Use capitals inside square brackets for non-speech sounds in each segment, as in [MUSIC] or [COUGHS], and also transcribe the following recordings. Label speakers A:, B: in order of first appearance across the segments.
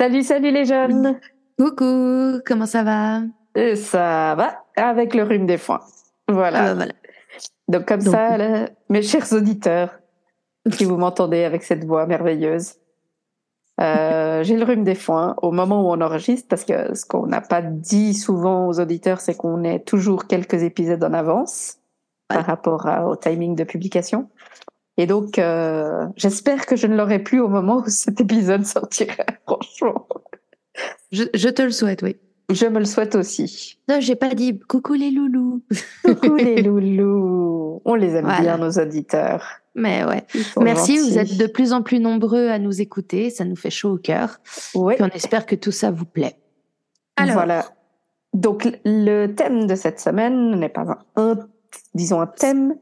A: Salut, salut les jeunes
B: Coucou, comment ça va?
A: Et Ça va avec le rhume des foins. Voilà.
B: Ah bah voilà.
A: Donc comme
B: Donc-
A: ça, là, mes chers auditeurs, qui vous m'entendez avec cette voix merveilleuse, euh, [LAUGHS] j'ai le rhume des foins au moment où on enregistre parce que ce qu'on n'a pas dit souvent aux auditeurs, c'est qu'on est toujours quelques épisodes en avance par rapport à- au timing de publication. Et donc, euh, j'espère que je ne l'aurai plus au moment où cet épisode sortira, [LAUGHS] franchement.
B: je, je te le souhaite, oui.
A: Je me le souhaite aussi.
B: Non, j'ai pas dit coucou les loulous.
A: Coucou les [LAUGHS] loulous. On les aime
B: Voilà.
A: bien, nos auditeurs.
B: Mais ouais. Merci,
A: gentils.
B: vous êtes de plus en plus nombreux à nous écouter, ça nous fait chaud au cœur.
A: Oui,
B: Puis on espère que tout ça vous plaît. Alors,
A: voilà. Donc, le thème de cette semaine n'est pas un, un- disons, un thème.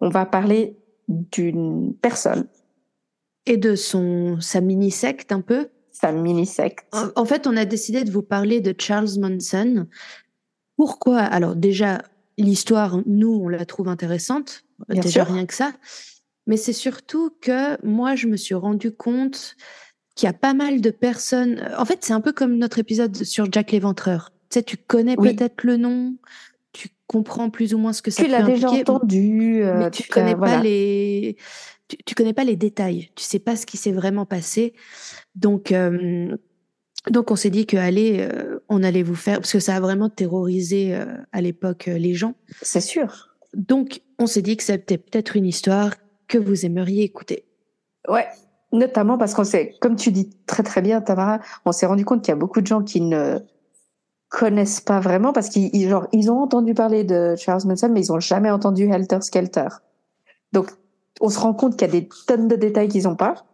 A: On va parler d'une personne,
B: et de son sa mini secte un peu?
A: sa mini-secte.
B: En- En fait, on a décidé de vous parler de Charles Manson. Pourquoi? Alors déjà, l'histoire, nous, on la trouve intéressante.
A: Bien
B: déjà
A: sûr.
B: rien que ça. Mais c'est surtout que moi, je me suis rendu compte qu'il y a pas mal de personnes. En fait, c'est un peu comme notre épisode sur Jack l'Éventreur. Tu sais, tu connais
A: Oui.
B: peut-être le nom, comprends plus ou moins ce que ça
A: Tu
B: peut
A: l'as déjà
B: impliquer,
A: entendu. euh,
B: mais tu connais
A: voilà.
B: pas les tu, tu connais pas les détails tu sais pas ce qui s'est vraiment passé donc euh, donc on s'est dit que allez euh, on allait vous faire parce que ça a vraiment terrorisé à l'époque les gens
A: C'est sûr.
B: donc on s'est dit que c'était peut-être une histoire que vous aimeriez écouter
A: Ouais. Notamment parce qu'on s'est, comme tu dis très très bien, Tamara, on s'est rendu compte qu'il y a beaucoup de gens qui ne connaissent pas vraiment parce qu'ils ils- genre ils ont entendu parler de Charles Manson mais ils ont jamais entendu Helter Skelter. Donc on se rend compte qu'il y a des tonnes de détails qu'ils n'ont pas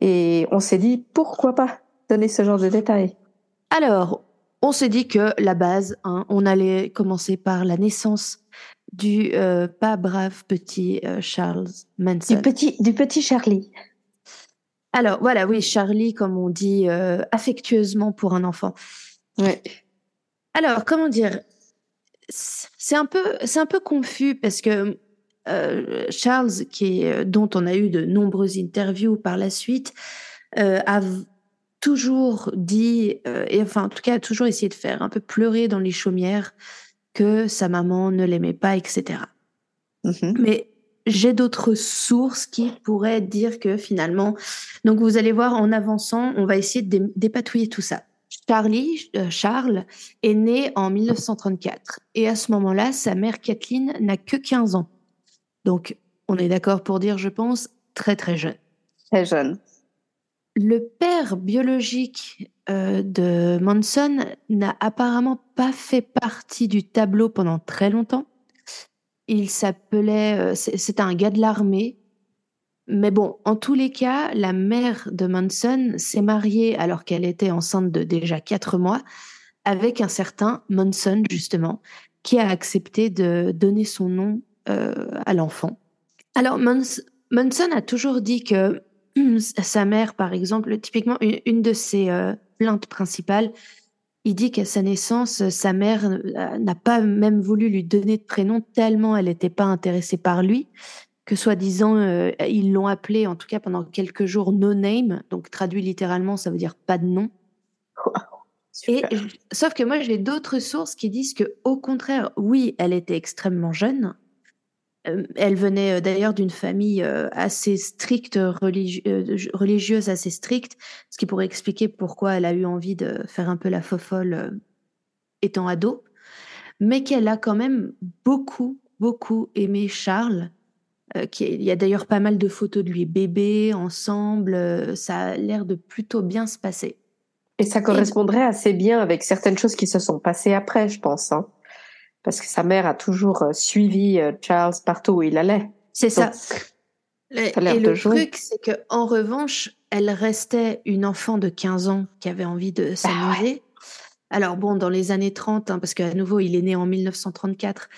A: et on s'est dit pourquoi pas donner ce genre de détails?
B: alors on s'est dit que la base hein, on allait commencer par la naissance du euh, pas brave petit euh, Charles Manson
A: Du petit du petit Charlie.
B: Alors voilà, oui, Charlie, comme on dit euh, affectueusement pour un enfant.
A: Ouais.
B: Alors comment dire, c'est un peu, c'est un peu confus parce que euh, Charles, qui est, dont on a eu de nombreuses interviews par la suite, euh, a toujours dit, euh, et enfin en tout cas a toujours essayé de faire un peu pleurer dans les chaumières que sa maman ne l'aimait pas, etc.
A: Mhm.
B: Mais j'ai d'autres sources qui pourraient dire que finalement, donc vous allez voir en avançant, on va essayer de dé- dépatouiller tout ça. Charlie, euh, Charles, est né en 1934 et à ce moment-là, sa mère Kathleen n'a que 15 ans. Donc, on est d'accord pour dire, je pense, très très jeune.
A: Très jeune.
B: Le père biologique euh, de Manson n'a apparemment pas fait partie du tableau pendant très longtemps. Il s'appelait, euh, c'est- c'était un gars de l'armée. Mais bon, en tous les cas, la mère de Manson s'est mariée alors qu'elle était enceinte de déjà quatre mois avec un certain Manson, justement, qui a accepté de donner son nom euh, à l'enfant. Alors, Mans- Manson a toujours dit que [CLEARS THROAT] sa mère, par exemple, typiquement, une, une de ses euh, plaintes principales, il dit qu'à sa naissance, sa mère euh, n'a pas même voulu lui donner de prénom tellement elle n'était pas intéressée par lui, que soi-disant, euh, ils l'ont appelé, en tout cas pendant quelques jours, no name, donc traduit littéralement, ça veut dire pas de nom. Et, sauf que moi, j'ai d'autres sources qui disent que, au contraire, oui, elle était extrêmement jeune. Euh, elle venait euh, d'ailleurs d'une famille euh, assez stricte, religi- religieuse assez stricte, ce qui pourrait expliquer pourquoi elle a eu envie de faire un peu la fofolle étant ado. Mais qu'elle a quand même beaucoup, beaucoup aimé Charles. Euh, qui est- il y a d'ailleurs pas mal de photos de lui bébé, ensemble. euh, ça a l'air de plutôt bien se passer.
A: Et ça correspondrait assez bien avec certaines choses qui se sont passées après, je pense. Hein. Parce que sa mère a toujours euh, suivi Charles partout où il allait.
B: C'est ça. Et le
A: jouer.
B: truc, c'est que en revanche, elle restait une enfant de 15 ans qui avait envie de s'amuser. Alors bon, dans les années 30, hein, parce qu'à nouveau, il est né en 1934,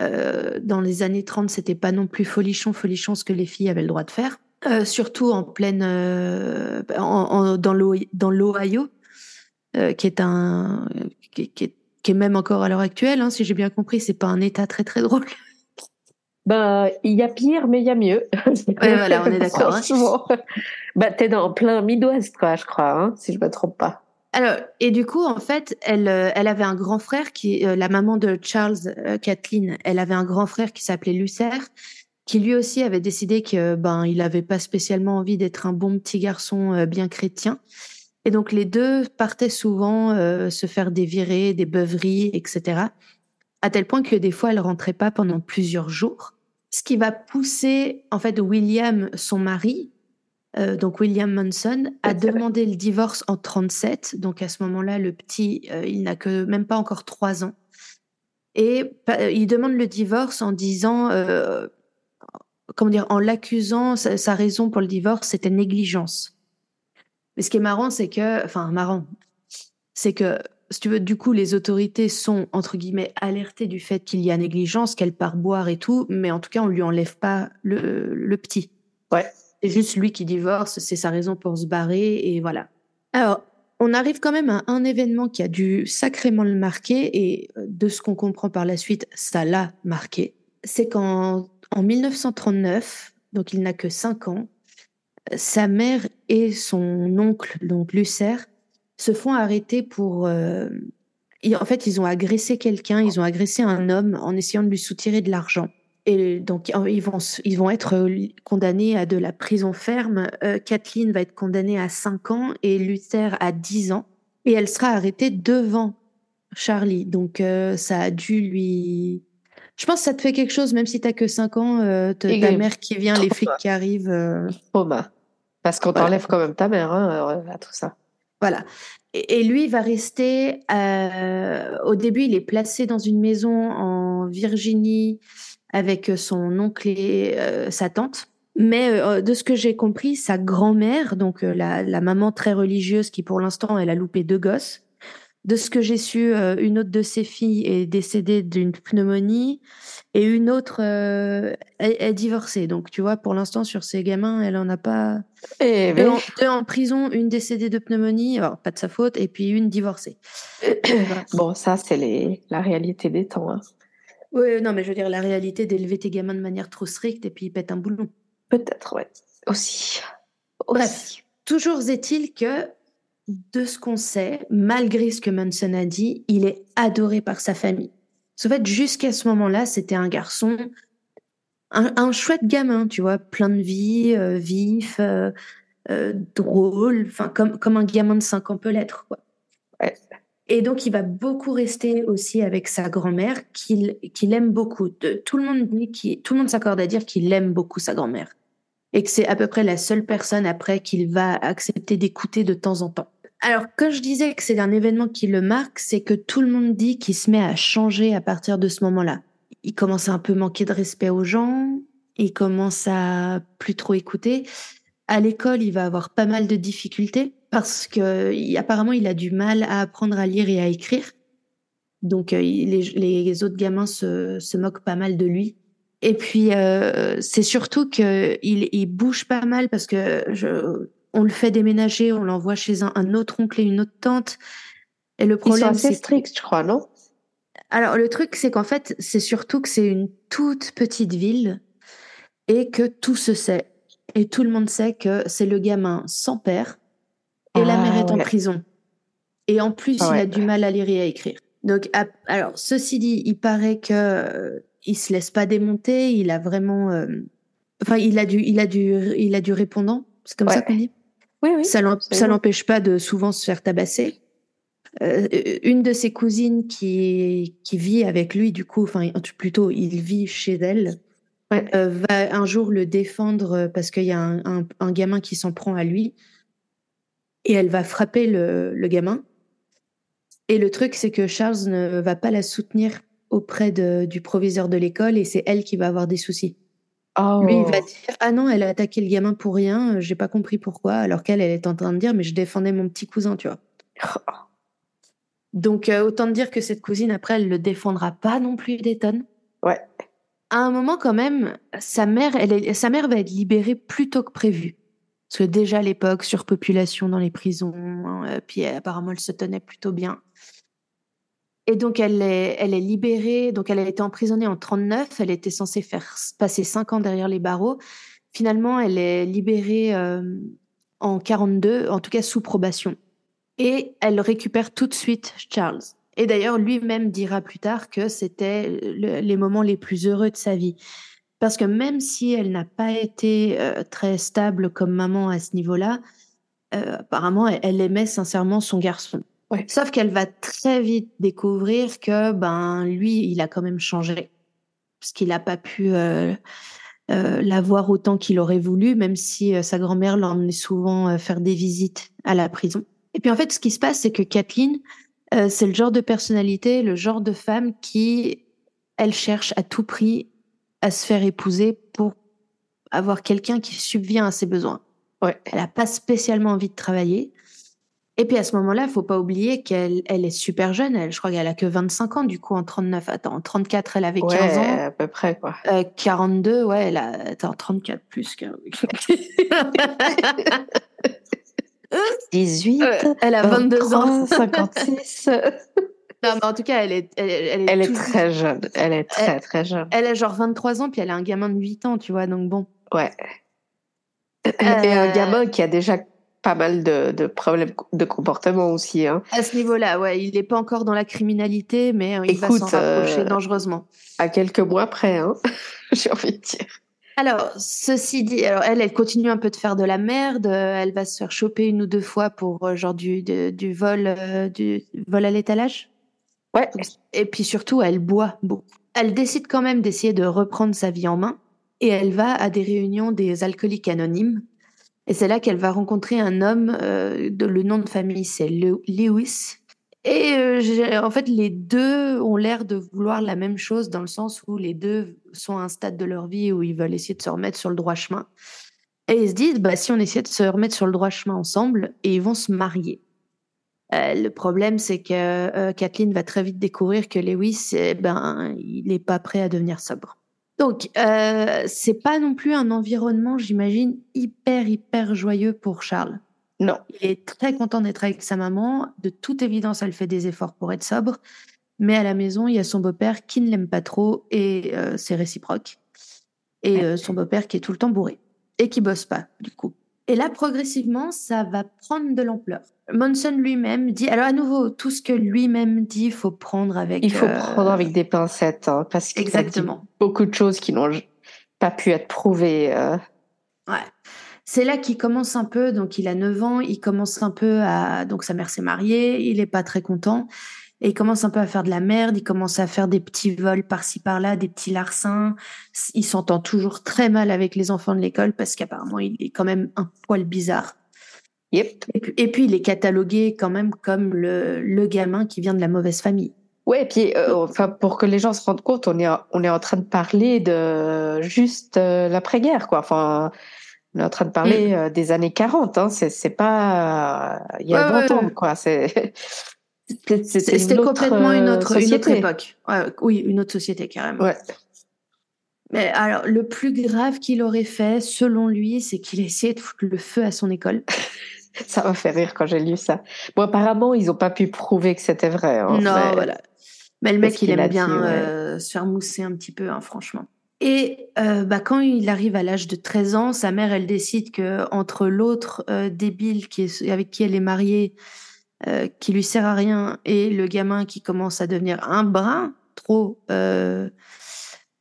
B: euh, dans les années 30, c'était pas non plus folichon, folichon ce que les filles avaient le droit de faire. Euh, surtout en pleine, euh, en, dans l'Ohio, qui est un, qui, est, qui, est, même encore à l'heure actuelle, hein, si j'ai bien compris, c'est pas un état très très drôle. [LAUGHS]
A: Ben, il y a pire, mais il y a mieux. [LAUGHS]
B: Ouais, voilà, on est d'accord. Hein. [LAUGHS]
A: Bah, t'es dans plein Midwest, quoi, je crois, hein, si je me trompe pas.
B: Alors, et du coup, en fait, elle, euh, elle avait un grand frère qui, euh, la maman de Charles, euh, Kathleen, elle avait un grand frère qui s'appelait Lucer, qui lui aussi avait décidé que ben il avait pas spécialement envie d'être un bon petit garçon bien chrétien. Et donc les deux partaient souvent se faire des virées, des beuveries, etc. À tel point que des fois elle rentrait pas pendant plusieurs jours. Ce qui va pousser en fait William, son mari, euh, donc William Manson, a demandé le divorce en 37. Donc à ce moment-là, le petit, euh, il n'a que même pas encore trois ans. Et euh, il demande le divorce en disant, comment dire, en l'accusant, sa, raison pour le divorce, c'était négligence. Mais ce qui est marrant, c'est que, enfin marrant, c'est que si tu veux, du coup, les autorités sont entre guillemets alertées du fait qu'il y a négligence, qu'elle part boire et tout, mais en tout cas, on lui enlève pas le, le petit.
A: Ouais.
B: C'est juste lui qui divorce, c'est sa raison pour se barrer, et voilà. Alors, on arrive quand même à un événement qui a dû sacrément le marquer, et euh, de ce qu'on comprend par la suite, ça l'a marqué. C'est qu'en en 1939, donc il n'a que 5 ans, sa mère et son oncle, donc Lucer, se font arrêter pour... Euh, en fait, ils ont agressé quelqu'un, ils ont agressé un homme en essayant de lui soutirer de l'argent. Et donc, ils vont, ils vont être euh, condamnés à de la prison ferme. Euh, Kathleen va être condamnée à 5 ans et Luther à 10 ans. Et elle sera arrêtée devant Charlie. Donc, euh, ça a dû lui. Je pense que ça te fait quelque chose, même si tu n'as que 5 ans, ta mère qui vient, les flics qui arrivent.
A: Trauma. Parce qu'on t'enlève quand même ta mère hein, à tout ça.
B: Voilà. Et, lui va rester. au début, il est placé dans une maison en Virginie avec euh, son oncle et euh, sa tante. Mais euh, de ce que j'ai compris, sa grand-mère, donc la, la, maman très religieuse qui pour l'instant elle a loupé deux gosses. De ce que j'ai su, une autre de ses filles est décédée d'une pneumonie et une autre est, divorcée. Donc tu vois, pour l'instant sur ces gamins, elle en a pas.
A: Et
B: deux, en, deux, en, prison, une décédée de pneumonie, alors pas de sa faute, et puis une divorcée. [COUGHS]
A: bon, ça c'est la réalité des temps. Hein.
B: Oui, non, mais je veux dire, la réalité d'élever tes gamins de manière trop stricte et puis ils pètent un boulon.
A: Peut-être, ouais. Aussi.
B: Bref, toujours est-il que, de ce qu'on sait, malgré ce que Manson a dit, il est adoré par sa famille. En fait, jusqu'à ce moment-là, c'était un garçon, un, chouette gamin, tu vois, plein de vie, euh, vif, euh, euh, drôle, enfin, comme, comme un gamin de 5 ans peut l'être, quoi. Et donc, il va beaucoup rester aussi avec sa grand-mère, qu'il qu'il aime beaucoup. tout le monde dit tout le monde s'accorde à dire qu'il aime beaucoup sa grand-mère. Et que c'est à peu près la seule personne après qu'il va accepter d'écouter de temps en temps. Alors, quand je disais que c'est un événement qui le marque, c'est que tout le monde dit qu'il se met à changer à partir de ce moment-là. Il commence à un peu manquer de respect aux gens, il commence à plus trop écouter. À l'école, il va avoir pas mal de difficultés parce que apparemment il a du mal à apprendre à lire et à écrire. Donc euh, les, autres gamins se, moquent pas mal de lui. Et puis euh, c'est surtout qu'il il bouge pas mal parce que je, on le fait déménager, on l'envoie chez un, autre oncle et une autre tante.
A: Et le problème, assez stricts, je crois, non?
B: Alors le truc, c'est qu'en fait, c'est surtout que c'est une toute petite ville et que tout se sait. Et tout le monde sait que c'est le gamin sans père et la mère est en ah, prison. Et en plus, il a du mal à lire et à écrire. Donc, alors, ceci dit, il paraît que euh, il se laisse pas démonter. Il a vraiment, euh, enfin, il a du, il a du, il a du répondant. C'est comme ça qu'on dit?
A: Oui, oui.
B: Ça l'empêche pas de souvent se faire tabasser. Euh, une de ses cousines qui qui vit avec lui, du coup, enfin, plutôt, il vit chez elle. va un jour le défendre parce qu'il y a un, un gamin qui s'en prend à lui et elle va frapper le, le gamin. Et le truc, c'est que Charles ne va pas la soutenir auprès de, du proviseur de l'école et c'est elle qui va avoir des soucis.
A: Oh.
B: Lui, il va dire Ah non, elle a attaqué le gamin pour rien, j'ai pas compris pourquoi, alors qu'elle, elle est en train de dire Mais je défendais mon petit cousin, tu vois. [LAUGHS] Donc, euh, autant te dire que cette cousine, après, elle le défendra pas non plus des tonnes.
A: Ouais.
B: À un moment, quand même, sa mère, elle est- sa mère va être libérée plus tôt que prévu. Parce que déjà à l'époque, surpopulation dans les prisons, euh, puis euh, apparemment, elle se tenait plutôt bien. Et donc, elle est, libérée. Donc, elle a été emprisonnée en 39. Elle était censée faire passer cinq ans derrière les barreaux. Finalement, elle est libérée euh, en 42, en tout cas sous probation. Et elle récupère tout de suite Charles. Et d'ailleurs, lui-même dira plus tard que c'était le- les moments les plus heureux de sa vie. Parce que même si elle n'a pas été euh, très stable comme maman à ce niveau-là, euh, apparemment, elle, elle aimait sincèrement son garçon.
A: Ouais.
B: Sauf qu'elle va très vite découvrir que ben lui, il a quand même changé, parce qu'il n'a pas pu euh, euh, la voir autant qu'il aurait voulu, même si sa grand-mère l'emmenait souvent faire des visites à la prison. Et puis en fait, ce qui se passe, c'est que Kathleen, c'est le genre de personnalité, le genre de femme qui, elle cherche à tout prix à se faire épouser pour avoir quelqu'un qui subvient à ses besoins.
A: Ouais.
B: Elle n'a pas spécialement envie de travailler. Et puis à ce moment-là, faut pas oublier qu'elle elle est super jeune. Elle, je crois qu'elle a que 25 ans du coup en 39. Attends, en 34, elle avait 15
A: Ouais,
B: ans.
A: à peu près, quoi.
B: Euh, 42, ouais, elle a attends, 34 plus que
A: 18, [LAUGHS]
B: elle a 22 ans.
A: 56. [LAUGHS]
B: Non, mais en tout cas, elle est elle, elle est,
A: Elle est
B: tout-
A: très jeune. Elle est très, très jeune.
B: Elle a genre 23 ans puis elle a un gamin de 8 ans, tu vois. Donc bon.
A: Ouais. Et un
B: Euh,
A: gamin qui a déjà pas mal de, de problèmes de comportement aussi. Hein.
B: À ce niveau-là, ouais, il n'est pas encore dans la criminalité, mais euh, il va s'en rapprocher
A: euh,
B: dangereusement.
A: À quelques mois près, hein. [LAUGHS] j'ai envie de dire.
B: Alors, ceci dit, alors elle, elle continue un peu de faire de la merde. euh, Elle va se faire choper une ou deux fois pour euh, genre du, du vol, euh, du vol à l'étalage?
A: Ouais.
B: Et puis surtout, elle boit beaucoup. Elle décide quand même d'essayer de reprendre sa vie en main et elle va à des réunions des alcooliques anonymes. Et c'est là qu'elle va rencontrer un homme, euh, le nom de famille c'est Le- Lewis. Et euh, en fait, les deux ont l'air de vouloir la même chose dans le sens où les deux sont à un stade de leur vie où ils veulent essayer de se remettre sur le droit chemin. Et ils se disent, bah, si on essaie de se remettre sur le droit chemin ensemble, et ils vont se marier. Euh, le problème, c'est que euh, Kathleen va très vite découvrir que Lewis, eh ben, il n'est pas prêt à devenir sobre. Donc, euh, c'est pas non plus un environnement, j'imagine, hyper, hyper joyeux pour Charles.
A: Non.
B: Il est très content d'être avec sa maman. De toute évidence, elle fait des efforts pour être sobre. Mais à la maison, il y a son beau-père qui ne l'aime pas trop et euh, c'est réciproque. Et son beau-père qui est tout le temps bourré et qui bosse pas, du coup. Et là, progressivement, ça va prendre de l'ampleur. Monson lui-même dit, alors à nouveau, tout ce que lui-même dit, il faut prendre avec.
A: Il faut
B: euh,
A: prendre avec des pincettes, hein, parce qu'il a dit
B: Exactement.
A: beaucoup de choses qui n'ont pas pu être prouvées. euh.
B: Ouais. C'est là qu'il commence un peu, donc il a 9 ans, il commence un peu à... Donc sa mère s'est mariée, il est pas très content, et il commence un peu à faire de la merde, il commence à faire des petits vols par-ci par-là, des petits larcins. Il s'entend toujours très mal avec les enfants de l'école parce qu'apparemment il est quand même un poil bizarre.
A: Yep.
B: Et puis, et puis, il est catalogué quand même comme le, le gamin qui vient de la mauvaise famille.
A: Ouais, et puis euh, enfin pour que les gens se rendent compte, on est en- on est en train de parler de juste euh, l'après-guerre, quoi. Enfin, on est en train de parler euh, des années 40. Hein. C'est c'est pas euh, il y a
B: Mm. Ouais, ouais,
A: 20 ans,
B: ouais.
A: quoi. C'est
B: C'était complètement une
A: euh,
B: autre, une autre époque. Ouais, oui, une autre société carrément.
A: Ouais.
B: Mais alors, le plus grave qu'il aurait fait, selon lui, c'est qu'il a essayé de foutre le feu à son école. [LAUGHS]
A: Ça m'a fait rire quand j'ai lu ça. Bon, apparemment, ils n'ont pas pu prouver que c'était vrai. hein,
B: non,
A: mais-
B: voilà. Mais le mec, il
A: a
B: aime bien
A: dit, ouais.
B: euh, se faire mousser un petit peu, hein, franchement. Et euh, bah, quand il arrive à l'âge de 13 ans, sa mère, elle décide que entre l'autre euh, débile qui est, avec qui elle est mariée, euh, qui lui sert à rien, et le gamin qui commence à devenir un brin trop, euh,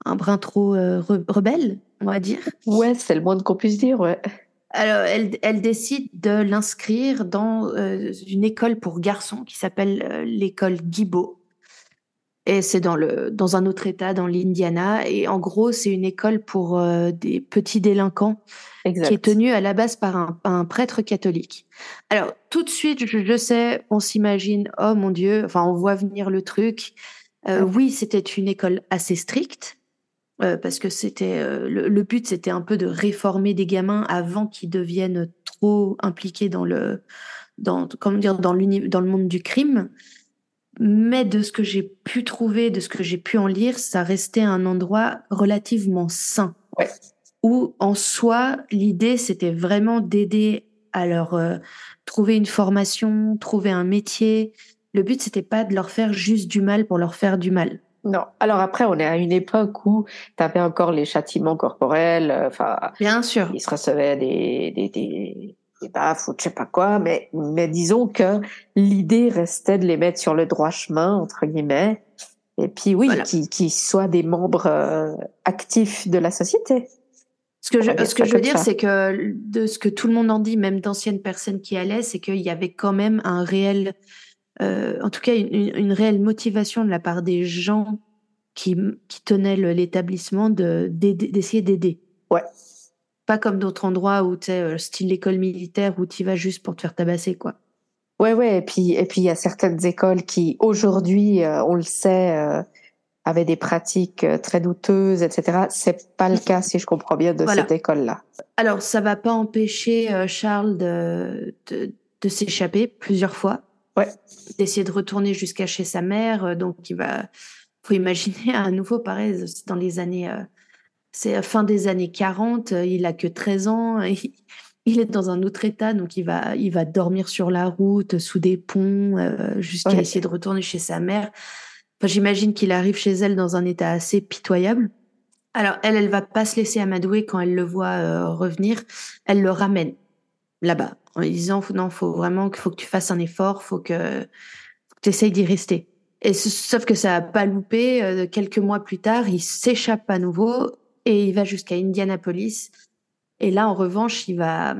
B: un brin trop euh, re- rebelle, on va dire.
A: Ouais, c'est le moins qu'on puisse dire, ouais.
B: Alors, elle, elle décide de l'inscrire dans une école pour garçons qui s'appelle l'école Guibault. Et c'est dans, le, dans un autre état, dans l'Indiana. Et en gros, c'est une école pour euh, des petits délinquants
A: Exact.
B: qui est tenue à la base par un, un prêtre catholique. Alors, tout de suite, je, je sais, on s'imagine, oh mon Dieu, enfin, on voit venir le truc. Euh. Oui, c'était une école assez stricte. euh, parce que c'était euh, le, but, c'était un peu de réformer des gamins avant qu'ils deviennent trop impliqués dans le, dans, comment dire, dans, dans le monde du crime. Mais de ce que j'ai pu trouver, de ce que j'ai pu en lire, ça restait un endroit relativement sain.
A: Ouais.
B: Où en soi, l'idée, c'était vraiment d'aider à leur euh, trouver une formation, trouver un métier. Le but, c'était pas de leur faire juste du mal pour leur faire du mal.
A: Non. Alors après, on est à une époque où tu avais encore les châtiments corporels. Euh, enfin,
B: bien sûr.
A: Ils se recevaient des des des, des baffes ou je sais pas quoi, mais mais disons que l'idée restait de les mettre sur le droit chemin entre guillemets. Et puis oui, qui qui soient des membres euh, actifs de la société.
B: Ce que je, ce que je veux dire, c'est que de ce que tout le monde en dit, même d'anciennes personnes qui allaient, c'est qu'il y avait quand même un réel euh, en tout cas une, une, réelle motivation de la part des gens qui, qui tenaient l'établissement d'essayer d'aider.
A: Ouais.
B: Pas comme d'autres endroits où tu sais, euh, style l'école militaire où tu vas juste pour te faire tabasser, quoi.
A: Ouais, ouais. Et puis, et puis il y a certaines écoles qui, aujourd'hui, euh, on le sait, euh, avaient des pratiques très douteuses, etc. C'est pas le cas, si je comprends bien, de cette école-là.
B: Alors, ça va pas empêcher Charles de, de, de s'échapper plusieurs fois.
A: Ouais.
B: D'essayer de retourner jusqu'à chez sa mère. Euh, donc, il va, faut imaginer [LAUGHS] à nouveau, pareil, dans les années, euh, c'est fin des années 40, euh, il a que 13 ans, [LAUGHS] il, est dans un autre état, donc il va, il va dormir sur la route, sous des ponts, jusqu'à essayer de retourner chez sa mère. Enfin, j'imagine qu'il arrive chez elle dans un état assez pitoyable. Alors, elle, elle va pas se laisser amadouer quand elle le voit revenir. Elle le ramène là-bas en lui disant non, faut vraiment qu'il faut que tu fasses un effort, faut que, tu essayes d'y rester. Et sauf que ça a pas loupé. Euh, quelques mois plus tard, il s'échappe à nouveau et il va jusqu'à Indianapolis. Et là, en revanche, il va,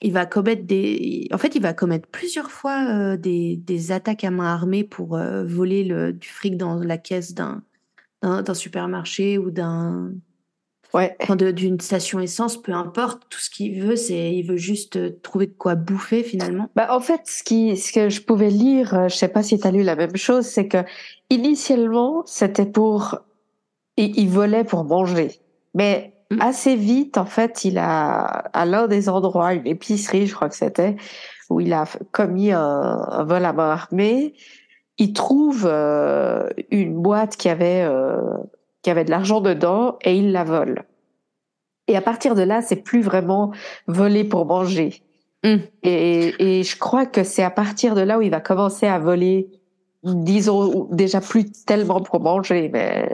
B: il va commettre des, en fait, il va commettre plusieurs fois euh, des, des attaques à main armée pour euh, voler le, du fric dans la caisse d'un, d'un supermarché ou d'un,
A: ouais.
B: d'une station essence, peu importe. Tout ce qu'il veut, c'est il veut juste euh, trouver de quoi bouffer finalement.
A: Bah en fait, ce qui ce que je pouvais lire, je sais pas si tu as lu la même chose, c'est que initialement c'était pour il, il, volait pour manger, mais mm. assez vite en fait, il a à l'un des endroits, une épicerie, je crois que c'était, où il a commis un, un vol à main armée. Il trouve euh, une boîte qui avait qui avait de l'argent dedans et il la vole. Et à partir de là, c'est plus vraiment voler pour manger.
B: Mm.
A: Et, et, je crois que c'est à partir de là où il va commencer à voler, disons déjà plus tellement pour manger, mais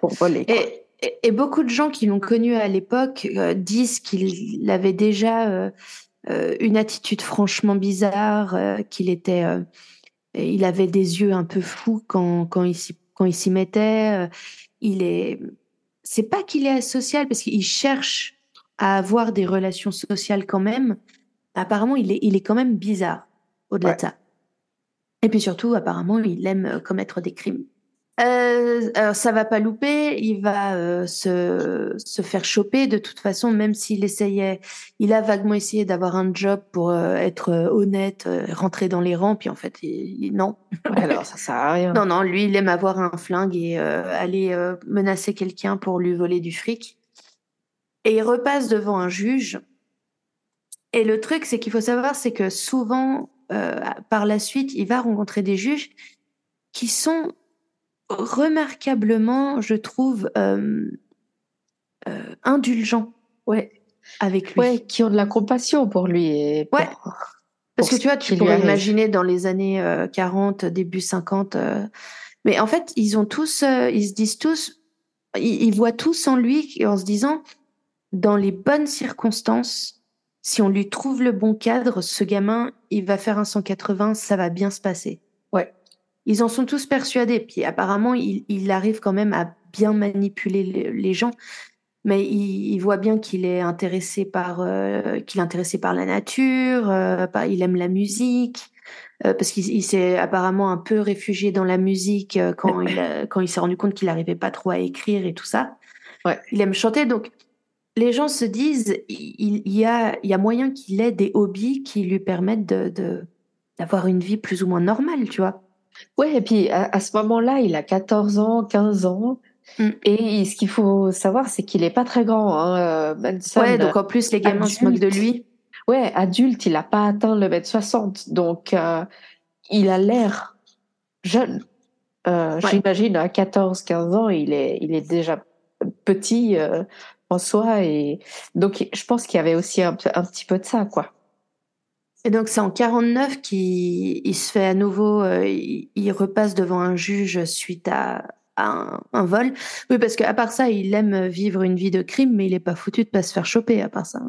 A: pour voler.
B: Et, et, beaucoup de gens qui l'ont connu à l'époque euh, disent qu'il avait déjà euh, euh, une attitude franchement bizarre, qu'il était, il avait des yeux un peu fous quand quand il s'y quand il s'y mettait il est, c'est pas qu'il est asocial parce qu'il cherche à avoir des relations sociales quand même. Apparemment, il est, il est quand même bizarre au-delà de ça. Et puis surtout, apparemment, il aime commettre des crimes. Euh, alors ça va pas louper, il va euh, se, se faire choper de toute façon, même s'il essayait, il a vaguement essayé d'avoir un job pour euh, être euh, honnête, rentrer dans les rangs, puis en fait, il, non.
A: Alors ça sert à rien.
B: Non, non, lui, il aime avoir un flingue et aller menacer quelqu'un pour lui voler du fric. Et il repasse devant un juge. Et le truc, c'est qu'il faut savoir, c'est que souvent, par la suite, il va rencontrer des juges qui sont remarquablement, je trouve, euh, euh, indulgent
A: ouais.
B: avec lui.
A: Ouais, qui ont de la compassion pour lui. Et
B: ouais. Parce que tu vois, tu pourrais imaginer dans les années 40, euh, début 50. mais en fait, ils ont tous, ils se disent tous, ils, voient tous en lui en se disant, dans les bonnes circonstances, si on lui trouve le bon cadre, ce gamin, il va faire un 180, ça va bien se passer. Ils en sont tous persuadés. Puis apparemment, il, arrive quand même à bien manipuler les, gens. Mais il, voit bien qu'il est intéressé par euh, qu'il est intéressé par la nature, euh, il aime la musique, euh, parce qu'il s'est apparemment un peu réfugié dans la musique quand il quand il s'est rendu compte qu'il n'arrivait pas trop à écrire et tout ça.
A: Ouais.
B: Il aime chanter, donc les gens se disent il, y a il y a moyen qu'il ait des hobbies qui lui permettent de d'avoir une vie plus ou moins normale, tu vois.
A: Ouais, et puis à, ce moment-là, il a 14 ans, 15 ans. Mm. Et ce qu'il faut savoir, c'est qu'il est pas très grand. Hein, euh, Manson,
B: ouais, donc en plus, les gamins se moquent de lui.
A: Ouais, adulte, il n'a pas atteint le mètre 60. Donc, euh, il a l'air jeune. Euh, J'imagine à 14-15 ans, il est, il est déjà petit euh, en soi. Et donc, je pense qu'il y avait aussi un, un, petit peu de ça, quoi.
B: Et donc, c'est en 49 qu'il se fait à nouveau, euh, il, repasse devant un juge suite à, un, un, vol. Oui, parce qu'à part ça, il aime vivre une vie de crime, mais il est pas foutu de pas se faire choper à part ça.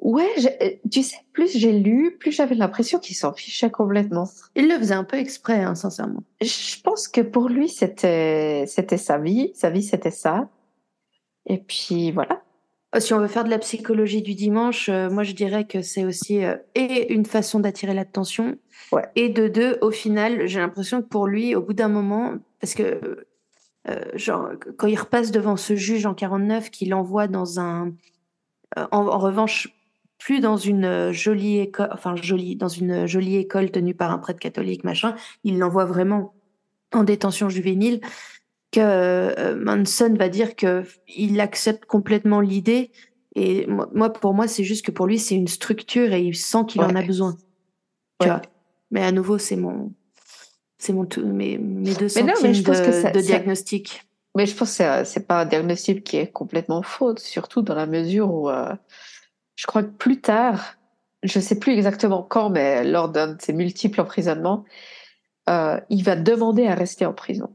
A: Ouais, euh, tu sais, plus j'ai lu, plus j'avais l'impression qu'il s'en fichait complètement.
B: Il le faisait un peu exprès, hein, sincèrement.
A: Je pense que pour lui, c'était c'était sa vie, sa vie c'était ça. Et puis voilà.
B: Euh, si on veut faire de la psychologie du dimanche, euh, moi je dirais que c'est aussi et une façon d'attirer l'attention,
A: ouais.
B: et de deux, au final, j'ai l'impression que pour lui, au bout d'un moment, parce que genre quand il repasse devant ce juge en 49, qu'il envoie dans un, en revanche, plus dans une euh, jolie école, enfin jolie, dans une jolie école tenue par un prêtre catholique, machin. Il l'envoie vraiment en détention juvénile. Que euh, Manson va dire que il accepte complètement l'idée. Et moi, pour moi, c'est juste que pour lui, c'est une structure et il sent qu'il en a besoin. Tu vois. Mais à nouveau, c'est mon, c'est mon mes, mes deux centimes mais je pense de, que de diagnostic.
A: Mais je pense que c'est pas un diagnostic qui est complètement faux, surtout dans la mesure où euh, je crois que plus tard, je sais plus exactement quand, mais lors d'un de ses multiples emprisonnements, euh, il va demander à rester en prison.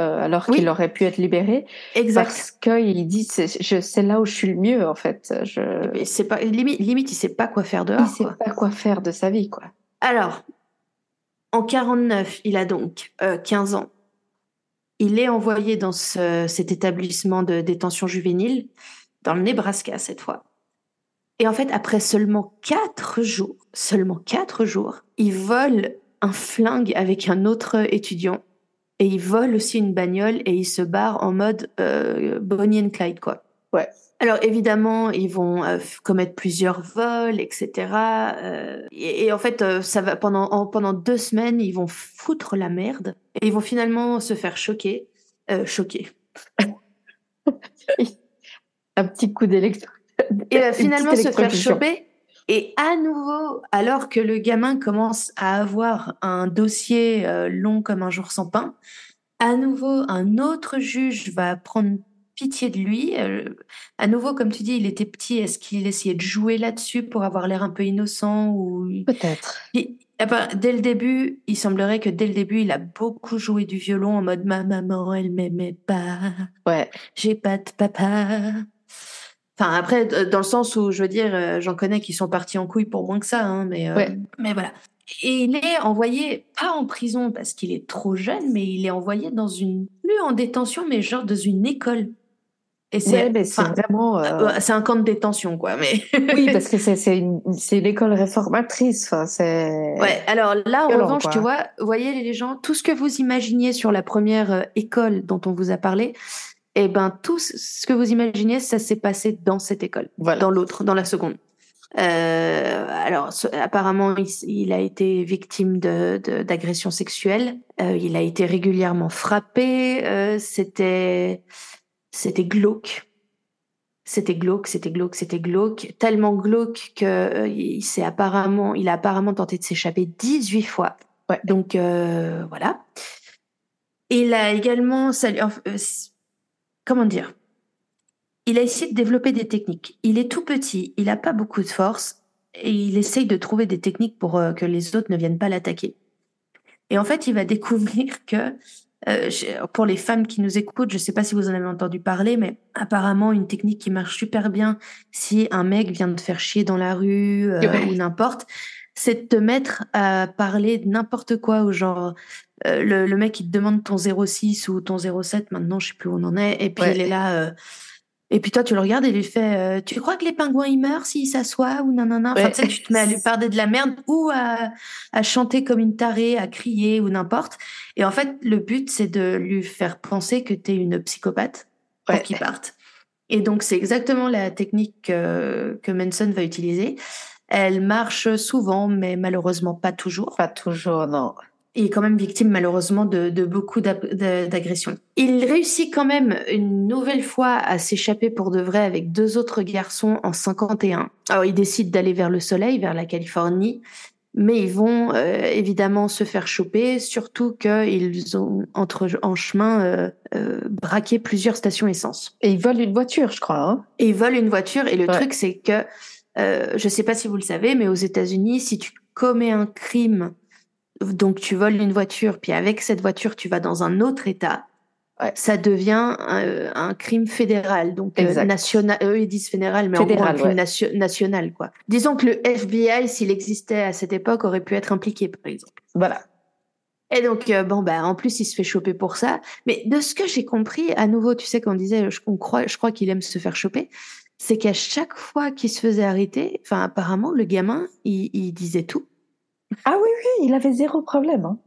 A: Euh, alors qu'il aurait pu être libéré.
B: Exact.
A: Parce qu'il dit, c'est là où je suis le mieux, en fait. Je...
B: C'est pas, limite, limite, il sait pas quoi faire dehors.
A: Il sait pas quoi faire de sa vie, quoi.
B: Alors, en 49, il a donc 15 euh, ans. Il est envoyé dans ce, cet établissement de détention juvénile, dans le Nebraska cette fois. Et en fait, après seulement quatre jours, seulement quatre jours, il vole un flingue avec un autre étudiant et il vole aussi une bagnole et il se barre en mode euh, Bonnie and Clyde, quoi.
A: Ouais.
B: Alors évidemment, ils vont euh, commettre plusieurs vols, etc. Euh, et, en fait, euh, ça va pendant pendant deux semaines, ils vont foutre la merde et ils vont finalement se faire choquer, choquer. [LAUGHS]
A: un petit coup d'électro
B: et finalement se faire choper. Et à nouveau, alors que le gamin commence à avoir un dossier euh, long comme un jour sans pain, à nouveau, un autre juge va prendre pitié de lui. Euh, à nouveau, comme tu dis, il était petit. Est-ce qu'il essayait de jouer là-dessus pour avoir l'air un peu innocent ou
A: Peut-être.
B: Eh ben, dès le début, il semblerait que dès le début, il a beaucoup joué du violon en mode ma maman, elle m'aimait pas.
A: Ouais.
B: J'ai pas de papa. Enfin, après, dans le sens où, je veux dire, euh, j'en connais qui sont partis en couille pour moins que ça, hein, mais, euh, mais voilà. Et il est envoyé, pas en prison parce qu'il est trop jeune, mais il est envoyé dans une, plus en détention, mais genre dans une école.
A: Et c'est vraiment.
B: Euh, c'est un camp de détention, quoi. Mais...
A: oui, [LAUGHS] parce que c'est une, une école réformatrice. Enfin, c'est.
B: Ouais, alors là, en revanche, tu vois, voyez les gens, tout ce que vous imaginiez sur la première école dont on vous a parlé, eh ben tout ce que vous imaginez, ça s'est passé dans cette école, dans l'autre, dans la seconde. Euh, alors, apparemment, il, a été victime de d'agressions sexuelles. Euh, il a été régulièrement frappé. Euh, c'était c'était glauque. C'était glauque, c'était glauque, c'était glauque. Tellement glauque que euh, il s'est apparemment, il a apparemment tenté de s'échapper 18 fois.
A: Ouais.
B: Donc euh, voilà. Il a également, comment dire? Il a essayé de développer des techniques. Il est tout petit, il n'a pas beaucoup de force et il essaye de trouver des techniques pour euh, que les autres ne viennent pas l'attaquer. Et en fait, il va [LAUGHS] découvrir que euh, pour les femmes qui nous écoutent, je ne sais pas si vous en avez entendu parler, mais apparemment une technique qui marche super bien si un mec vient de faire chier dans la rue euh, ou n'importe, c'est de te mettre à parler de n'importe quoi, ou genre euh, le, mec il te demande ton 06 ou ton 07, maintenant je sais plus où on en est, et puis il est là. Euh, et puis toi, tu le regardes et lui fais euh, Tu crois que les pingouins ils meurent s'ils s'assoient ou non, non, non. Enfin, tu, sais, tu te mets à lui parler de la merde ou à, à chanter comme une tarée, à crier ou n'importe. Et en fait, le but, c'est de lui faire penser que tu es une psychopathe pour qu'il parte. Et donc, c'est exactement la technique que, que Manson va utiliser. Elle marche souvent, mais malheureusement pas toujours.
A: Pas toujours, non.
B: il est quand même victime malheureusement de, de beaucoup d'agressions. Il réussit quand même une nouvelle fois à s'échapper pour de vrai avec deux autres garçons en 51. Alors il décide d'aller vers le soleil, vers la Californie, mais ils vont euh, évidemment se faire choper, surtout qu'ils ont entre en chemin euh, euh, braqué plusieurs stations essence.
A: Et ils volent une voiture, je crois. Hein
B: et ils volent une voiture, et le truc c'est que euh, je sais pas si vous le savez, mais aux États-Unis, si tu commets un crime donc tu voles une voiture, puis avec cette voiture, tu vas dans un autre État. Ça devient un, crime fédéral, donc euh, national. Eux ils disent fédéral, mais en gros un crime national, quoi. Disons que le FBI, s'il existait à cette époque, aurait pu être impliqué, par exemple.
A: Voilà.
B: Et donc euh, bon bah en plus il se fait choper pour ça. Mais de ce que j'ai compris, à nouveau, tu sais qu'on disait, je, on croit, je crois qu'il aime se faire choper, c'est qu'à chaque fois qu'il se faisait arrêter, enfin apparemment le gamin, il disait tout.
A: Ah oui, oui, il avait zéro problème. Hein.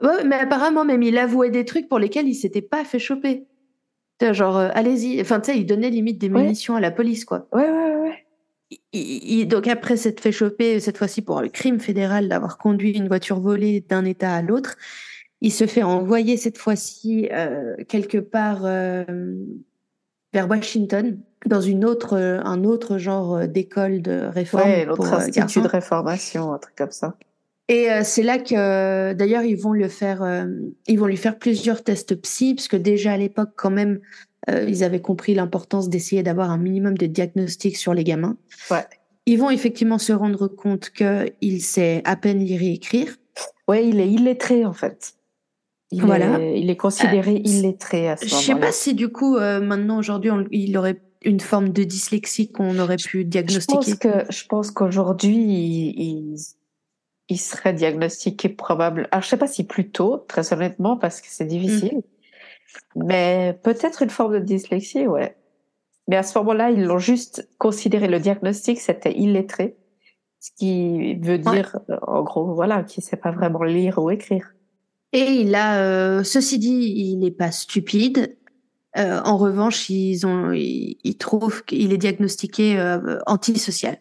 B: Ouais, mais apparemment, même il avouait des trucs pour lesquels il s'était pas fait choper. Genre, euh, allez-y. Enfin, tu sais, il donnait limite des munitions à la police, quoi.
A: Ouais, ouais, ouais.
B: Il, donc après s'être fait choper, cette fois-ci pour le crime fédéral d'avoir conduit une voiture volée d'un État à l'autre, il se fait envoyer cette fois-ci euh, quelque part euh, vers Washington, dans une autre, un autre genre d'école de réforme.
A: Ouais, l'autre institut de réformation, un truc comme ça.
B: Et euh, c'est là que, d'ailleurs, ils vont le faire, euh, ils vont lui faire plusieurs tests psy, parce que déjà à l'époque, quand même, euh, ils avaient compris l'importance d'essayer d'avoir un minimum de diagnostic sur les gamins.
A: Ouais.
B: Ils vont effectivement se rendre compte qu'il sait à peine lire et écrire.
A: Ouais, il est illettré en fait. Il voilà. Est, il est considéré illettré à ce moment-là.
B: Je sais pas si du coup, maintenant aujourd'hui, il aurait une forme de dyslexie qu'on aurait pu diagnostiquer.
A: Je pense que je pense qu'aujourd'hui, il il serait diagnostiqué probable. Alors, je sais pas si plus tôt, très honnêtement, parce que c'est difficile. Mm. Mais peut-être une forme de dyslexie, ouais. Mais à ce moment-là, ils l'ont juste considéré. Le diagnostic, c'était illettré. Ce qui veut dire, en gros, voilà, qu'il sait pas vraiment lire ou écrire.
B: Et il a, euh, ceci dit, il n'est pas stupide. Euh, en revanche, ils ont, ils, trouvent qu'il est diagnostiqué euh, antisocial.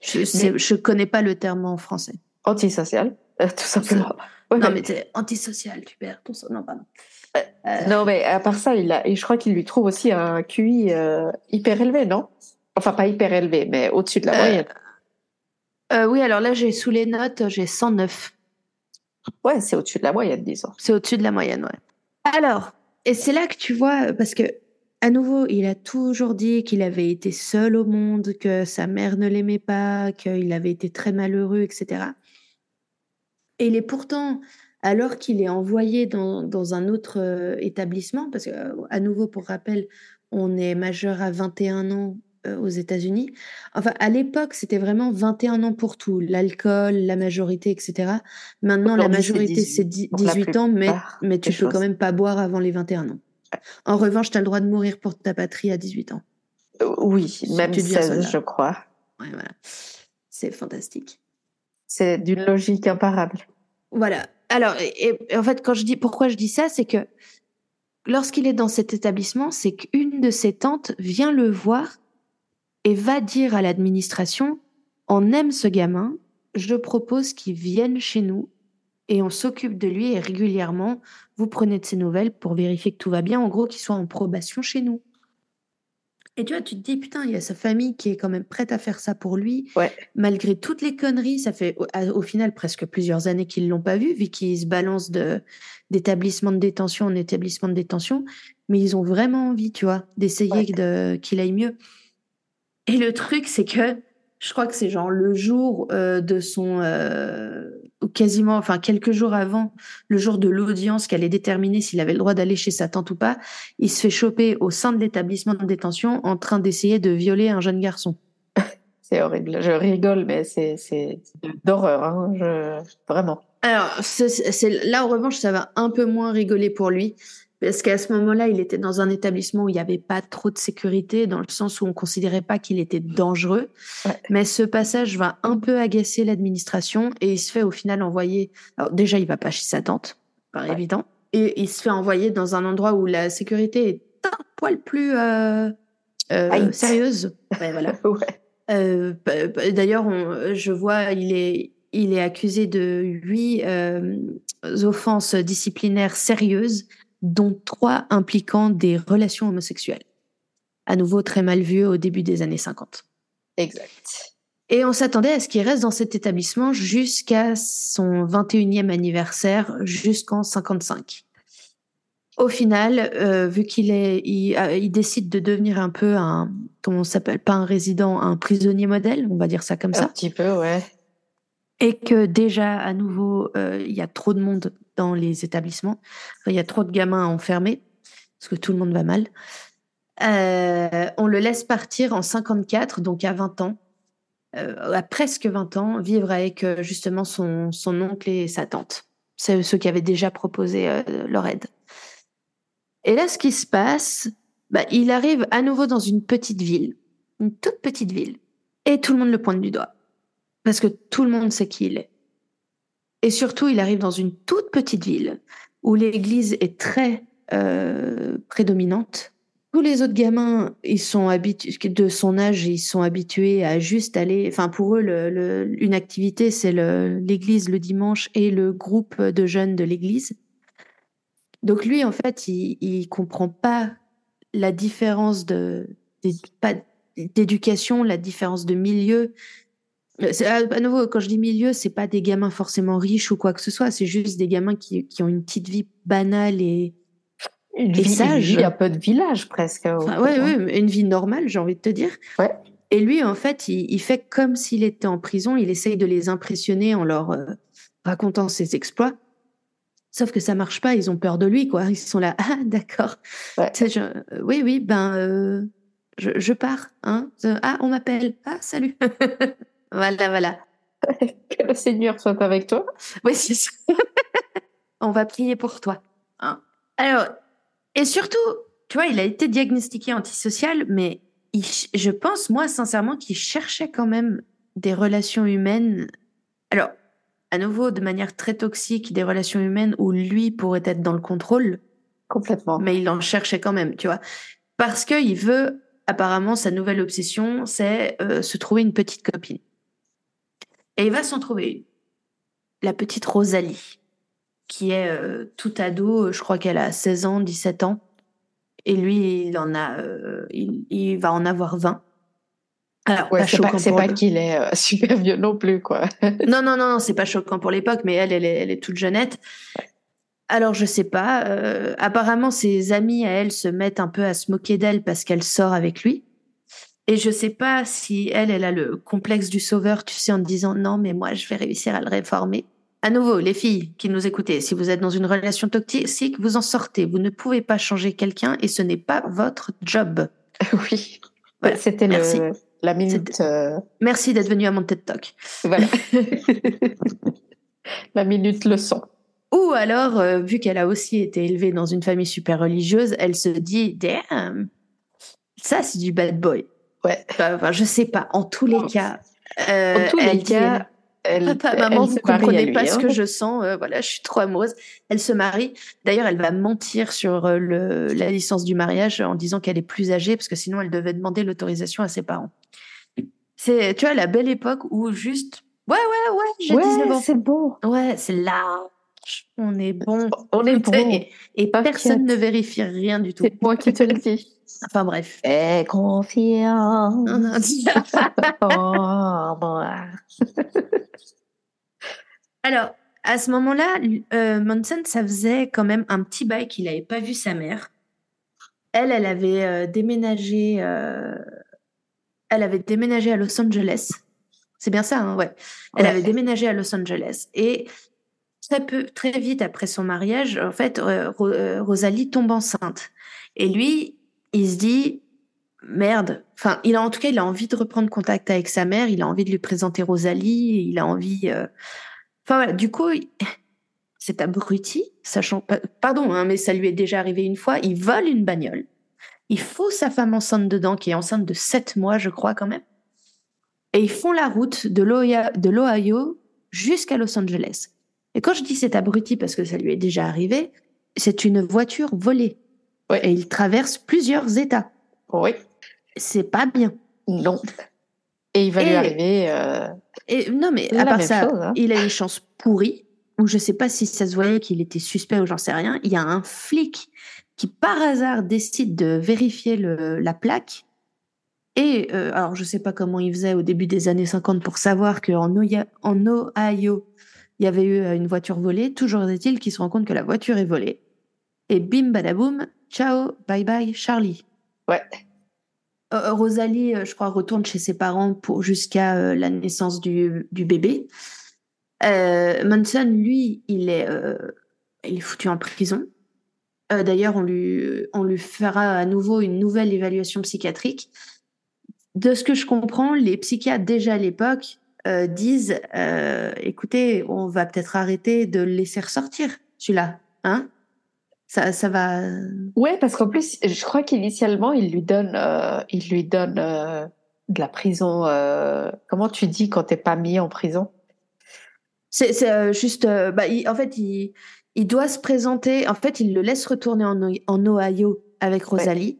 B: Je, je connais pas le terme en français.
A: Antisocial, tout simplement.
B: non, mais c'est antisocial, tu perds ton Non, pardon.
A: Euh, non, mais à part ça, il a, et je crois qu'il lui trouve aussi un QI euh, hyper élevé, non? Enfin, pas hyper élevé, mais au-dessus de la moyenne.
B: oui, alors là, j'ai sous les notes, j'ai 109.
A: Ouais, c'est au-dessus de la moyenne, disons.
B: C'est au-dessus de la moyenne, ouais. Alors, et c'est là que tu vois, parce que à nouveau, il a toujours dit qu'il avait été seul au monde, que sa mère ne l'aimait pas, qu'il avait été très malheureux, etc. Et il est pourtant, alors qu'il est envoyé dans, un autre euh, établissement, parce qu'à euh, nouveau, pour rappel, on est majeur à 21 ans euh, aux États-Unis. Enfin, à l'époque, c'était vraiment 21 ans pour tout, l'alcool, la majorité, etc. Maintenant, la majorité, c'est 18, ans, mais, mais tu peux quand même pas boire avant les 21 ans. En revanche, tu as le droit de mourir pour ta patrie à 18 ans.
A: Euh, oui, même 16, je crois.
B: Ouais, voilà. C'est fantastique.
A: C'est d'une logique imparable.
B: Voilà. Alors, et, en fait, quand je dis pourquoi je dis ça, c'est que lorsqu'il est dans cet établissement, c'est qu'une de ses tantes vient le voir et va dire à l'administration on aime ce gamin, je propose qu'il vienne chez nous et on s'occupe de lui et régulièrement, vous prenez de ses nouvelles pour vérifier que tout va bien, en gros, qu'il soit en probation chez nous. Et tu vois, tu te dis, putain, il y a sa famille qui est quand même prête à faire ça pour lui. Malgré toutes les conneries, ça fait au, final presque plusieurs années qu'ils ne l'ont pas vu, vu qu'ils se balancent d'établissement de, détention en établissement de détention. Mais ils ont vraiment envie, tu vois, d'essayer qu'il aille mieux. Et le truc, c'est que je crois que c'est genre le jour euh, de son euh, quasiment enfin quelques jours avant le jour de l'audience qui allait déterminer s'il avait le droit d'aller chez sa tante ou pas il se fait choper au sein de l'établissement de détention en train d'essayer de violer un jeune garçon. [LAUGHS]
A: C'est horrible. Je rigole mais c'est c'est d'horreur hein. je... vraiment.
B: Alors c'est là en revanche ça va un peu moins rigoler pour lui parce qu'à ce moment-là, il était dans un établissement où il n'y avait pas trop de sécurité, dans le sens où on ne considérait pas qu'il était dangereux. Mais ce passage va un peu agacer l'administration et il se fait au final envoyer. Alors déjà, il va pas chez sa tante, par évident, et il se fait envoyer dans un endroit où la sécurité est un poil plus euh, euh, sérieuse. Ouais, voilà. [LAUGHS] Euh, d'ailleurs, je vois, il est il est accusé de huit euh, offenses disciplinaires sérieuses, dont trois impliquant des relations homosexuelles. À nouveau très mal vu au début des années 50.
A: Exact.
B: Et on s'attendait à ce qu'il reste dans cet établissement jusqu'à son 21e anniversaire, jusqu'en 55. Au final, euh, vu qu'il est, il, euh, il, décide de devenir un peu un, comment on s'appelle, pas un résident, un prisonnier modèle, on va dire ça comme ça.
A: Un petit peu, ouais.
B: Et que déjà, à nouveau, euh, il y a trop de monde dans les établissements. Il y a trop de gamins enfermés, parce que tout le monde va mal. Euh, on le laisse partir en 54, donc à 20 ans, euh, à presque 20 ans, vivre avec euh, justement son, oncle et sa tante. Ceux qui avaient déjà proposé leur aide. Et là, ce qui se passe, bah, il arrive à nouveau dans une petite ville, une toute petite ville, et tout le monde le pointe du doigt. Parce que tout le monde sait qui il est. Et surtout, il arrive dans une toute petite ville où l'église est très euh, prédominante. Tous les autres gamins, ils sont habitués de son âge, ils sont habitués à juste aller. Enfin, pour eux, une activité, c'est l'église le, dimanche et le groupe de jeunes de l'église. Donc lui, en fait, il, il comprend pas la différence d'éducation, la différence de milieu. À nouveau, quand je dis milieu, c'est pas des gamins forcément riches ou quoi que ce soit. C'est juste des gamins qui, qui ont une petite vie banale et,
A: une et vie, sage. Une vie un peu de village presque.
B: Enfin, ouais, ouais, une vie normale, j'ai envie de te dire.
A: Ouais.
B: Et lui, en fait, il, il, fait comme s'il était en prison. Il essaye de les impressionner en leur euh, racontant ses exploits. Sauf que ça marche pas, ils ont peur de lui, quoi. Ils sont là, [LAUGHS] ah, d'accord.
A: Ouais.
B: Euh, oui, oui, ben, euh, je, je, pars, hein. Ah, on m'appelle. Ah, salut. [LAUGHS] voilà, voilà. [LAUGHS]
A: Que le Seigneur soit avec toi.
B: Oui, c'est ça. [LAUGHS] on va prier pour toi. Hein. Alors, et surtout, tu vois, il a été diagnostiqué antisocial, mais il, je pense, moi, sincèrement, qu'il cherchait quand même des relations humaines. Alors, à nouveau de manière très toxique des relations humaines où lui pourrait être dans le contrôle.
A: Complètement.
B: Mais il en cherchait quand même, tu vois. Parce qu'il veut, apparemment, sa nouvelle obsession, c'est euh, se trouver une petite copine. Et il va s'en trouver une. La petite Rosalie, qui est euh, tout ado, je crois qu'elle a 16 ans, 17 ans. Et lui, il en a, euh, il, il va en avoir 20.
A: Alors, ouais, c'est pas, pas qu'il est euh, [LAUGHS] super vieux non plus, quoi. [LAUGHS]
B: non, non, non, non c'est pas choquant pour l'époque, mais elle, elle est, elle est toute jeunette.
A: Ouais.
B: Alors, je sais pas. Euh, apparemment, ses amis à elle se mettent un peu à se moquer d'elle parce qu'elle sort avec lui. Et je sais pas si elle, elle a le complexe du sauveur, tu sais, en disant non, mais moi, je vais réussir à le réformer. À nouveau, les filles qui nous écoutez, si vous êtes dans une relation toxique, vous en sortez. Vous ne pouvez pas changer quelqu'un et ce n'est pas votre job. [LAUGHS]
A: Oui. Voilà. C'était le la minute. Euh...
B: Merci d'être venu à mon TED Talk.
A: Voilà. [LAUGHS] la minute leçon.
B: Ou alors, euh, vu qu'elle a aussi été élevée dans une famille super religieuse, elle se dit Damn, ça c'est du bad boy.
A: Ouais.
B: Enfin, je sais pas. En tous les cas, euh,
A: en tous les cas, elle,
B: Papa, maman,
A: elle
B: vous comprenez
A: lui,
B: pas ce
A: hein.
B: que je sens. euh, voilà, je suis trop amoureuse. Elle se marie. D'ailleurs, elle va mentir sur euh, le, la licence du mariage en disant qu'elle est plus âgée parce que sinon elle devait demander l'autorisation à ses parents. C'est, tu vois, la belle époque où juste, ouais, ouais, ouais, j'ai
A: Ouais,
B: 19 ans.
A: c'est beau.
B: Ouais, c'est large. On est bon.
A: On est bon.
B: Et, personne ne vérifie rien du tout.
A: C'est moi qui te le dis.
B: Enfin bref.
A: Fais confiance. moi. [LAUGHS]
B: Alors, à ce moment-là, euh, Manson, ça faisait quand même un petit bail qu'il n'avait pas vu sa mère. Elle, elle avait euh, déménagé. euh, elle avait déménagé à Los Angeles. C'est bien ça, hein, ouais. Elle
A: Ouais.
B: avait déménagé à Los Angeles et très peu, très vite après son mariage, en fait, euh, Rosalie tombe enceinte. Et lui, il se dit merde. Enfin, il a en tout cas, il a envie de reprendre contact avec sa mère. Il a envie de lui présenter Rosalie. Il a envie. euh, Enfin voilà, du coup, cet abruti, sachant pas, pardon, hein, mais ça lui est déjà arrivé une fois, il vole une bagnole. Il faut sa femme enceinte dedans, qui est enceinte de 7 mois, je crois quand même. Et ils font la route de l'Ohio jusqu'à Los Angeles. Et quand je dis cet abruti, parce que ça lui est déjà arrivé, c'est une voiture volée. Et il traverse plusieurs États.
A: Oui.
B: C'est pas bien.
A: Non. Et il va lui arriver. euh,
B: Et non, mais à part ça,
A: chose, hein.
B: il a une chance pourrie, où je sais pas si ça se voyait qu'il était suspect ou j'en sais rien. Il y a un flic qui, par hasard, décide de vérifier le, la plaque. Et, euh, alors, je sais pas comment il faisait au début des années 50 pour savoir qu'en en Ohio, il y avait eu euh, une voiture volée. Toujours est-il qu'il se rend compte que la voiture est volée. Et bim, badaboum, ciao, bye bye, Charlie.
A: Ouais.
B: Euh, Rosalie, euh, je crois, retourne chez ses parents pour jusqu'à euh, la naissance du, du bébé. Euh, Manson, lui, il est, euh, il est foutu en prison. Euh, D'ailleurs, on lui, on lui fera à nouveau une nouvelle évaluation psychiatrique. De ce que je comprends, les psychiatres déjà à l'époque euh, disent, euh, écoutez, on va peut-être arrêter de le laisser ressortir, celui-là, hein? Ça, ça va.
A: Ouais, parce qu'en plus, je crois qu'initialement, il lui donne, euh, il lui donne euh, de la prison. euh, comment tu dis quand t'es pas mis en prison?
B: C'est euh, juste, euh, bah, il- en fait, il, il doit se présenter. En fait, il le laisse retourner en Ohio avec Rosalie,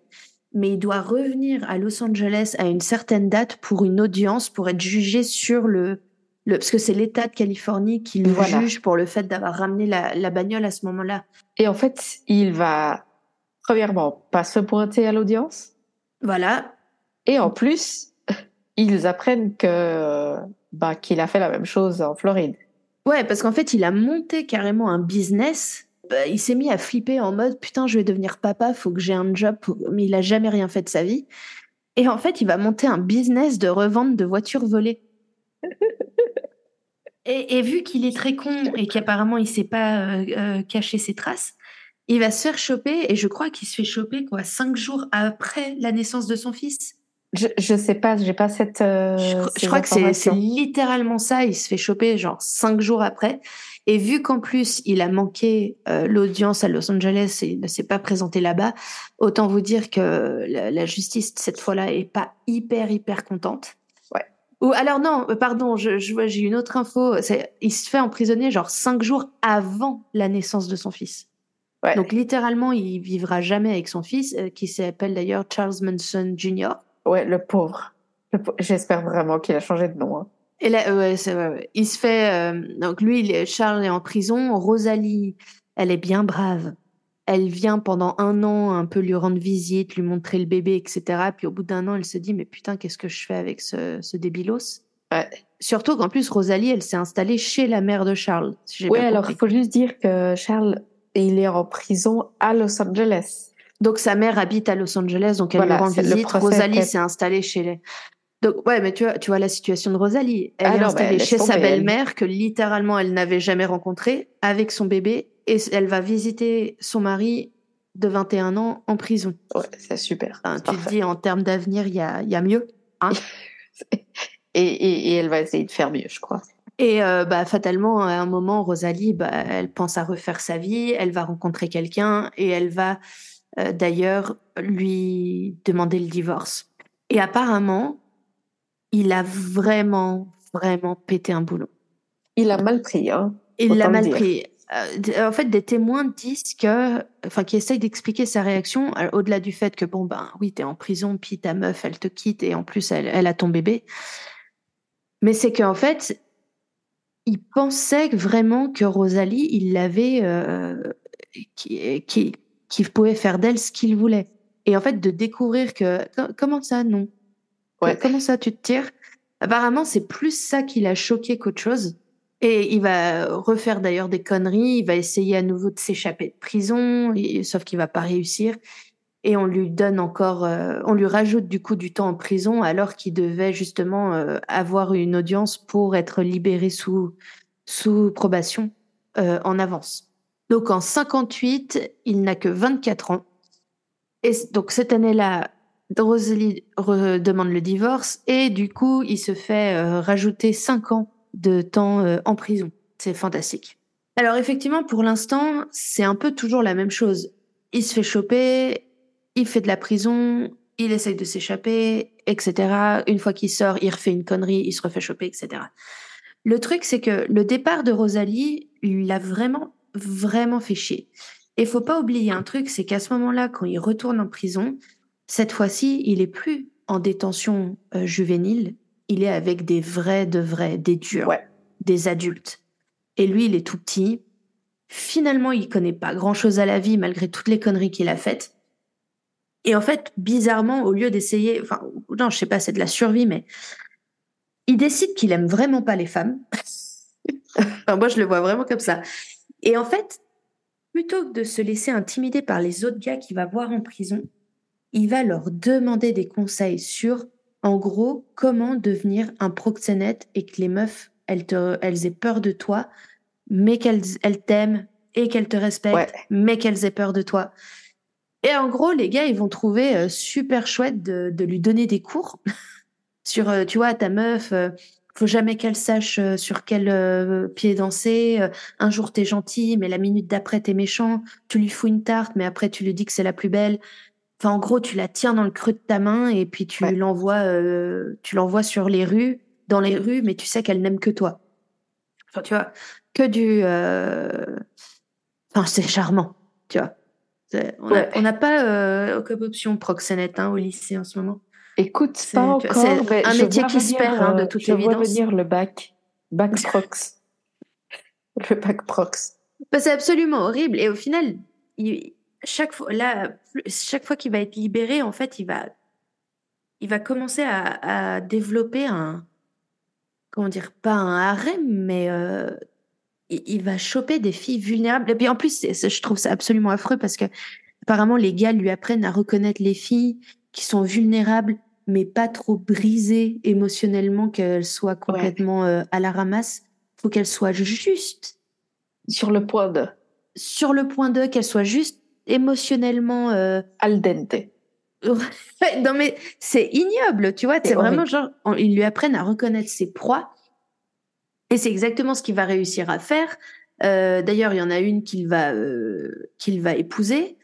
B: mais il doit revenir à Los Angeles à une certaine date pour une audience pour être jugé sur le, le parce que c'est l'État de Californie qui le
A: Voilà.
B: juge pour le fait d'avoir ramené la, la bagnole à ce moment-là.
A: Et en fait, il va premièrement pas se pointer à l'audience,
B: Voilà.
A: et en plus, [LAUGHS] ils apprennent que bah, qu'il a fait la même chose en Floride.
B: Ouais, parce qu'en fait, il a monté carrément un business. Bah, il s'est mis à flipper en mode putain, je vais devenir papa, faut que j'ai un job, mais il a jamais rien fait de sa vie. Et en fait, il va monter un business de revente de voitures volées. [LAUGHS] Et, et vu qu'il est très con et qu'apparemment il sait pas euh, euh, cacher ses traces, il va se faire choper et je crois qu'il se fait choper quoi cinq jours après la naissance de son fils.
A: Je, je sais pas, j'ai pas cette. euh,
B: Je, cro- je
A: ces
B: crois que c'est littéralement ça. Il se fait choper genre cinq jours après. Et vu qu'en plus il a manqué euh, l'audience à Los Angeles et il ne s'est pas présenté là-bas, autant vous dire que la, la justice cette fois-là est pas hyper hyper contente. Ou alors non, euh, pardon, je, je vois j'ai une autre info. C'est il se fait emprisonner genre cinq jours avant la naissance de son fils.
A: Ouais.
B: Donc littéralement il vivra jamais avec son fils euh, qui s'appelle d'ailleurs Charles Manson Jr.
A: Ouais, le pauvre. Le J'espère vraiment qu'il a changé de nom. hein.
B: Et là, ouais, c'est ouais, ouais. Il se fait. euh, donc lui, il est- Charles est en prison. Rosalie, elle est bien brave. Elle vient pendant un an un peu lui rendre visite, lui montrer le bébé, etc. Puis au bout d'un an, elle se dit mais putain, qu'est-ce que je fais avec ce, ce débilos?
A: Ouais.
B: Surtout qu'en plus, Rosalie, elle s'est installée chez la mère de Charles. si bien
A: alors il faut juste dire que Charles, il est en prison à Los Angeles.
B: Donc sa mère habite à Los Angeles, donc elle
A: Voilà,
B: lui rend visite. Rosalie s'est installée chez les. Donc ouais, mais tu vois, tu vois la situation de Rosalie. Elle
A: Ah
B: est installée
A: laisse
B: chez sa belle-mère que littéralement elle n'avait jamais rencontrée avec son bébé et elle va visiter son mari de 21 ans en prison.
A: Ouais, c'est super.
B: Enfin, tu te
A: parfait.
B: dis en termes d'avenir, il y a, il y a mieux. [LAUGHS]
A: Et, et, et elle va essayer de faire mieux, je crois.
B: Et euh, bah, fatalement, à un moment, Rosalie, bah, elle pense à refaire sa vie, elle va rencontrer quelqu'un et elle va euh, d'ailleurs lui demander le divorce. Et apparemment, il a vraiment, vraiment pété un boulot.
A: Il a mal pris, hein.
B: Il l'a mal
A: dire.
B: pris. Euh, en fait, des témoins disent que, enfin, qui essayent d'expliquer sa réaction, euh, au-delà du fait que, bon, ben oui, t'es en prison, puis ta meuf, elle te quitte, et en plus, elle, elle a ton bébé. Mais c'est qu'en fait, il pensait vraiment que Rosalie, il l'avait, euh, qui, qui, qui pouvait faire d'elle ce qu'il voulait. Et en fait, de découvrir que, co- comment ça, non?
A: Ouais.
B: Comment ça, tu te tires? Apparemment, c'est plus ça qui l'a choqué qu'autre chose. Et il va refaire d'ailleurs des conneries. Il va essayer à nouveau de s'échapper de prison, sauf qu'il va pas réussir. Et on lui donne encore, euh, on lui rajoute du coup du temps en prison alors qu'il devait justement euh, avoir une audience pour être libéré sous sous probation euh, en avance. Donc en 58, il n'a que 24 ans. Et donc cette année-là, Rosalie demande le divorce et du coup, il se fait rajouter 5 ans de temps euh, en prison. C'est fantastique. Alors effectivement, pour l'instant, c'est un peu toujours la même chose. Il se fait choper, il fait de la prison, il essaye de s'échapper, etc. Une fois qu'il sort, il refait une connerie, il se refait choper, etc. Le truc, c'est que le départ de Rosalie l'a vraiment, vraiment fait chier. Et faut pas oublier un truc, c'est qu'à ce moment-là, quand il retourne en prison, cette fois-ci, il est plus en détention euh, juvénile, il est avec des vrais de vrais, des durs,
A: Ouais.
B: des adultes. Et lui, il est tout petit. Finalement, il connaît pas grand-chose à la vie malgré toutes les conneries qu'il a faites. Et en fait, bizarrement, au lieu d'essayer, enfin, non, je sais pas, c'est de la survie, mais il décide qu'il aime vraiment pas les femmes. [LAUGHS] Enfin, moi, je le vois vraiment comme ça. Et en fait, plutôt que de se laisser intimider par les autres gars qu'il va voir en prison, il va leur demander des conseils sur, en gros, comment devenir un proxénète et que les meufs, elles, te, elles aient peur de toi, mais qu'elles elles t'aiment et qu'elles te respectent,
A: Ouais.
B: mais qu'elles aient peur de toi. Et en gros, les gars, ils vont trouver euh, super chouette de, de lui donner des cours [LAUGHS] sur, euh, tu vois, ta meuf, euh, faut jamais qu'elle sache euh, sur quel pied danser. un jour t'es gentil, mais la minute d'après t'es méchant. Tu lui fous une tarte, mais après tu lui dis que c'est la plus belle. Enfin, en gros, tu la tiens dans le creux de ta main et puis tu
A: Ouais.
B: l'envoies, euh, tu l'envoies sur les rues, dans les rues, mais tu sais qu'elle n'aime que toi. Enfin, tu vois, que du. euh, Enfin, c'est charmant, tu vois. On n'a
A: Ouais.
B: pas euh, comme option proxénète hein, au lycée en ce moment.
A: Écoute,
B: C'est-
A: pas encore,
B: c'est un
A: je
B: métier qui se perd, hein, de
A: euh,
B: toute
A: je
B: évidence.
A: venir le bac, bac [LAUGHS] prox. le bac prox.
B: Bah, c'est absolument horrible. Et au final, il- chaque fois, là, chaque fois qu'il va être libéré, en fait, il va, il va commencer à, à développer un, comment dire, pas un harem, mais euh, il, il va choper des filles vulnérables. Et puis en plus, je trouve ça absolument affreux parce que apparemment les gars lui apprennent à reconnaître les filles qui sont vulnérables, mais pas trop brisées émotionnellement qu'elles soient complètement euh, à la ramasse. Faut qu'elles soient juste
A: Sur le point de
B: sur le point de qu'elle soit juste émotionnellement euh,
A: al dente.
B: non mais c'est ignoble tu vois
A: C'est
B: vraiment genre on- ils lui apprennent à reconnaître ses proies. Et c'est exactement ce qu'il va réussir à faire. Euh, d'ailleurs il y en a une qu'il va euh, qu'il va épouser.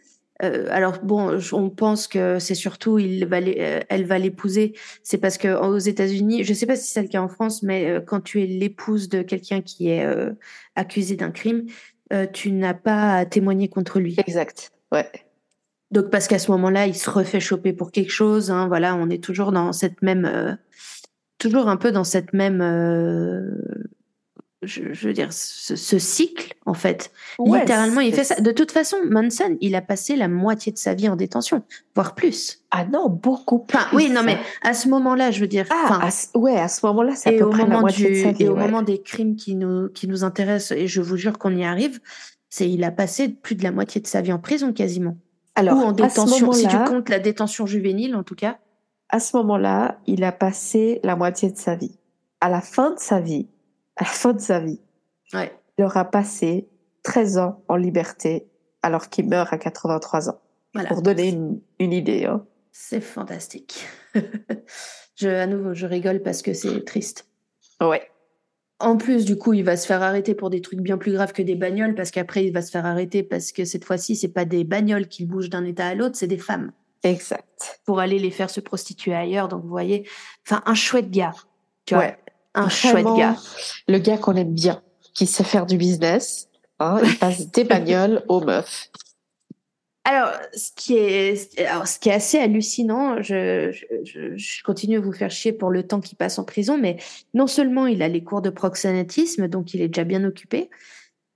B: Euh, alors bon on pense que c'est surtout il va elle va l'épouser. C'est parce que aux États-Unis je sais pas si c'est le cas en France mais quand tu es l'épouse de quelqu'un qui est accusé d'un crime euh, tu n'as pas à témoigner contre lui.
A: Exact. Ouais.
B: Donc parce qu'à ce moment-là, il se refait choper pour quelque chose. Hein, voilà, on est toujours dans cette même, euh, toujours un peu dans cette même, euh, je, je veux dire, ce, ce cycle en fait.
A: Ouais,
B: Littéralement, il fait ça. De toute façon, Manson, il a passé la moitié de sa vie en détention, voire plus.
A: Ah non, beaucoup plus.
B: Enfin, oui, non, mais à ce moment-là, je veux dire.
A: Ah, à ce- ouais, à ce moment-là, c'est à peu près la
B: moment
A: moitié
B: du
A: de sa vie.
B: et au moment des crimes qui nous qui nous intéressent et je vous jure qu'on y arrive c'est il a passé plus de la moitié de sa vie en prison quasiment
A: Alors,
B: ou en détention si tu comptes la détention juvénile en tout cas
A: à ce moment-là, il a passé la moitié de sa vie. À la fin de sa vie, à la fin de sa vie,
B: ouais
A: il aura passé 13 ans en liberté alors qu'il meurt à 83 ans.
B: voilà
A: Pour donner une, une idée. Hein.
B: c'est fantastique [LAUGHS] je à nouveau je rigole parce que c'est triste
A: Ouais.
B: en plus du coup il va se faire arrêter pour des trucs bien plus graves que des bagnoles parce qu'après il va se faire arrêter parce que cette fois-ci c'est pas des bagnoles qui bougent d'un état à l'autre c'est des femmes
A: Exact.
B: pour aller les faire se prostituer ailleurs donc vous voyez enfin un chouette gars tu vois
A: Ouais.
B: Un chouette gars
A: Le gars qu'on aime bien, qui sait faire du business. Hein, il [LAUGHS] passe des bagnoles aux meufs.
B: Alors, ce qui est, alors, ce qui est assez hallucinant, je, je, je- je continue à vous faire chier pour le temps qu'il passe en prison, mais non seulement il a les cours de proxénétisme, donc il est déjà bien occupé.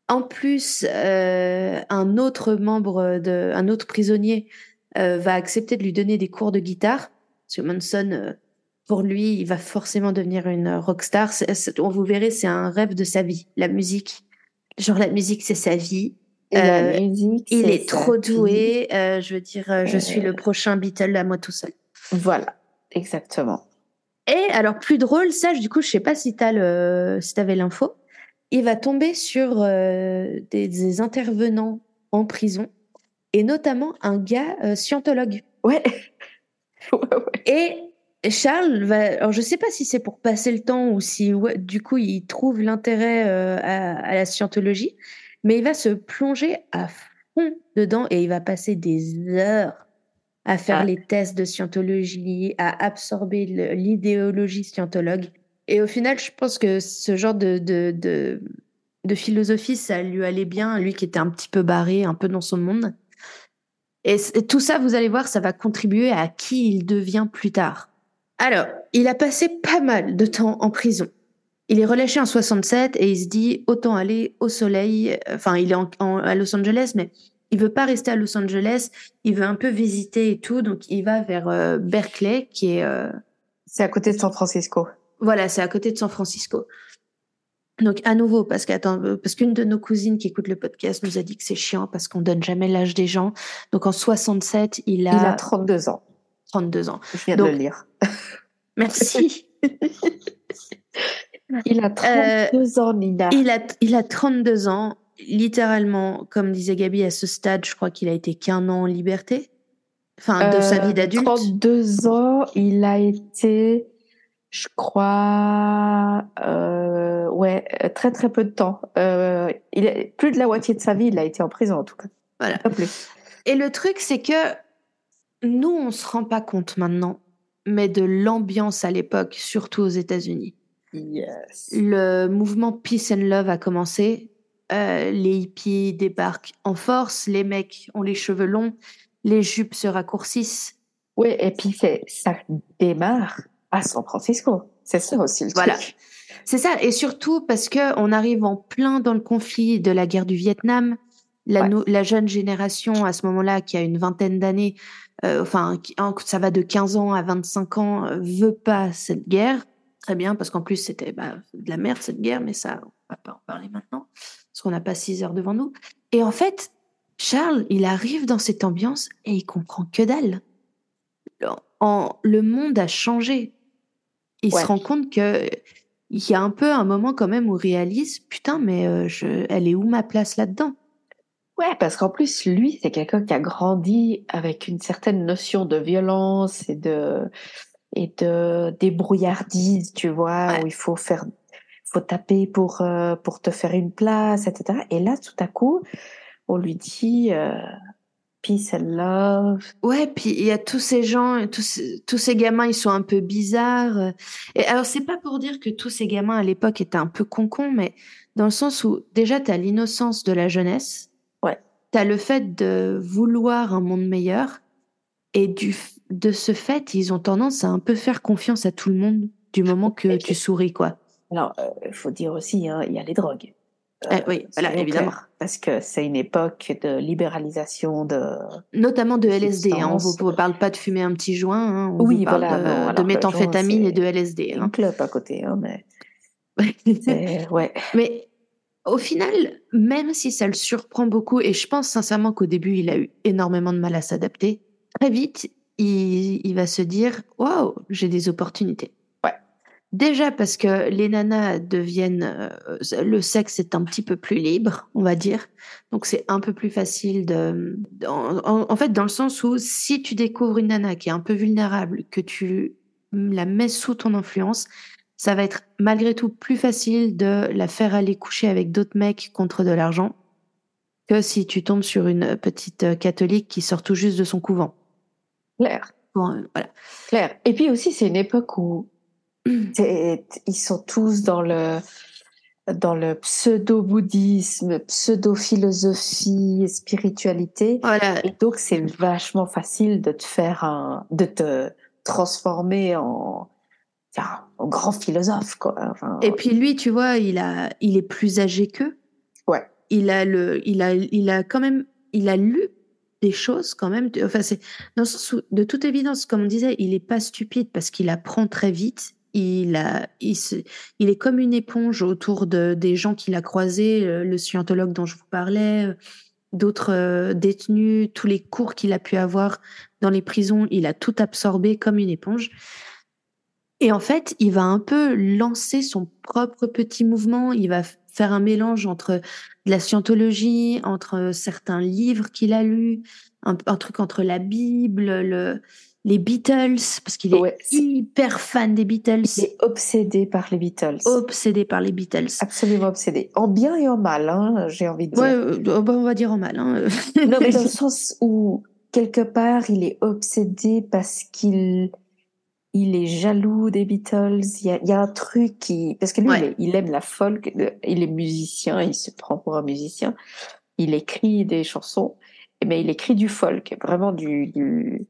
B: En plus, euh, un autre membre de, un autre prisonnier euh, va accepter de lui donner des cours de guitare. Parce que Manson, euh, pour lui, il va forcément devenir une rockstar. C'est- c'est- on vous verrez, c'est un rêve de sa vie, la musique. Genre la musique, c'est sa vie.
A: Et la
B: Euh,
A: musique,
B: Il est trop doué. euh, je veux dire, euh, je suis
A: Euh.
B: le prochain Beatle à moi tout seul.
A: Voilà, exactement.
B: Et alors, plus drôle, ça, du coup, je sais pas si tu le, si avais l'info. Il va tomber sur euh, des, des intervenants en prison et notamment un gars euh, scientologue.
A: Ouais. [LAUGHS] ouais, ouais.
B: Et Charles va, alors je sais pas si c'est pour passer le temps ou si ouais, du coup il trouve l'intérêt euh, à, à la scientologie, mais il va se plonger à fond dedans et il va passer des heures à faire
A: Ah.
B: les tests de scientologie, à absorber l'idéologie scientologue. Et au final, je pense que ce genre de, de, de, de philosophie, ça lui allait bien, lui qui était un petit peu barré, un peu dans son monde. Et tout ça, vous allez voir, ça va contribuer à qui il devient plus tard. Alors, il a passé pas mal de temps en prison. Il est relâché en 67 et il se dit autant aller au soleil. Enfin, il est à Los Angeles, mais il veut pas rester à Los Angeles. Il veut un peu visiter et tout, donc il va vers euh, Berkeley, qui est. Euh,
A: c'est à côté de San Francisco.
B: Voilà, c'est à côté de San Francisco. Donc à nouveau, parce qu'attends, parce qu'une de nos cousines qui écoute le podcast nous a dit que c'est chiant parce qu'on donne jamais l'âge des gens. Donc en 67, il a.
A: Il a 32 ans.
B: 32 ans.
A: Je viens de le lire. [LAUGHS]
B: Merci.
A: il a 32 ans, Nina.
B: Il a, il a 32 ans. Littéralement, comme disait Gabi, à ce stade, je crois qu'il a été qu'un an en liberté. Enfin, de sa vie d'adulte.
A: 32 ans, il a été, je crois, euh, ouais, très très peu de temps. Euh, il plus de la moitié de sa vie, il a été en prison en tout cas.
B: Voilà. plus. Et le truc, c'est que nous, on se rend pas compte maintenant, mais de l'ambiance à l'époque, surtout aux États-Unis.
A: Yes.
B: Le mouvement Peace and Love a commencé. Euh, les hippies débarquent en force, les mecs ont les cheveux longs, les jupes se raccourcissent.
A: Oui, et puis ça démarre à San Francisco. C'est ça aussi le
B: voilà. C'est ça, et surtout parce que on arrive en plein dans le conflit de la guerre du Vietnam. La, la jeune génération à ce moment-là, qui a une vingtaine d'années, enfin, ça va de 15 ans à 25 ans, euh, veut pas cette guerre. Très bien, parce qu'en plus, c'était bah, de la merde, cette guerre, mais ça, on va pas en parler maintenant, parce qu'on n'a pas 6 heures devant nous. Et en fait, Charles, il arrive dans cette ambiance et il comprend que dalle. En, le monde a changé. Il se rend compte que il y a un peu un moment quand même où il réalise, putain, mais euh, je, elle est où ma place là-dedans?
A: Ouais, parce qu'en plus, lui, c'est quelqu'un qui a grandi avec une certaine notion de violence et de et de débrouillardise, tu vois, où il faut faire, faut taper pour euh, pour te faire une place, etc. Et là, tout à coup, on lui dit euh, peace and love.
B: Ouais, puis il y a tous ces gens, tous tous ces gamins, ils sont un peu bizarres. Et alors, c'est pas pour dire que tous ces gamins à l'époque étaient un peu concons, mais dans le sens où déjà tu as l'innocence de la jeunesse tu as le fait de vouloir un monde meilleur et du, de ce fait, ils ont tendance à un peu faire confiance à tout le monde du moment que [LAUGHS] tu souris, quoi.
A: Alors, il euh, faut dire aussi, hein, il y a les drogues.
B: Euh, eh oui, voilà, évidemment.
A: Parce que c'est une époque de libéralisation de...
B: Notamment de LSD. Hein, on ne parle pas de fumer un petit joint. Hein, on oui, parle de, de méthamphétamine et de LSD.
A: Un club à côté, hein, mais... [LAUGHS]
B: ouais. Mais au final, même si ça le surprend beaucoup, et je pense sincèrement qu'au début, il a eu énormément de mal à s'adapter, très vite, il, va se dire Waouh, j'ai des opportunités.
A: Ouais.
B: Déjà parce que les nanas deviennent. Euh, le sexe est un petit peu plus libre, on va dire. Donc c'est un peu plus facile de. En, en, fait, dans le sens où si tu découvres une nana qui est un peu vulnérable, que tu la mets sous ton influence, ça va être malgré tout plus facile de la faire aller coucher avec d'autres mecs contre de l'argent que si tu tombes sur une petite euh, catholique qui sort tout juste de son couvent.
A: Claire.
B: Bon, voilà.
A: Claire. Et puis aussi, c'est une époque où [CLEARS THROAT] ils sont tous dans le dans le pseudo-bouddhisme, pseudo-philosophie, spiritualité.
B: Voilà.
A: Et donc, c'est vachement facile de te faire un, de te transformer en, grand philosophe, quoi.
B: et puis lui, tu vois, il a, il est plus âgé qu'eux.
A: Ouais.
B: Il a le, il a, il a quand même, il a lu des choses quand même. Enfin, c'est dans le sens où, de toute évidence, comme on disait, il est pas stupide parce qu'il apprend très vite. Il a, il, il est comme une éponge autour de des gens qu'il a croisés, euh, le scientologue dont je vous parlais, euh, d'autres euh, détenus, tous les cours qu'il a pu avoir dans les prisons, il a tout absorbé comme une éponge. Et en fait, il va un peu lancer son propre petit mouvement. Il va faire un mélange entre de la scientologie, entre certains livres qu'il a lus, un, truc entre la Bible, le, les Beatles, parce qu'il est hyper fan des Beatles.
A: Il est obsédé par les Beatles.
B: Obsédé par les Beatles.
A: Absolument obsédé. En bien et en mal, hein, j'ai envie de dire.
B: Ouais, euh, bah, on va dire en mal. Hein.
A: non, mais dans le [LAUGHS] sens où, quelque part, il est obsédé parce qu'il il est jaloux des Beatles. Il y a, il y a un truc qui, parce que lui, il, aime la folk. Il est musicien, il se prend pour un musicien. Il écrit des chansons, mais il écrit du folk, vraiment du, du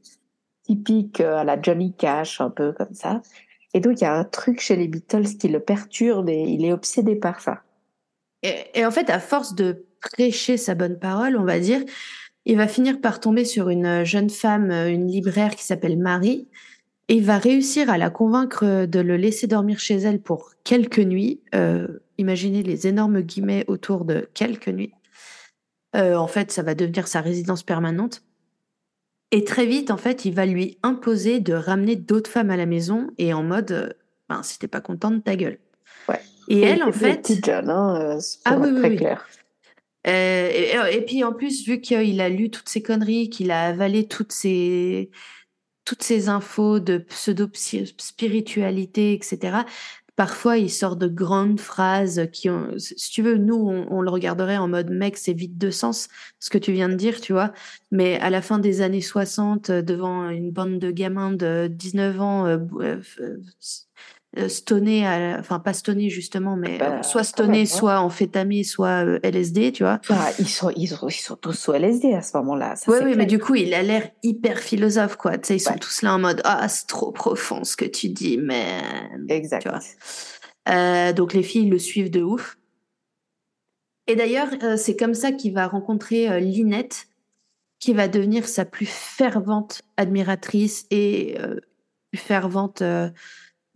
A: typique euh, à la Johnny Cash, un peu comme ça. Et donc, il y a un truc chez les Beatles qui le perturbe et il est obsédé par ça.
B: Et, et en fait, à force de prêcher sa bonne parole, on va dire, il va finir par tomber sur une jeune femme, une libraire qui s'appelle Marie, et il va réussir à la convaincre de le laisser dormir chez elle pour quelques nuits. Euh, imaginez les énormes guillemets autour de quelques nuits. Euh, en fait, ça va devenir sa résidence permanente. Et très vite, en fait, il va lui imposer de ramener d'autres femmes à la maison et en mode, euh, ben, si t'es pas contente, ta gueule.
A: Ouais.
B: Et elle, en fait,
A: hein, euh, c'est
B: Ah oui, oui,
A: très
B: oui.
A: clair.
B: Euh, et, et puis en plus, vu qu'il a lu toutes ces conneries, qu'il a avalé toutes ces toutes ces infos de pseudo-spiritualité, etc. Parfois, il sort de grandes phrases qui ont, si tu veux, nous, on, le regarderait en mode mec, c'est vide de sens, ce que tu viens de dire, tu vois. Mais à la fin des années 60, euh, devant une bande de gamins de 19 ans, euh, bou- euh, euh, à la- enfin pas stonés justement, mais
A: Bah,
B: euh, soit
A: même, hein.
B: soit amphétamés, soit euh, LSD, tu vois.
A: Enfin, ils, sont, ils, sont, ils sont tous sous LSD à ce moment-là.
B: Oui, oui, mais du coup, il a l'air hyper philosophe, quoi. Tu sais, ils sont
A: Ouais.
B: tous là en mode Ah, c'est trop profond ce que tu dis, man.
A: Exact.
B: Tu vois. Euh, donc, les filles le suivent de ouf. Et d'ailleurs, euh, c'est comme ça qu'il va rencontrer Linette, qui va devenir sa plus fervente admiratrice et plus fervente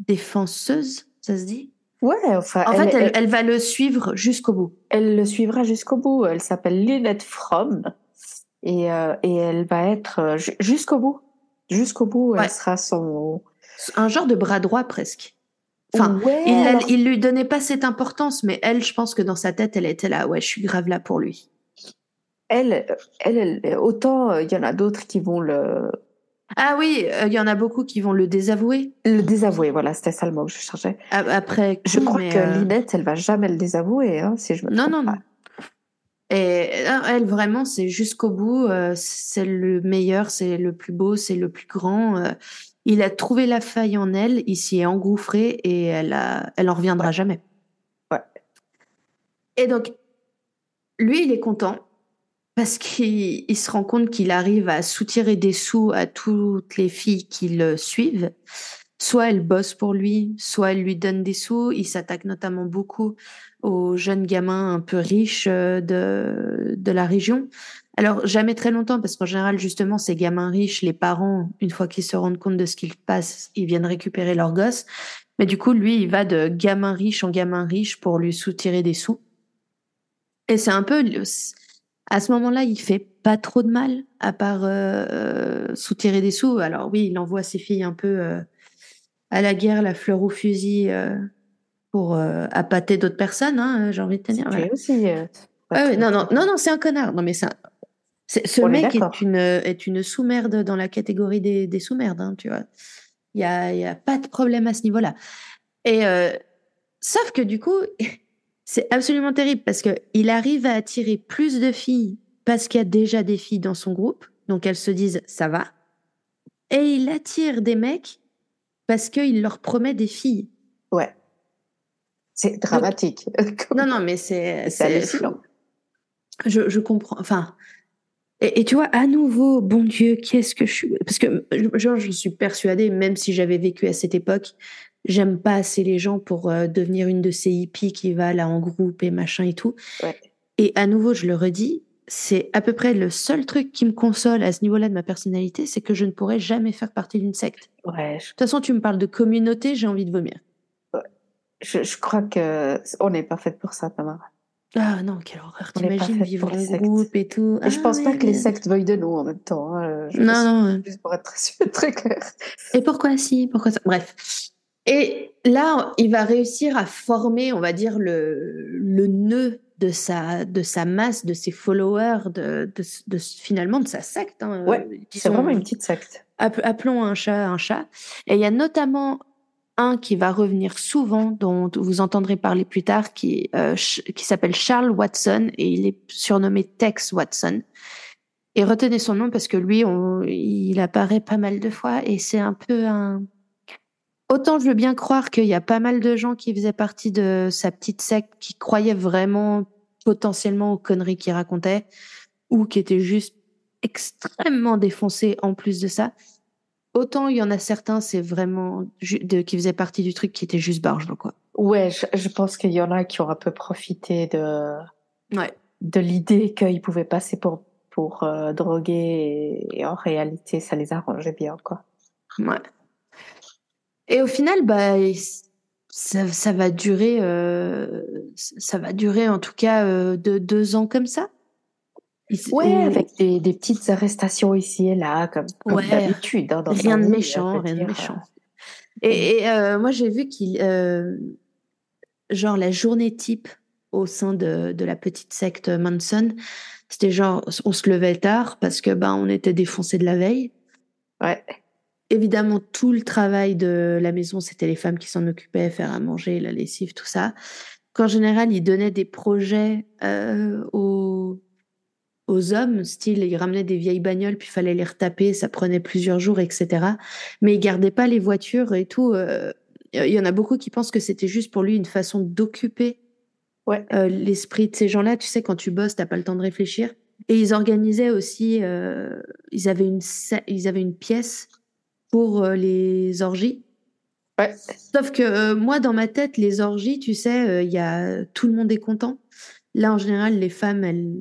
B: défenseuse, ça se dit?
A: Ouais, enfin,
B: En
A: elle,
B: fait, elle,
A: elle-
B: elle va le suivre jusqu'au bout.
A: elle le suivra jusqu'au bout. Elle s'appelle Lynette Fromm et, euh, et elle va être euh, ju- jusqu'au bout. Jusqu'au bout,
B: Ouais.
A: elle sera son.
B: Un genre de bras droit presque. Enfin,
A: Ouais,
B: Il, la-
A: alors-
B: il lui donnait pas cette importance, mais elle, je pense que dans sa tête, elle était là. Ouais, je suis grave là pour lui.
A: elle, elle, elle- autant euh, il y en a d'autres qui vont le,
B: Ah oui, euh, il y en a beaucoup qui vont le désavouer
A: le désavouer. Voilà, c'était ça le mot que je cherchais.
B: après.
A: Je crois que
B: euh,
A: Lynette, elle va jamais le désavouer, hein, si je me
B: Non,
A: trompe
B: non,
A: pas.
B: non. Et euh, elle, vraiment, c'est jusqu'au bout. euh, c'est le meilleur, c'est le plus beau, c'est le plus grand. euh, il a trouvé la faille en elle, il s'y est engouffré et elle, a, elle en reviendra jamais.
A: Ouais.
B: Et donc, lui, il est content parce qu'il il se rend compte qu'il arrive à soutirer des sous à toutes les filles qui le suivent. Soit elle bosse pour lui, soit elle lui donne des sous. Il s'attaque notamment beaucoup aux jeunes gamins un peu riches euh, de, de la région. Alors, jamais très longtemps, parce qu'en général, justement, ces gamins riches, les parents, une fois qu'ils se rendent compte de ce qu'il passe, ils viennent récupérer leurs gosses. Mais du coup, lui, il va de gamin riche en gamin riche pour lui soutirer des sous. Et c'est un peu, à ce moment-là, il fait pas trop de mal, à part euh, euh, soutirer des sous. Alors oui, il envoie ses filles un peu euh, à la guerre, la fleur au fusil, euh, pour appâter d'autres personnes, hein, j'ai envie de te dire. Voilà.
A: aussi.
B: Ouais, ouais, non, non, non, non, c'est un connard. Non, mais c'est un- ce
A: On
B: mec est une, est une sous-merde dans la catégorie des, des sous-merdes, hein, tu vois. Il y a, y a pas de problème à ce niveau-là. Et sauf que du coup, [LAUGHS] c'est absolument terrible parce que il arrive à attirer plus de filles parce qu'il y a déjà des filles dans son groupe, donc elles se disent ça va. Et il attire des mecs parce qu'il leur promet des filles.
A: Ouais. C'est dramatique.
B: Non, non, mais c'est
A: C'est hallucinant.
B: Je, je comprends. Enfin, et, et tu vois, à nouveau, bon Dieu, qu'est-ce que je suis? Parce que, genre, je suis persuadée, même si j'avais vécu à cette époque, j'aime pas assez les gens pour euh, devenir une de ces hippies qui va là en groupe et machin et tout.
A: Ouais.
B: Et à nouveau, je le redis, c'est à peu près le seul truc qui me console à ce niveau-là de ma personnalité, c'est que je ne pourrais jamais faire partie d'une secte. De
A: Ouais, je,
B: toute façon, tu me parles de communauté, j'ai envie de vomir.
A: je, je crois que on n'est pas fait pour ça, Tamara.
B: Ah non, quelle horreur. T'imagines vivre en groupe et tout.
A: Et je
B: Ah
A: pense pas que les sectes veuillent de nous en même temps. hein. Je
B: Non, non.
A: Juste pour être [LAUGHS] très, très clair.
B: Et pourquoi si? Pourquoi ça? Bref. Et là, il va réussir à former, on va dire, le, le nœud de sa, de sa masse, de ses followers, de, de, de- finalement de sa secte. hein,
A: Ouais,
B: euh,
A: C'est vraiment une petite secte.
B: app- appelons un chat un chat. Et il y a notamment un qui va revenir souvent, dont vous entendrez parler plus tard, qui, euh, qui s'appelle Charles Watson et il est surnommé Tex Watson. Et retenez son nom parce que lui, on- il apparaît pas mal de fois et c'est un peu un. Autant je veux bien croire qu'il y a pas mal de gens qui faisaient partie de sa petite secte, qui croyaient vraiment potentiellement aux conneries qu'il racontait, ou qui étaient juste extrêmement défoncés en plus de ça. autant il y en a certains, c'est vraiment de, qui faisaient partie du truc qui était juste barge, quoi.
A: Ouais, je, je pense qu'il y en a qui ont un peu profité de,
B: ouais.
A: de l'idée qu'ils pouvaient passer pour, pour euh, droguer et, en réalité, ça les arrangeait bien, quoi.
B: Ouais. Et au final, bah, ça, ça va durer, euh, ça va durer en tout cas euh, de deux ans comme ça.
A: Ouais, avec des, des, petites arrestations ici et là, comme, comme d'habitude. Hein,
B: rien de méchant, rien de méchant. Et, et euh, moi, j'ai vu qu'il, genre, la journée type au sein de, de la petite secte Manson, c'était genre, on se levait tard parce que ben, on était défoncé de la veille.
A: Ouais.
B: Évidemment, tout le travail de la maison, c'était les femmes qui s'en occupaient, faire à manger, la lessive, tout ça. Qu'en général, ils donnaient des projets euh, aux aux hommes, style ils ramenaient des vieilles bagnoles puis il fallait les retaper, ça prenait plusieurs jours, etc. Mais ils gardaient pas les voitures et tout. Euh, il y en a beaucoup qui pensent que c'était juste pour lui une façon d'occuper
A: ouais.
B: euh, l'esprit de ces gens-là. Tu sais, quand tu bosses, t'as pas le temps de réfléchir. Et ils organisaient aussi, euh, ils avaient une ils avaient une pièce pour euh, les orgies.
A: Ouais.
B: Sauf que euh, moi, dans ma tête, les orgies, tu sais, euh, il y a tout le monde est content. Là, en général, les femmes, elles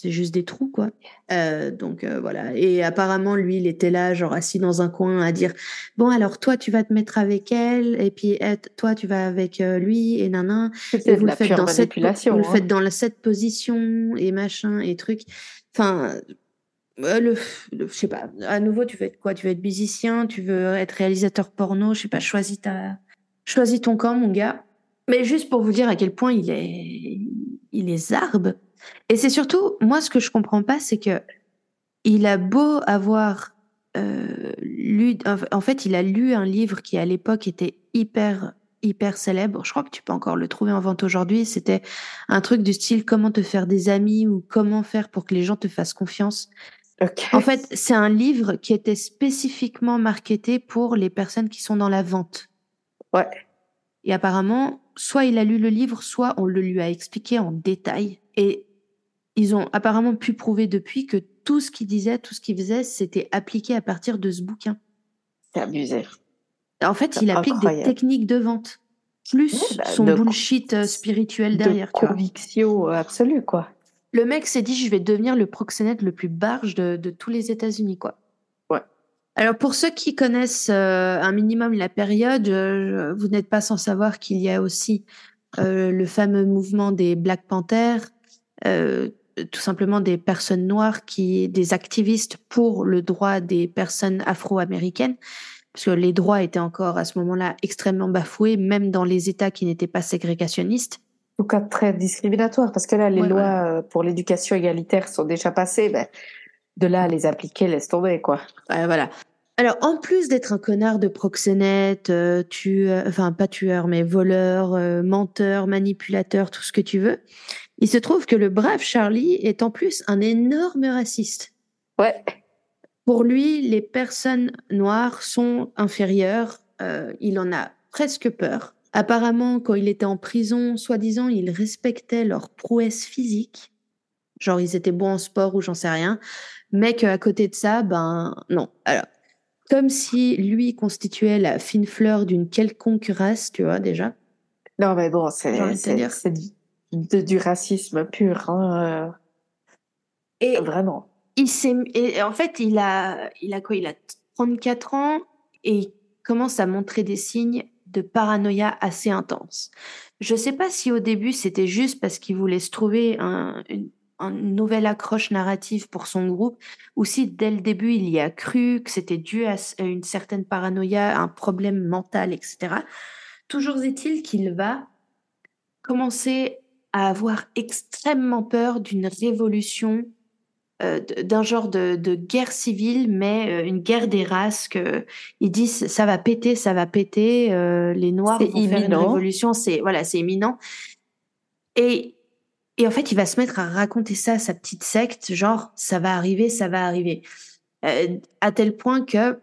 B: c'est juste des trous, quoi. Euh, donc euh, voilà. Et apparemment, lui, il était là, genre assis dans un coin, à dire bon, alors toi, tu vas te mettre avec elle, et puis toi, tu vas avec euh, lui, et nanan.
A: Et vous le faites dans cette, vous
B: le faites dans cette position et machin et truc. Enfin. Le, je sais pas. À nouveau, tu veux être quoi? Tu veux être musicien? Tu veux être réalisateur porno? Je sais pas. Choisis ta, choisis ton camp, mon gars. Mais juste pour vous dire à quel point il est, il est zarbe. Et c'est surtout, moi, ce que je comprends pas, c'est que il a beau avoir euh, lu, en fait, il a lu un livre qui à l'époque était hyper hyper célèbre. Je crois que tu peux encore le trouver en vente aujourd'hui. C'était un truc du style comment te faire des amis ou comment faire pour que les gens te fassent confiance.
A: Okay.
B: En fait, c'est un livre qui était spécifiquement marketé pour les personnes qui sont dans la vente.
A: Ouais.
B: Et apparemment, soit il a lu le livre, soit on le lui a expliqué en détail. Et ils ont apparemment pu prouver depuis que tout ce qu'il disait, tout ce qu'il faisait, c'était appliqué à partir de ce bouquin.
A: C'est abusé.
B: En fait, il applique
A: Incroyable.
B: des techniques de vente, plus
A: bah,
B: son
A: de-
B: bullshit euh, spirituel derrière.
A: de conviction absolue, quoi.
B: Le mec s'est dit, je vais devenir le proxénète le plus barge de, de tous les États-Unis, quoi.
A: Ouais.
B: Alors pour ceux qui connaissent euh, un minimum la période, euh, vous n'êtes pas sans savoir qu'il y a aussi euh, le fameux mouvement des Black Panthers, tout simplement des personnes noires qui, des activistes pour le droit des personnes afro-américaines, parce que les droits étaient encore à ce moment-là extrêmement bafoués, même dans les États qui n'étaient pas ségrégationnistes.
A: En tout cas, très discriminatoire, parce que là, les
B: Ouais,
A: lois euh, pour l'éducation égalitaire sont déjà passées. Ben, de là à les appliquer, laisse tomber, quoi.
B: Ouais, voilà. Alors, en plus d'être un connard de proxénète, euh, tueur, enfin pas tueur, mais voleur, euh, menteur, manipulateur, tout ce que tu veux, il se trouve que le brave Charlie est en plus un énorme raciste.
A: Ouais.
B: Pour lui, les personnes noires sont inférieures. euh, il en a presque peur. Apparemment, quand il était en prison, soi-disant, il respectait leur prouesse physique. Genre, ils étaient bons en sport ou j'en sais rien. Mais qu'à côté de ça, ben, non. Alors, comme si lui constituait la fine fleur d'une quelconque race, tu vois, déjà.
A: Non, mais bon, c'est du, du racisme pur, hein,
B: Et
A: euh, vraiment.
B: il s'est, et en fait, il a, il a quoi? Il a 34 ans et il commence à montrer des signes de paranoïa assez intense. Je sais pas si au début c'était juste parce qu'il voulait se trouver un, une, une nouvelle accroche narrative pour son groupe, ou si dès le début il y a cru que c'était dû à une certaine paranoïa, un problème mental, etc. Toujours est-il qu'il va commencer à avoir extrêmement peur d'une révolution euh, d'un genre de, de guerre civile, mais euh, une guerre des races. Que ils disent ça va péter, ça va péter. euh, les Noirs vont faire une
A: imminent.
B: révolution. C'est voilà, c'est imminent. Et et en fait, il va se mettre à raconter ça à sa petite secte, genre ça va arriver, ça va arriver, à tel point que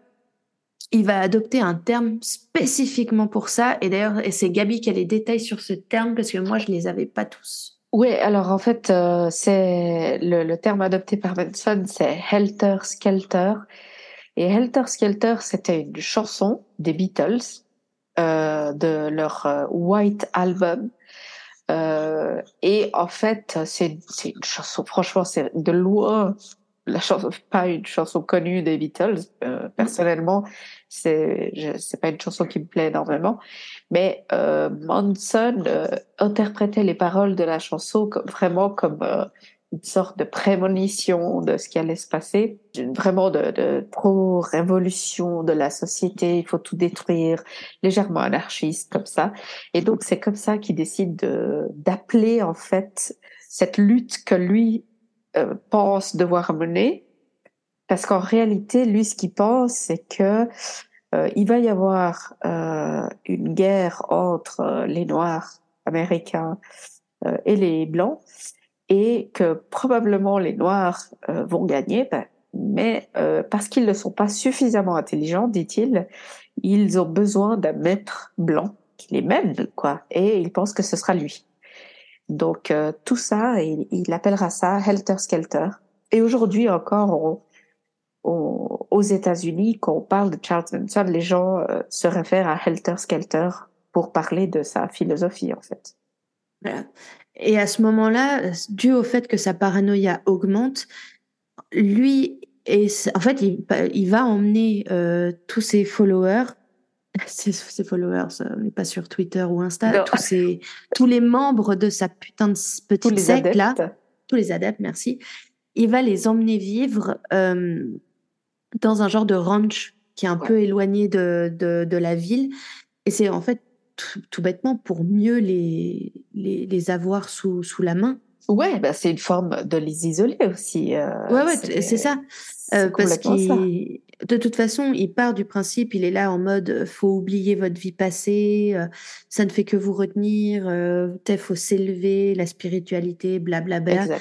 B: il va adopter un terme spécifiquement pour ça. Et d'ailleurs, c'est Gabi qui a les détails sur ce terme parce que moi, je les avais pas tous.
A: Oui, alors en fait, euh, c'est le, le terme adopté par Manson, c'est helter skelter. Et Helter Skelter, c'était une chanson des Beatles euh, de leur euh, White Album. Euh, et en fait, c'est une chanson, franchement, c'est de loin la chanson, pas une chanson connue des Beatles. Euh, personnellement, c'est c'est pas une chanson qui me plaît énormément, mais euh, Manson euh, interprétait les paroles de la chanson comme, vraiment comme euh, une sorte de prémonition de ce qui allait se passer, vraiment de, de pro-révolution de la société, il faut tout détruire, légèrement anarchiste comme ça. Et donc c'est comme ça qu'il décide de d'appeler en fait cette lutte que lui euh, pense devoir mener, parce qu'en réalité, lui, ce qu'il pense, c'est que euh, il va y avoir euh, une guerre entre les Noirs américains et les Blancs, et que probablement les Noirs vont gagner, ben, mais parce qu'ils ne sont pas suffisamment intelligents, dit-il, ils ont besoin d'un maître blanc qui les mène, quoi, et il pense que ce sera lui. Donc euh, tout ça, il, appellera ça Helter Skelter. Et aujourd'hui encore, aux États-Unis, quand on parle de Charles Manson, les gens euh, se réfèrent à Helter Skelter pour parler de sa philosophie en fait.
B: Et à ce moment-là, dû au fait que sa paranoïa augmente, lui, en fait, il, il va emmener euh, tous ses followers [LAUGHS] ses, followers, euh, mais pas sur Twitter ou Insta, tous, tous les membres de sa putain de petite secte là, tous les adeptes, merci, il va les emmener vivre euh, dans un genre de ranch qui est un peu éloigné de, de, la ville. Et c'est en fait tout, bêtement pour mieux les, les, les avoir sous, sous la main.
A: Ouais, bah c'est une forme de les isoler aussi. Euh,
B: ouais, ouais, c'est ça. Euh, parce qu'il, de toute façon, il part du principe, il est là en mode, euh, faut oublier votre vie passée, euh, ça ne fait que vous retenir, euh, faut s'élever, la spiritualité, blablabla. Bla,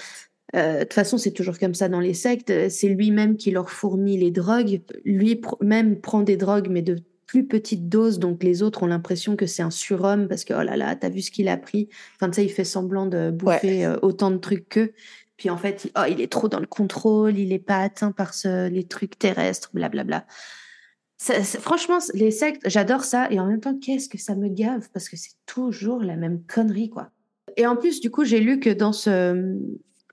B: bla. de toute façon, c'est toujours comme ça dans les sectes. C'est lui-même qui leur fournit les drogues. Lui-même prend des drogues, mais de plus petites doses. Donc les autres ont l'impression que c'est un surhomme parce que oh là là, t'as vu ce qu'il a pris? Enfin, tu sais, il fait semblant de bouffer autant de trucs qu'eux. Puis en fait, il, oh, il est trop dans le contrôle, il n'est pas atteint par les trucs terrestres, blablabla. Franchement, les sectes, j'adore ça. Et en même temps, qu'est-ce que ça me gave Parce que c'est toujours la même connerie, quoi. Et en plus, du coup, j'ai lu que dans ce,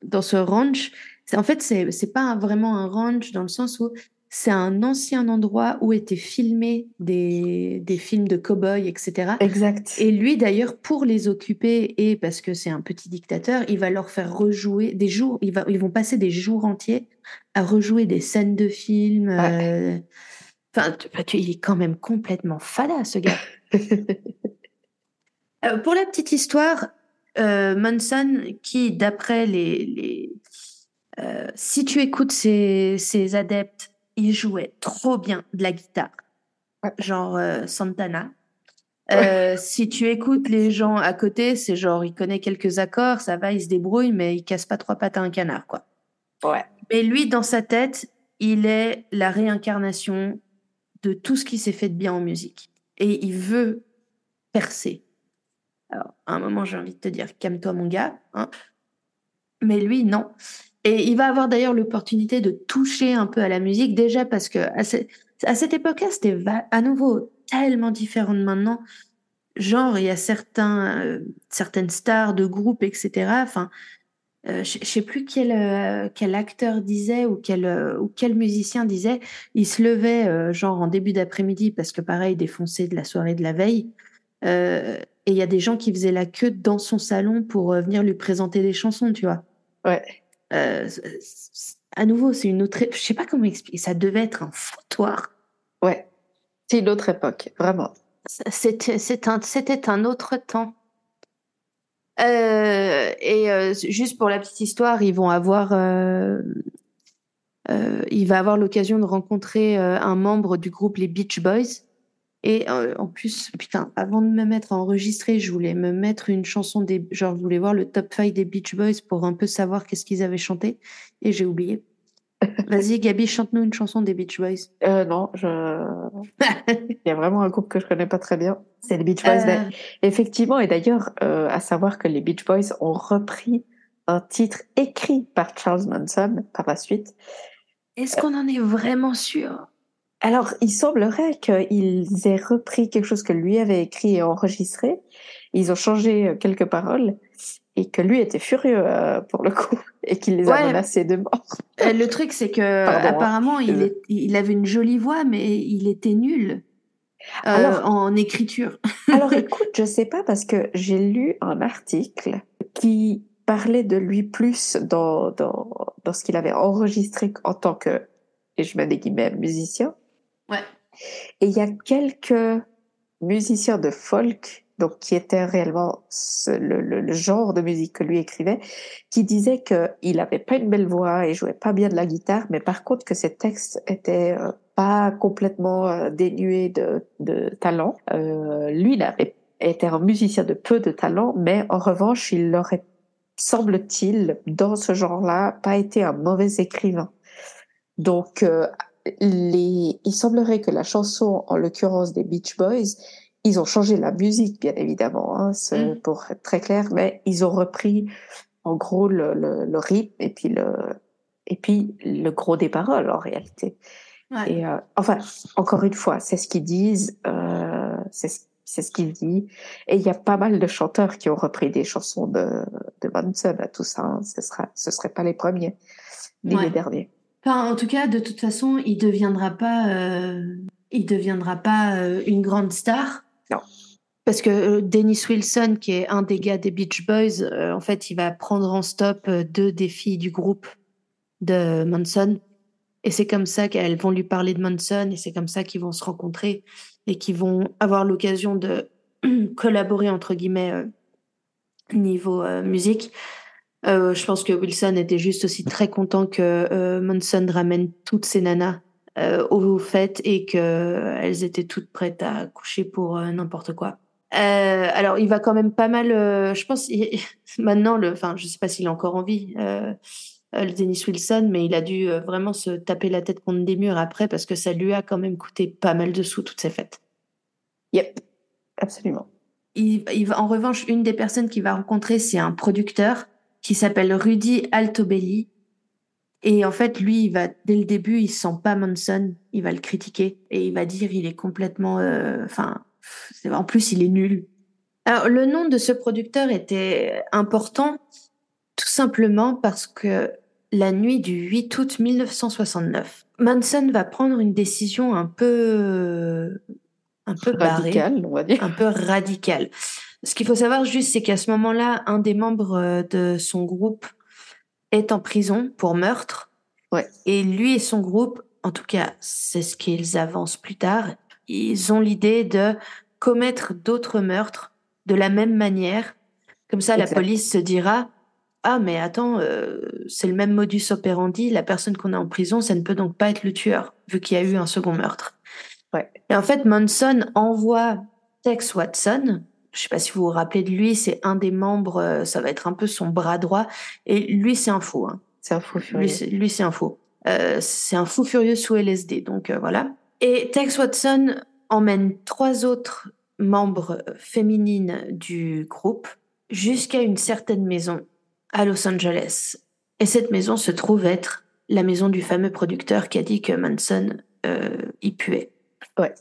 B: dans ce ranch, en fait, c'est pas vraiment un ranch dans le sens où c'est un ancien endroit où étaient filmés des, des films de cow-boys, etc.
A: Exact.
B: Et lui, d'ailleurs, pour les occuper et parce que c'est un petit dictateur, il va leur faire rejouer des jours, il va, ils vont passer des jours entiers à rejouer des scènes de films. Euh, enfin, tu, il est quand même complètement fada, ce gars. [LAUGHS] Euh, pour la petite histoire, euh, Manson, qui, d'après les, les si tu écoutes ses, ses adeptes, il jouait trop bien de la guitare, genre euh, Santana. Euh, si tu écoutes les gens à côté, c'est genre il connaît quelques accords, ça va, il se débrouille, mais il casse pas trois pattes à un canard, quoi.
A: Ouais.
B: Mais lui, dans sa tête, il est la réincarnation de tout ce qui s'est fait de bien en musique, et il veut percer. Alors, à un moment, j'ai envie de te dire, calme-toi, mon gars. Hein. Mais lui, non. Et il va avoir d'ailleurs l'opportunité de toucher un peu à la musique, déjà parce que à, cette époque-là, c'était à nouveau tellement différent de maintenant. Genre, il y a certains, euh, certaines stars de groupes, etc. Enfin, euh, je sais plus quel, euh, quel acteur disait ou quel, ou quel musicien disait, il se levait genre en début d'après-midi parce que pareil, défoncé de la soirée de la veille. et il y a des gens qui faisaient la queue dans son salon pour venir lui présenter des chansons, tu vois.
A: Ouais.
B: Euh, à nouveau, c'est une autre. Je sais pas comment expliquer. Ça devait être un foutoir.
A: Ouais, c'est une autre époque, vraiment.
B: C'était un, c'était un autre temps. Euh, et euh, juste pour la petite histoire, ils vont avoir, il va avoir l'occasion de rencontrer un membre du groupe les Beach Boys. Et euh, en plus, putain, avant de me mettre à enregistrer, je voulais me mettre une chanson des. Genre, je voulais voir le top 5 des Beach Boys pour un peu savoir qu'est-ce qu'ils avaient chanté. Et j'ai oublié. [LAUGHS] Vas-y, Gabi, chante-nous une chanson des Beach Boys.
A: Euh, non, je. Il y a vraiment un groupe que je connais pas très bien. C'est les Beach Boys. Euh... Effectivement, et d'ailleurs, euh, à savoir que les Beach Boys ont repris un titre écrit par Charles Manson par la suite.
B: Est-ce qu'on en est vraiment sûr?
A: Alors, il semblerait qu'ils aient repris quelque chose que lui avait écrit et enregistré. Ils ont changé euh, quelques paroles et que lui était furieux euh, pour le coup [LAUGHS] et qu'il les a menacés de mort.
B: Euh, le truc, c'est que hein. apparemment, il, est, il avait une jolie voix, mais il était nul. alors, en écriture. [LAUGHS]
A: alors écoute, je sais pas parce que j'ai lu un article qui parlait de lui plus dans, dans, dans ce qu'il avait enregistré en tant que, et je mets des guillemets, musicien, et il y a quelques musiciens de folk, donc qui étaient réellement le, genre de musique que lui écrivait, qui disaient qu'il n'avait pas une belle voix et jouait pas bien de la guitare, mais par contre que ses textes étaient euh, pas complètement euh, dénués de, talent. Euh, lui, il avait été un musicien de peu de talent, mais en revanche, il aurait, semble-t-il, dans ce genre-là, pas été un mauvais écrivain. Donc, les, il semblerait que la chanson, en l'occurrence des Beach Boys, ils ont changé la musique, bien évidemment, hein, mm. pour être très clair, mais ils ont repris en gros le, le, le, rythme et puis le et puis le gros des paroles en réalité. Ouais. Et euh, enfin, encore une fois, c'est ce qu'ils disent, euh, c'est c'est ce qu'il dit. Et il y a pas mal de chanteurs qui ont repris des chansons de de Manson à tout ça. Hein. Ce sera, ce serait pas les premiers, ni les derniers
B: en tout cas, de toute façon, il deviendra pas, euh, il deviendra pas euh, une grande star.
A: Non.
B: Parce que euh, Dennis Wilson, qui est un des gars des Beach Boys, en fait, il va prendre en stop deux des filles du groupe de Manson. Et c'est comme ça qu'elles vont lui parler de Manson et c'est comme ça qu'ils vont se rencontrer et qu'ils vont avoir l'occasion de [CLEARS THROAT] collaborer, entre guillemets, niveau musique. Euh, je pense que Wilson était juste aussi très content que euh, Manson ramène toutes ses nanas euh, au fait et qu'elles étaient toutes prêtes à coucher pour n'importe quoi. alors, il va quand même pas mal. je pense [LAUGHS] maintenant, le, enfin, je sais pas s'il a encore envie, le Dennis Wilson, mais il a dû vraiment se taper la tête contre des murs après parce que ça lui a quand même coûté pas mal de sous toutes ces fêtes.
A: Yep, absolument.
B: Il, il va, en revanche, une des personnes qu'il va rencontrer, c'est un producteur qui s'appelle Rudy Altobelli. Et en fait, lui, il va dès le début, il sent pas Manson, il va le critiquer et il va dire il est complètement, euh, enfin, en plus il est nul. Alors le nom de ce producteur était important tout simplement parce que la nuit du 8 août 1969, Manson va prendre une décision un peu, un peu
A: radicale, on va dire,
B: un peu radicale. Ce qu'il faut savoir juste, c'est qu'à ce moment-là, un des membres euh, de son groupe est en prison pour meurtre.
A: Ouais.
B: Et lui et son groupe, en tout cas, c'est ce qu'ils avancent plus tard, ils ont l'idée de commettre d'autres meurtres de la même manière. Comme ça, la police se dira ah mais attends, euh, c'est le même modus operandi. La personne qu'on a en prison, ça ne peut donc pas être le tueur, vu qu'il y a eu un second meurtre.
A: Ouais.
B: Et en fait, Manson envoie Tex Watson, je sais pas si vous vous rappelez de lui, c'est un des membres, euh, ça va être un peu son bras droit. Et lui, c'est un fou. Hein.
A: C'est un fou furieux.
B: Lui, c'est un fou. Euh, c'est un fou furieux sous LSD. Donc euh, voilà. Et Tex Watson emmène trois autres membres féminines du groupe jusqu'à une certaine maison à Los Angeles. Et cette maison se trouve être la maison du fameux producteur qui a dit que Manson y puait.
A: Ouais.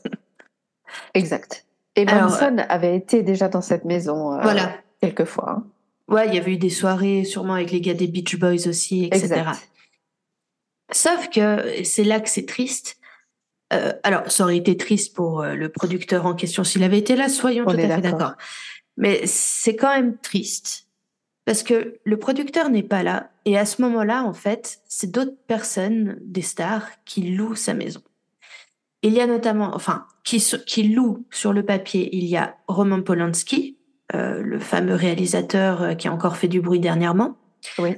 A: [LAUGHS] Exact. Et Manson avait été déjà dans cette maison euh, voilà. quelques fois. Hein.
B: Ouais, il y avait eu des soirées sûrement avec les gars des Beach Boys aussi, etc. Sauf que c'est là que c'est triste. Euh, alors, ça aurait été triste pour euh, le producteur en question s'il avait été là, soyons tout à fait d'accord. Mais c'est quand même triste parce que le producteur n'est pas là et à ce moment-là, en fait, c'est d'autres personnes, des stars, qui louent sa maison. Il y a notamment, enfin, qui, qui loue sur le papier, il y a Roman Polanski, euh, le fameux réalisateur euh, qui a encore fait du bruit dernièrement.
A: Oui.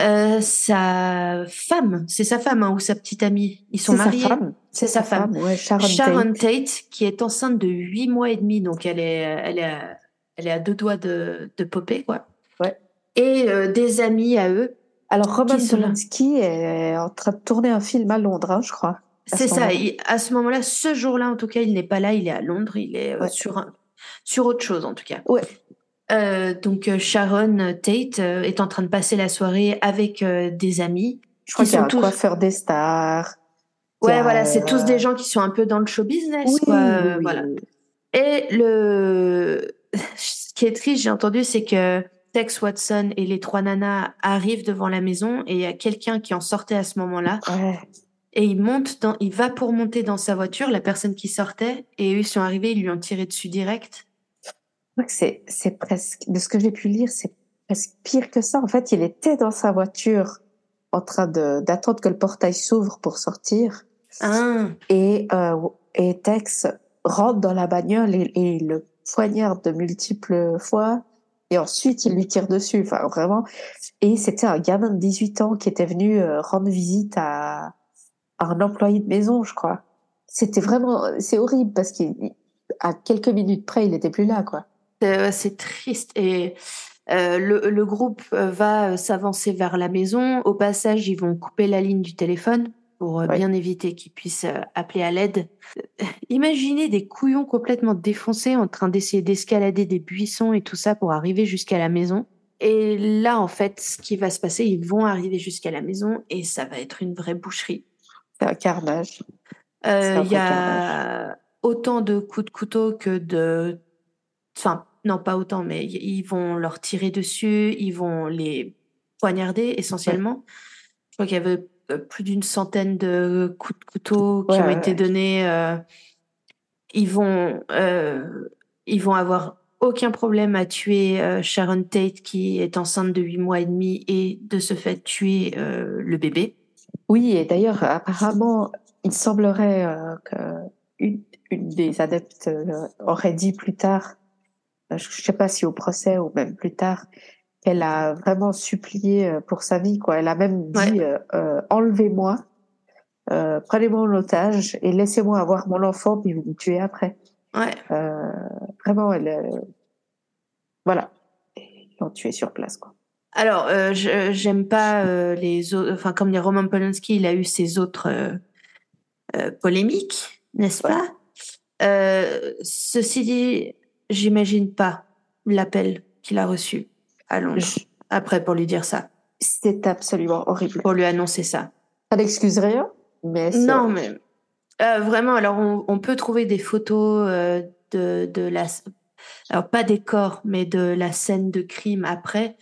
B: Euh, sa femme, c'est sa femme hein, ou sa petite amie. Ils sont mariés.
A: C'est sa femme.
B: Ouais, Sharon, Sharon Tate. qui est enceinte de huit mois et demi, donc elle est, elle est, à, elle est à deux doigts de, de popper, quoi.
A: Ouais.
B: Et euh, des amis à eux.
A: Alors Roman Polanski est en train de tourner un film à Londres, hein, je crois.
B: C'est ça. à ce moment-là, ce jour-là, en tout cas, il n'est pas là. Il est à Londres. Il est euh, sur sur autre chose, en tout cas.
A: Ouais.
B: Euh, donc euh, Sharon Tate est en train de passer la soirée avec des amis.
A: Je crois qu'il y a un coiffeur des stars.
B: Ouais, voilà, c'est tous des gens qui sont un peu dans le show business.
A: Oui,
B: quoi,
A: oui, oui,
B: voilà. Et le [LAUGHS] ce qui est triste, j'ai entendu, c'est que Tex Watson et les trois nanas arrivent devant la maison et il y a quelqu'un qui en sortait à ce moment-là
A: Ouais.
B: Et il monte dans, il va pour monter dans sa voiture, la personne qui sortait et eux ils sont arrivés, ils lui ont tiré dessus direct.
A: C'est, c'est presque, de ce que j'ai pu lire, c'est presque pire que ça. En fait, il était dans sa voiture en train de, d'attendre que le portail s'ouvre pour sortir.
B: Ah,
A: Et, euh, et Tex rentre dans la bagnole et, et il le poignarde de multiples fois. Et ensuite, il lui tire dessus. Enfin, vraiment. Et c'était un gamin de 18 ans qui était venu euh, rendre visite à un employé de maison, je crois. C'était vraiment, c'est horrible parce qu'à quelques minutes près, il était plus là, quoi.
B: c'est ouais, c'est triste et euh, le, le groupe euh, va euh, s'avancer vers la maison. Au passage, ils vont couper la ligne du téléphone pour euh,
A: Ouais.
B: bien éviter qu'ils puissent euh, appeler à l'aide. Euh, Imaginez des couillons complètement défoncés en train d'essayer d'escalader des buissons et tout ça pour arriver jusqu'à la maison. Et là, en fait, ce qui va se passer, ils vont arriver jusqu'à la maison et ça va être une vraie boucherie.
A: C'est un carnage.
B: Euh, Il y a autant de coups de couteau que de... Enfin, non, pas autant, mais ils vont leur tirer dessus, ils vont les poignarder essentiellement. Je crois qu'il y avait euh, plus d'une centaine de coups de couteau qui
A: Ouais,
B: ont
A: ouais,
B: été
A: ouais.
B: donnés. euh, ils vont, euh, ils vont avoir aucun problème à tuer euh, Sharon Tate qui est enceinte de 8 mois et demi et de ce fait tuer le bébé.
A: Oui, et d'ailleurs, apparemment, il semblerait euh, que une, des adeptes euh, aurait dit plus tard, euh, je ne sais pas si au procès ou même plus tard, qu'elle a vraiment supplié euh, pour sa vie, quoi. Elle a même dit
B: Ouais.
A: euh, enlevez-moi, euh, prenez-moi en otage et laissez-moi avoir mon enfant puis vous me tuez après.
B: Ouais.
A: Euh, vraiment, elle, euh, voilà, ils l'ont tué sur place, quoi.
B: Alors, euh, j'aime pas euh, les autres. Enfin, comme les Roman Polanski, il a eu ses autres euh, polémiques, n'est-ce pas? Ceci dit, j'imagine pas l'appel qu'il a reçu à Londres
A: Je-
B: après pour lui dire ça,
A: C'est absolument horrible.
B: pour lui annoncer ça.
A: Ça n'excuse rien, mais
B: Non, mais vraiment. Alors, on, on peut trouver des photos de, de la, alors pas des corps, mais de la scène de crime après.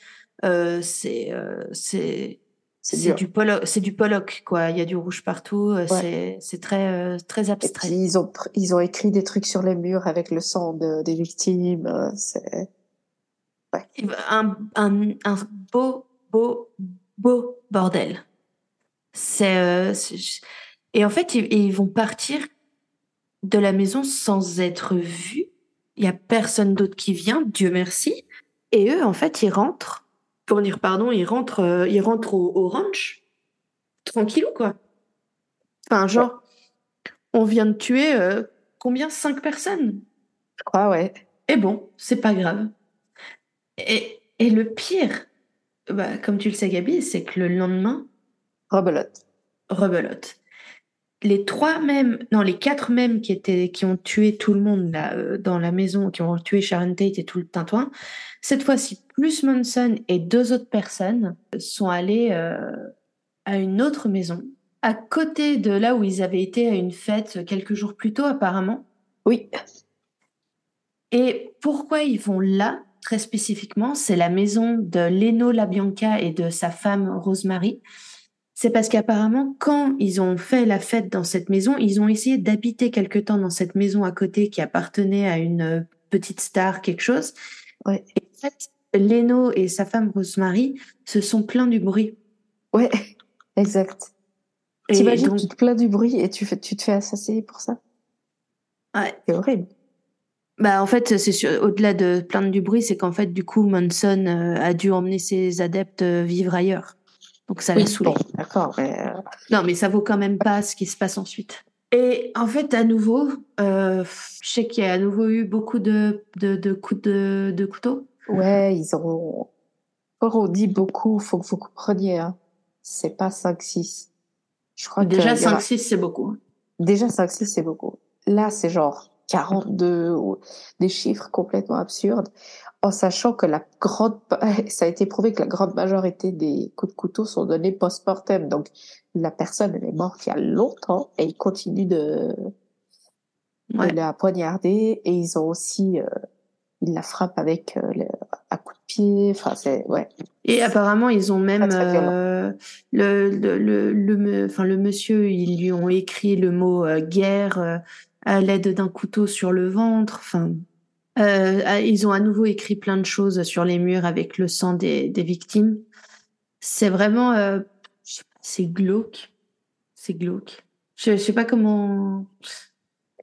B: Euh, c'est euh, c'est
A: c'est
B: c'est du Pollock, c'est du Pollock quoi. Il y a du rouge partout. euh, C'est c'est très très
A: Et
B: abstrait.
A: puis ils ont ils ont écrit des trucs sur les murs avec le sang de, des victimes. C'est
B: Un, un, un beau beau beau bordel. C'est c'est- et en fait ils, ils vont partir de la maison sans être vus. Il y a personne d'autre qui vient, Dieu merci. Et eux en fait ils rentrent pour dire pardon, ils rentrent euh, ils rentrent au, au ranch tranquillou quoi. Enfin genre on vient de tuer euh, combien? Cinq personnes.
A: je crois ouais.
B: Et bon, c'est pas grave. Et, et le pire, bah, comme tu le sais, Gabi, c'est que le lendemain,
A: Rebelote.
B: rebelote. Les trois mêmes, non, les quatre mêmes qui étaient, qui ont tué tout le monde là, euh, dans la maison, qui ont tué Sharon Tate et tout le tintouin, cette fois-ci, plus Manson et deux autres personnes sont allés euh, à une autre maison, à côté de là où ils avaient été à une fête quelques jours plus tôt, apparemment.
A: Oui.
B: Et pourquoi ils vont là, très spécifiquement? C'est la maison de Leno Labianca et de sa femme Rosemary. C'est parce qu'apparemment, quand ils ont fait la fête dans cette maison, ils ont essayé d'habiter quelque temps dans cette maison à côté qui appartenait à une euh, petite star, quelque chose.
A: Ouais.
B: Et en fait, Leno et sa femme Rosemary se sont plaints du bruit.
A: Ouais. Exact. T'imagines,
B: donc,
A: tu te plains du bruit et tu, fais, tu te fais assassiner pour ça?
B: Ouais.
A: C'est horrible.
B: Bah en fait, c'est au-delà de plaindre du bruit, c'est qu'en fait, du coup, Manson euh, a dû emmener ses adeptes euh, vivre ailleurs. Donc ça l'a
A: Oui,
B: saoulé.
A: bon, d'accord, mais euh,
B: Non, mais ça vaut quand même pas ce qui se passe ensuite. Et en fait, à nouveau, euh, je sais qu'il y a à nouveau eu beaucoup de, de, de coups de, de couteau.
A: Ouais, ils ont. Quand on dit beaucoup, faut que vous compreniez, hein. C'est pas 5-6. Je crois
B: Déjà,
A: que. il y en a-
B: 5-6, c'est beaucoup.
A: Déjà 5-6, c'est beaucoup. Là, c'est genre 42 ou des chiffres complètement absurdes. en sachant que la grande, [LAUGHS] ça a été prouvé que la grande majorité des coups de couteau sont donnés post-mortem. Donc, la personne, elle est morte il y a longtemps et ils continuent de,
B: Ouais.
A: de la poignarder et ils ont aussi, euh, ils la frappent avec, euh, le, à coups de pied. Enfin, c'est, ouais.
B: Et apparemment, ils ont même euh, le, le, le, le, enfin, le monsieur, ils lui ont écrit le mot euh, guerre euh, à l'aide d'un couteau sur le ventre. Enfin, euh, ils ont à nouveau écrit plein de choses sur les murs avec le sang des, des victimes. C'est vraiment, euh, c'est glauque, c'est glauque. Je, je sais pas comment,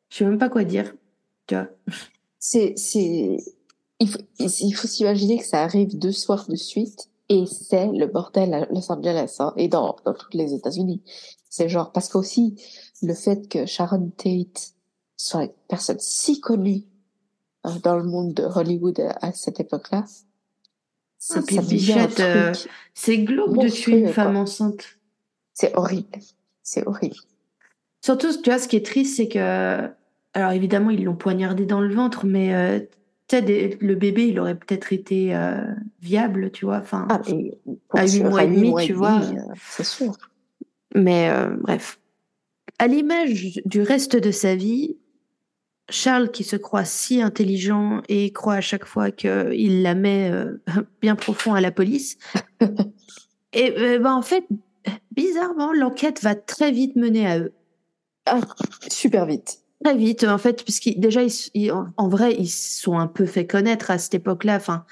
B: je sais même pas quoi dire. Tu vois.
A: C'est, c'est, il faut, il faut s'imaginer que ça arrive deux soirs de suite et c'est le bordel à Los Angeles hein, et dans, dans toutes les États-Unis. C'est genre, parce qu'aussi, le fait que Sharon Tate soit une personne si connue euh, dans le monde de Hollywood à, à cette époque-là,
B: Ah,
A: c'est un
B: Bichette, euh. C'est glauque de tuer une femme
A: quoi.
B: enceinte.
A: C'est horrible. C'est horrible.
B: Surtout, tu vois, ce qui est triste, c'est que, alors évidemment, ils l'ont poignardé dans le ventre, mais euh, des- le bébé, il aurait peut-être été euh, viable, tu vois. Enfin,
A: Ah,
B: À huit
A: sûr,
B: mois
A: à
B: et demi,
A: mois
B: tu vois.
A: demi, euh, c'est sûr.
B: mais euh, bref. À l'image du reste de sa vie, Charles, qui se croit si intelligent et croit à chaque fois qu'il la met euh, [LAUGHS] bien profond à la police, [LAUGHS] et euh, ben, en fait, bizarrement, l'enquête va très vite mener à eux.
A: Ah, super vite.
B: Très vite, en fait, puisqu'ils déjà, ils, ils- en en vrai, ils se sont un peu fait connaître à cette époque-là. Enfin,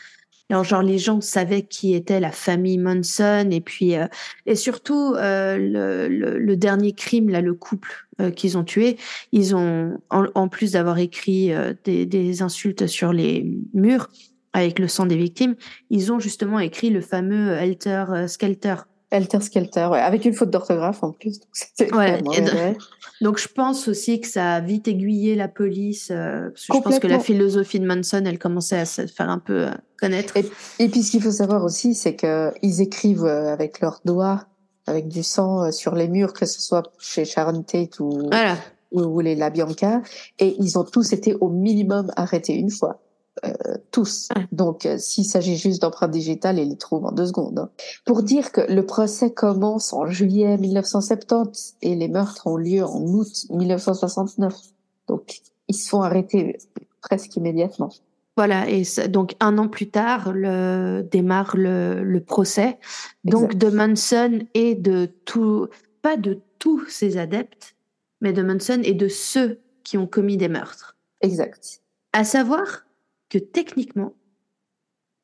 B: alors, genre, les gens savaient qui était la famille Manson, et puis, euh, et surtout, euh, le, le, le dernier crime, là, le couple euh, qu'ils ont tué, ils ont, en, en plus d'avoir écrit euh, des, des insultes sur les murs avec le sang des victimes, ils ont justement écrit le fameux Helter euh, Skelter.
A: Helter Skelter, ouais, avec une faute d'orthographe en plus. Donc
B: Ouais. Donc je pense aussi que ça a vite aiguillé la police. euh, parce que je pense que la philosophie de Manson, elle commençait à se faire un peu euh, connaître.
A: Et puis ce qu'il faut savoir aussi, c'est que ils écrivent euh, avec leurs doigts, avec du sang euh, sur les murs, que ce soit chez Sharon Tate ou,
B: Voilà.
A: ou, ou les La Bianca, et ils ont tous été au minimum arrêtés une fois. Euh, tous. Donc, euh, s'il s'agit juste d'empreintes digitales, ils les trouvent en deux secondes. hein. Pour dire que le procès commence en juillet 1970 et les meurtres ont lieu en août 1969. Donc, ils se font arrêter presque immédiatement.
B: Voilà. Et donc un an plus tard, le, démarre le, le procès. Donc
A: Exact.
B: de Manson et de tout, pas de tous ses adeptes, mais de Manson et de ceux qui ont commis des meurtres.
A: Exact.
B: À savoir que techniquement,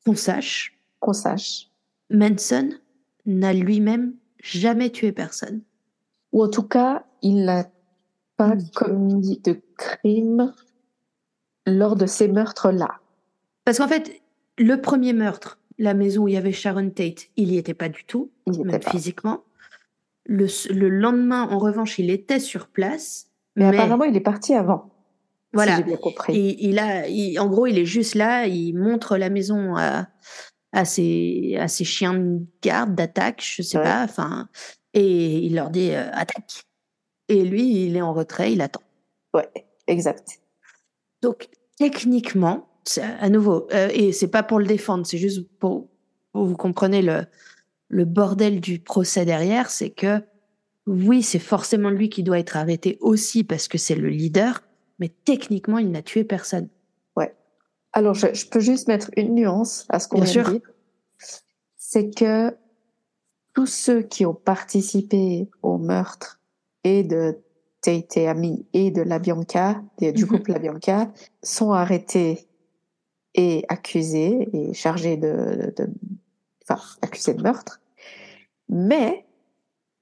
B: qu'on sache,
A: Qu'on sache.
B: Manson n'a lui-même jamais tué personne.
A: Ou en tout cas, il n'a pas
B: Mm.
A: commis de crime lors de ces meurtres-là.
B: Parce qu'en fait, le premier meurtre, la maison où il y avait Sharon Tate, il y était pas du tout,
A: Il n'y était
B: même physiquement. Le, lendemain, en revanche, il était sur place.
A: Mais,
B: Mais,
A: apparemment, il est parti avant.
B: Voilà,
A: Si j'ai bien compris.
B: Et il a, il- en gros, il est juste là, il montre la maison à, à, ses, à ses chiens de garde, d'attaque, je sais
A: Ouais.
B: pas, enfin, et il leur dit euh, attaque. Et lui, il est en retrait, il attend.
A: Ouais, exact.
B: Donc, techniquement, à nouveau, euh, et c'est pas pour le défendre, c'est juste pour, pour vous comprenez le, le bordel du procès derrière, c'est que oui, c'est forcément lui qui doit être arrêté aussi parce que c'est le leader, mais techniquement, il n'a tué personne.
A: Alors, je, je peux juste mettre une nuance à ce qu'on vient de
B: sûr.
A: dire. C'est que tous ceux qui ont participé au meurtre et de Tate Ami et de La Bianca, du
B: Mhm.
A: couple La Bianca, sont arrêtés et accusés et chargés de, de, enfin, accusés de meurtre. Mais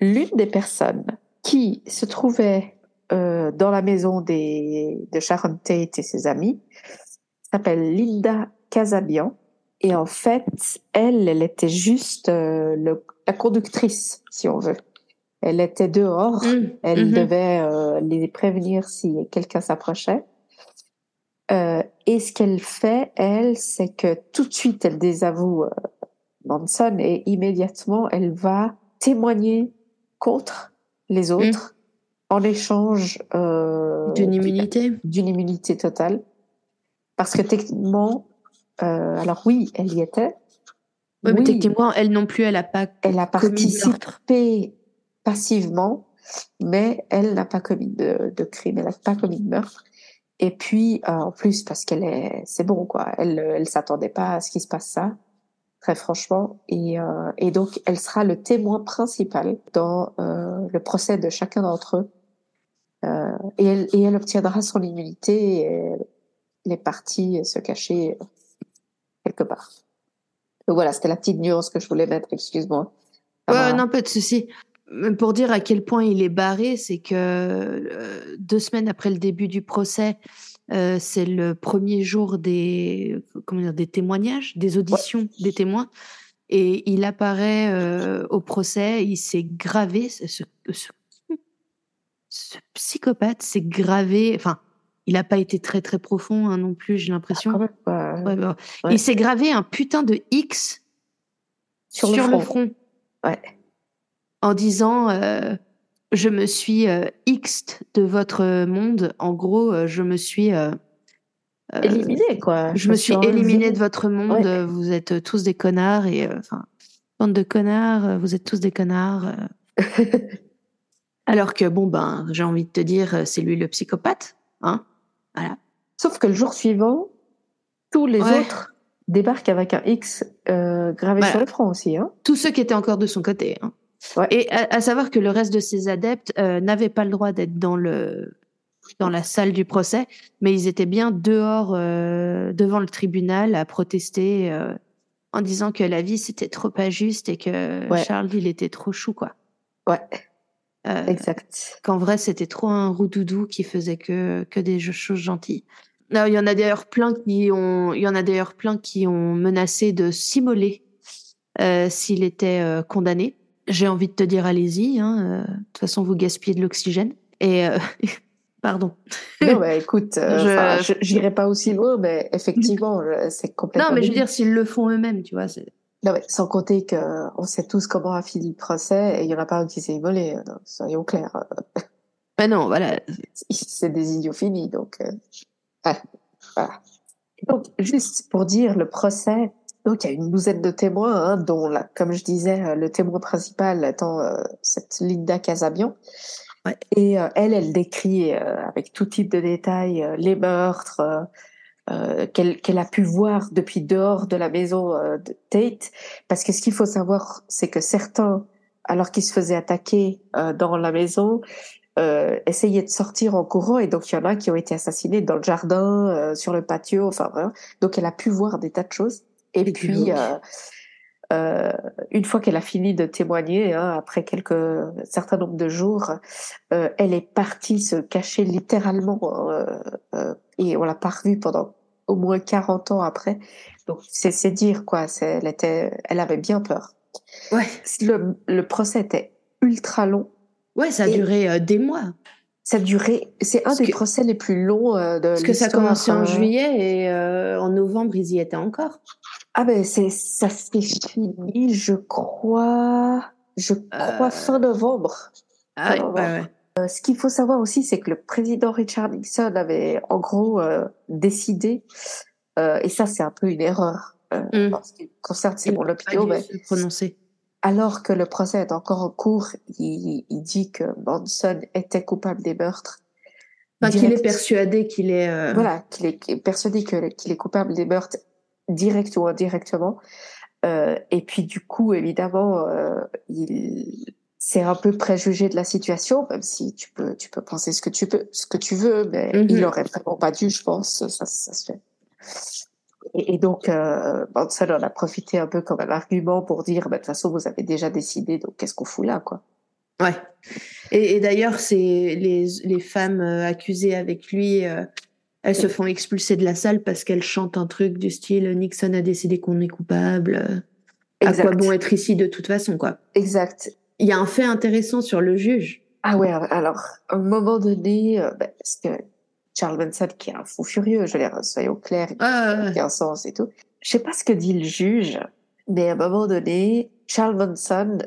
A: l'une des personnes qui se trouvait euh, dans la maison des, de Sharon Tate et ses amis s'appelle Linda Casabian. Et en fait, elle, elle était juste euh, le, la conductrice, si on veut. Elle était dehors.
B: Mmh,
A: Elle
B: mhm.
A: devait euh, les prévenir si quelqu'un s'approchait. Euh, et ce qu'elle fait, elle, c'est que tout de suite, elle désavoue euh, Manson et immédiatement, elle va témoigner contre les autres en échange euh,
B: D'une immunité.
A: d'une immunité totale. Parce que techniquement, Euh, alors oui, elle y était.
B: Ouais, mais
A: Oui.
B: techniquement, elle non plus, elle a pas.
A: Elle a participé passivement, mais elle n'a pas commis de, de crime, elle n'a pas commis de meurtre. Et puis, euh, en plus, parce qu'elle est, c'est bon, quoi. Elle, elle s'attendait pas à ce qui se passe ça, très franchement. Et, euh, et donc, elle sera le témoin principal dans euh, le procès de chacun d'entre eux. Euh, et, elle, et elle obtiendra son immunité et elle est partie se cacher quelque part. Donc voilà, c'était la petite nuance que je voulais mettre, excuse-moi.
B: Ouais, non, pas de souci. Pour dire à quel point il est barré, c'est que deux semaines après le début du procès, euh, c'est le premier jour des, comment dire, des témoignages, des auditions des témoins. Et il apparaît euh, au procès, il s'est gravé, ce, ce, ce- psychopathe s'est gravé, enfin, il n'a pas été très très profond hein, non plus, j'ai l'impression.
A: quand même, quoi.
B: Ouais, bah,
A: Ouais.
B: Il s'est gravé un putain de X
A: Sur le front. Ouais.
B: En disant euh, Je me suis euh, X de votre monde. En gros, euh, je me suis. euh, euh,
A: éliminé quoi.
B: je me suis
A: enlevé.
B: éliminé de votre monde.
A: Ouais.
B: Vous êtes tous des connards. Et enfin, bande de connards, vous êtes tous des connards. [LAUGHS] Alors que, bon, ben, j'ai envie de te dire, c'est lui le psychopathe. Hein voilà.
A: Sauf que le jour suivant, tous les
B: Ouais.
A: autres débarquent avec un X euh, gravé
B: Voilà.
A: sur le front aussi. Hein.
B: tous ceux qui étaient encore de son côté. hein.
A: Ouais.
B: Et à, à savoir que le reste de ses adeptes euh, n'avaient pas le droit d'être dans le dans la salle du procès, mais ils étaient bien dehors euh, devant le tribunal à protester euh, en disant que la vie c'était trop pas juste et que
A: Ouais.
B: Charles il était trop chou quoi.
A: Ouais,
B: Euh,
A: exact.
B: qu'en vrai c'était trop un roudoudou qui faisait que que des choses gentilles. Non, il y en a d'ailleurs plein qui ont il y en a d'ailleurs plein qui ont menacé de s'immoler s'il était condamné. J'ai envie de te dire allez-y hein, euh, de toute façon vous gaspillez de l'oxygène et euh, [LAUGHS] pardon.
A: non, mais écoute, euh, [LAUGHS]
B: Je-
A: j'irai pas aussi loin, mais effectivement, c'est complètement.
B: Non, mais je veux dire s'ils le font eux-mêmes, tu vois, c'est
A: Non, mais sans compter que on sait tous comment a fini le procès et il y en a pas un qui s'est immolé. soyons clairs.
B: Mais [LAUGHS] non, voilà.
A: C'est des idiots finis, donc. euh, ouais, voilà. Et Donc, juste pour dire le procès, donc il y a une douzaine de témoins, hein, dont, la, comme je disais, euh, le témoin principal étant euh, cette Linda Casabian.
B: Ouais.
A: Et euh, elle, elle décrit euh, avec tout type de détails euh, les meurtres euh, euh, qu'elle qu'elle a pu voir depuis dehors de la maison euh, de Tate. Parce que ce qu'il faut savoir, c'est que certains, alors qu'ils se faisaient attaquer euh, dans la maison, euh, essayaient de sortir en courant et donc il y en a qui ont été assassinés dans le jardin, euh, sur le patio, enfin vraiment. Donc elle a pu voir des tas de choses. Et puis, euh, euh, une fois qu'elle a fini de témoigner, hein, après quelques un certain nombre de jours, euh, elle est partie se cacher littéralement euh, et on l'a pas revue pendant au moins 40 ans après. Donc c'est dire quoi, elle était, elle avait bien peur.
B: Ouais.
A: Le, le procès était ultra long.
B: Ouais, ça a
A: Et-
B: duré des mois.
A: Ça duré, c'est un
B: Parce
A: des
B: que-
A: procès les plus longs euh, de
B: Parce que ça commencé en
A: euh.
B: juillet et euh, en novembre, ils y étaient encore.
A: Ah ben c'est ça s'est fini, je crois, je crois
B: Euh,
A: fin novembre.
B: Ah ouais,
A: Alors,
B: ouais, ouais.
A: Ce qu'il faut savoir aussi, c'est que le président Richard Nixon avait en gros décidé, et ça c'est un peu une erreur euh,
B: Mm.
A: en ce qui concerne
B: pas
A: Lopito,
B: dû
A: mais
B: prononcer.
A: Alors que le procès est encore en cours, il, il dit que Manson était coupable des meurtres.
B: Enfin, qu'il est
A: Direct-
B: persuadé qu'il est. euh,
A: Voilà, qu'il est persuadé qu'il est coupable des meurtres, direct ou indirectement. Euh, et puis du coup, évidemment, euh, il c'est un peu préjugé de la situation, même si tu peux tu peux penser ce que tu peux ce que tu veux, mais
B: Mhm.
A: il aurait vraiment pas dû, je pense. Ça, ça se fait. Et, et donc, euh, Manson en a profité un peu comme un argument pour dire, bah, de toute façon, vous avez déjà décidé, donc qu'est-ce qu'on fout là, quoi?
B: Ouais. Et, et d'ailleurs, c'est les, les femmes euh, accusées avec lui, euh, elles se font expulser de la salle parce qu'elles chantent un truc du style Nixon a décidé qu'on est coupable. euh, À quoi bon être ici de toute façon, quoi?
A: Exact.
B: Il y a un fait intéressant sur le juge.
A: Ah ouais, alors, à un moment donné, euh, bah, parce que Charles Manson, qui est un fou furieux, je veux dire, soyons clairs, il
B: Ah,
A: n'a aucun sens et tout. Je sais pas ce que dit le juge, mais à un moment donné, Charles Manson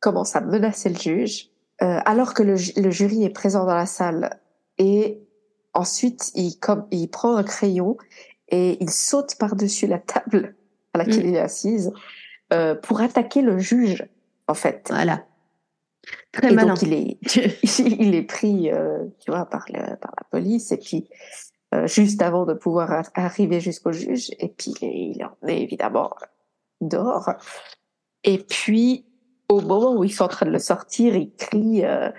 A: commence à menacer le juge, euh, alors que le, le jury est présent dans la salle. Et ensuite, il, comme, il prend un crayon et il saute par-dessus la table à laquelle
B: Mm.
A: il est assise euh, pour attaquer le juge, en fait.
B: Voilà. Très
A: et
B: malin.
A: donc il est, [LAUGHS] [LAUGHS] il est pris, euh, tu vois, par, le, par la police, et puis euh, juste avant de pouvoir arriver jusqu'au juge, et puis il est emmené évidemment dehors. Et puis, au moment où ils sont en train de le sortir, il crie euh,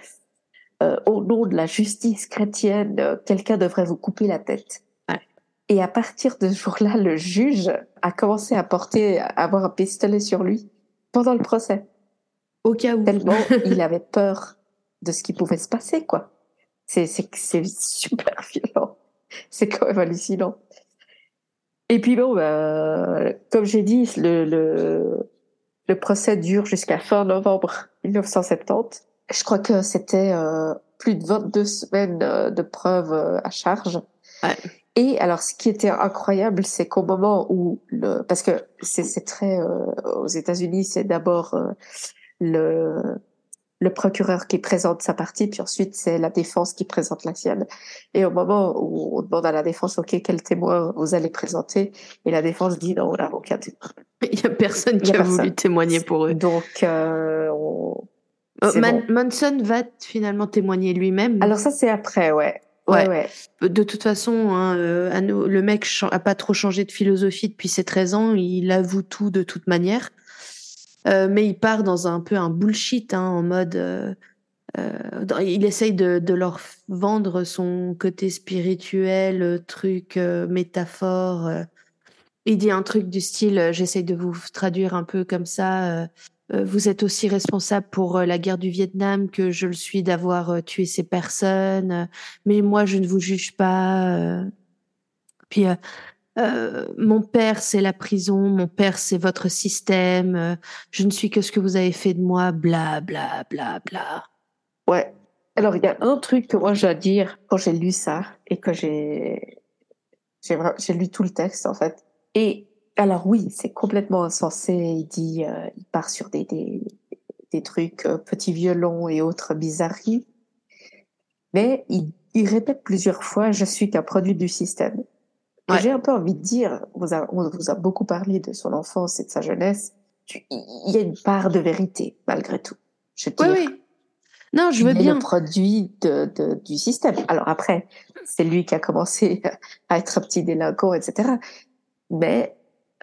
A: au nom de la justice chrétienne, quelqu'un devrait vous couper la tête.
B: Ouais.
A: Et à partir de ce jour-là, le juge a commencé à porter, à avoir un pistolet sur lui pendant le procès
B: Au cas où.
A: tellement [LAUGHS] il avait peur de ce qui pouvait se passer, quoi. C'est, super violent. C'est quand même hallucinant. Et puis bon, bah, comme j'ai dit, le, le, le procès dure jusqu'à fin novembre 1970. Je crois que c'était euh, plus de 22 semaines euh, de preuves euh, à charge.
B: Ouais.
A: Et alors, ce qui était incroyable, c'est qu'au moment où le, parce que c'est, c'est très euh, aux États-Unis, c'est d'abord euh, le le procureur qui présente sa partie, puis ensuite c'est la défense qui présente la sienne. Et au moment où on demande à la défense, ok, quel témoin vous allez présenter, et la défense dit non, on n'a aucun témoin.
B: Il y a personne qui
A: a
B: a, voulu témoigner pour eux.
A: Donc, euh, on-
B: Euh,
A: c'est
B: Man-
A: bon.
B: Manson va finalement témoigner lui-même.
A: alors ça c'est après, ouais. Ouais,
B: Ouais. De toute façon, hein, euh, à nous- le mec a pas trop changé de philosophie depuis ses 13 ans. Il avoue tout de toute manière. Euh, mais il part dans un peu un bullshit, hein, en mode. euh, euh, il essaye de, leur vendre son côté spirituel, truc, métaphore. Il dit un truc du style, j'essaye de vous traduire un peu comme ça. vous êtes aussi responsable pour la guerre du Vietnam que je le suis d'avoir tué ces personnes. mais moi, je ne vous juge pas. Puis, euh, mon père, c'est la prison. Mon père, c'est votre système. euh, je ne suis que ce que vous avez fait de moi. Bla, bla, bla, bla.
A: Ouais. Alors, il y a un truc que moi j'ai à dire quand j'ai lu ça et que j'ai j'ai lu tout le texte en fait. Et alors oui, c'est complètement insensé. Il dit, euh, il part sur des des, trucs petits violons et autres bizarreries, mais il, il répète plusieurs fois "Je suis qu'un produit du système".
B: Ouais.
A: j'ai un peu envie de dire, on vous a, on vous a beaucoup parlé de son enfance et de sa jeunesse. Il y a une part de vérité malgré tout. Je
B: Oui, oui. Non, je veux
A: il est
B: bien.
A: le produit de, de- du système. Alors après, c'est lui qui a commencé [LAUGHS] à être un petit délinquant, etc. Mais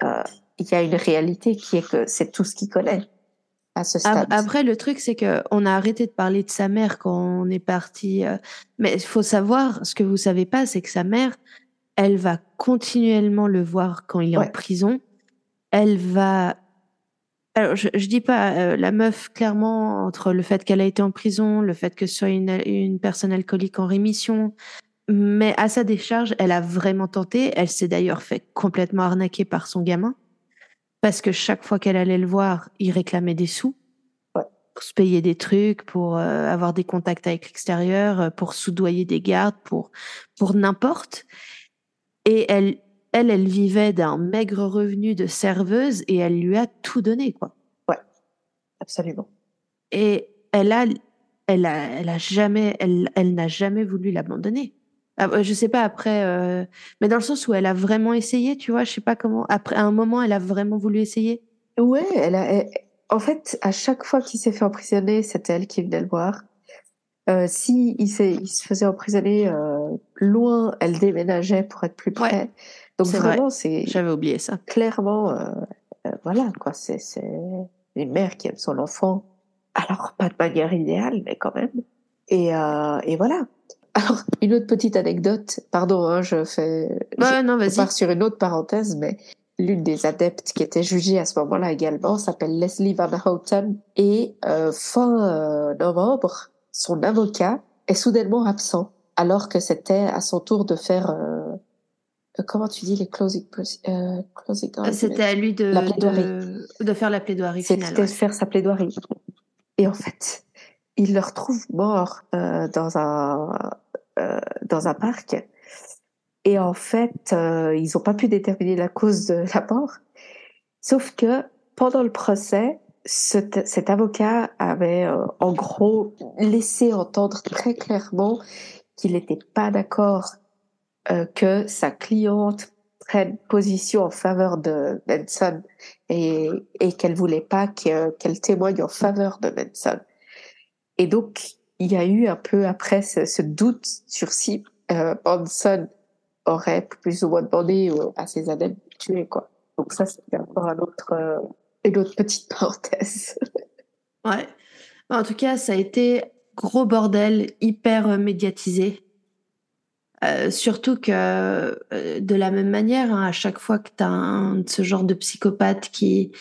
A: euh, il y a une réalité qui est que c'est tout ce qu'il connaît à ce stade.
B: Après, le truc, c'est que on a arrêté de parler de sa mère quand on est parti. euh, Mais il faut savoir, ce que vous savez pas, c'est que sa mère, elle va continuellement le voir quand il est en prison. Elle va. Alors, je, je dis pas euh, la meuf clairement entre le fait qu'elle a été en prison, le fait que ce soit une, une personne alcoolique en rémission, mais à sa décharge, elle a vraiment tenté. Elle s'est d'ailleurs fait complètement arnaquer par son gamin parce que chaque fois qu'elle allait le voir, il réclamait des sous pour se payer des trucs, pour euh, avoir des contacts avec l'extérieur, euh, pour soudoyer des gardes, pour pour n'importe. Et elle, elle, elle vivait d'un maigre revenu de serveuse et elle lui a tout donné quoi.
A: Absolument.
B: Et elle a, elle a, elle a jamais, elle, elle n'a jamais voulu l'abandonner. Ah, Je sais pas après, euh, mais dans le sens où elle a vraiment essayé, tu vois, je sais pas comment. Après, à un moment, elle a vraiment voulu essayer.
A: Ouais, elle a. elle- En fait, à chaque fois qu'il s'est fait emprisonner, c'était elle qui venait le voir. Euh, si il, il se faisait emprisonner euh, loin, elle déménageait pour être plus près.
B: Ouais,
A: Donc
B: vrai.
A: vraiment, c'est
B: J'avais oublié ça.
A: clairement, euh, euh, voilà quoi, c'est c'est une mère qui aime son enfant. Alors pas de manière idéale, mais quand même. Et euh, et voilà. [LAUGHS] Alors une autre petite anecdote. Pardon, hein, je fais. je-
B: Ouais, non,
A: on
B: vas-y.
A: part sur une autre parenthèse, mais l'une des adeptes qui était jugée à ce moment-là également s'appelle Leslie Van Houten. Et euh, fin novembre, son avocat est soudainement absent, alors que c'était à son tour de faire, euh, euh, comment tu dis les closing, euh, closing
B: Euh, C'était à lui de,
A: La
B: de, de faire la plaidoirie
A: C'était
B: ouais.
A: faire sa plaidoirie. Et en fait, il le retrouve mort euh, dans un euh, dans un parc. Et en fait, euh, ils n'ont pas pu déterminer la cause de la mort. Sauf que pendant le procès, cet, cet avocat avait euh, en gros laissé entendre très clairement qu'il n'était pas d'accord euh, que sa cliente prenne position en faveur de Manson et, et qu'elle voulait pas qu'elle témoigne en faveur de Manson. Et donc, il y a eu un peu après ce, doute sur si euh, Manson aurait plus ou moins demandé à ses adeptes de tuer, quoi. Donc ça, c'est encore un autre, euh, une autre petite parenthèse. [LAUGHS]
B: ouais. En tout cas, ça a été gros bordel, hyper euh, médiatisé. Euh, surtout que euh, de la même manière, hein, à chaque fois que tu as ce genre de psychopathe qui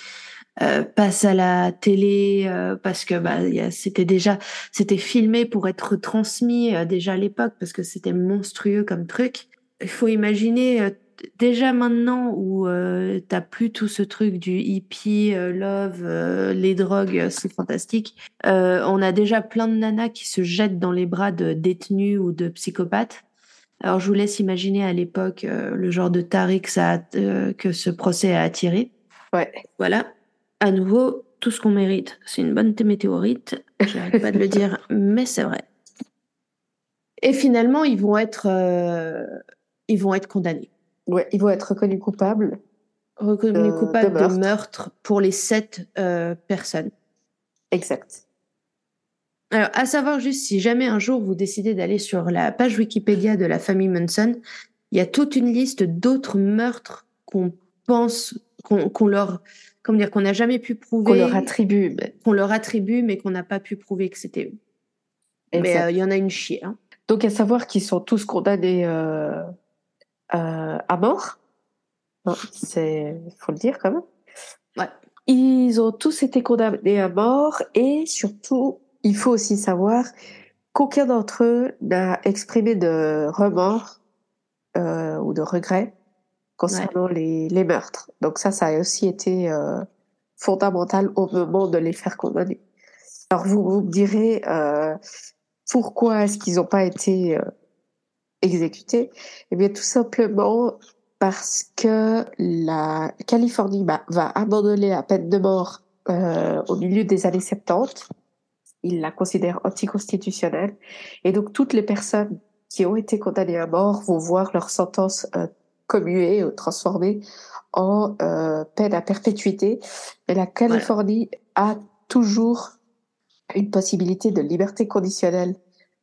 B: passe à la télé parce que bah, c'était déjà c'était filmé pour être transmis déjà à l'époque parce que c'était monstrueux comme truc. Il faut imaginer déjà maintenant où euh, t'as plus tout ce truc du hippie, euh, love, euh, les drogues, c'est fantastique. on a déjà plein de nanas qui se jettent dans les bras de détenus ou de psychopathes. Alors je vous laisse imaginer à l'époque le genre de tarif que ce procès a attiré.
A: Ouais.
B: Voilà. À nouveau, tout ce qu'on mérite, c'est une bonne météorite. J'arrête pas de le dire, [LAUGHS] mais c'est vrai. Et finalement, ils vont être, ils vont être condamnés.
A: Ouais, ils vont être reconnus coupables.
B: Reconnus coupables de meurtre. pour les sept euh, personnes.
A: Exact.
B: Alors, à savoir juste, si jamais un jour vous décidez d'aller sur la page Wikipédia de la famille Manson, il y a toute une liste d'autres meurtres qu'on pense, qu'on leur, comment dire, qu'on n'a jamais pu prouver.
A: Qu'on leur attribue.
B: Qu'on leur attribue, mais qu'on n'a pas pu prouver que c'était eux. Mais euh, il y en a une chier. Hein.
A: Donc, à savoir qu'ils sont tous condamnés euh, euh, à mort. C'est, faut le dire quand même.
B: Ouais.
A: Ils ont tous été condamnés à mort et surtout, il faut aussi savoir qu'aucun d'entre eux n'a exprimé de remords euh, ou de regrets concernant les, les, meurtres. Donc ça, ça a aussi été euh, fondamental au moment de les faire condamner. Alors vous, vous me direz euh, pourquoi est-ce qu'ils n'ont pas été exécutés Eh bien, tout simplement parce que la Californie va abandonner la peine de mort euh, au milieu des années 70. Il la considère anticonstitutionnelle. Et donc, toutes les personnes qui ont été condamnées à mort vont voir leur sentence euh, commuée ou transformée en euh, peine à perpétuité. Et la Californie a toujours une possibilité de liberté conditionnelle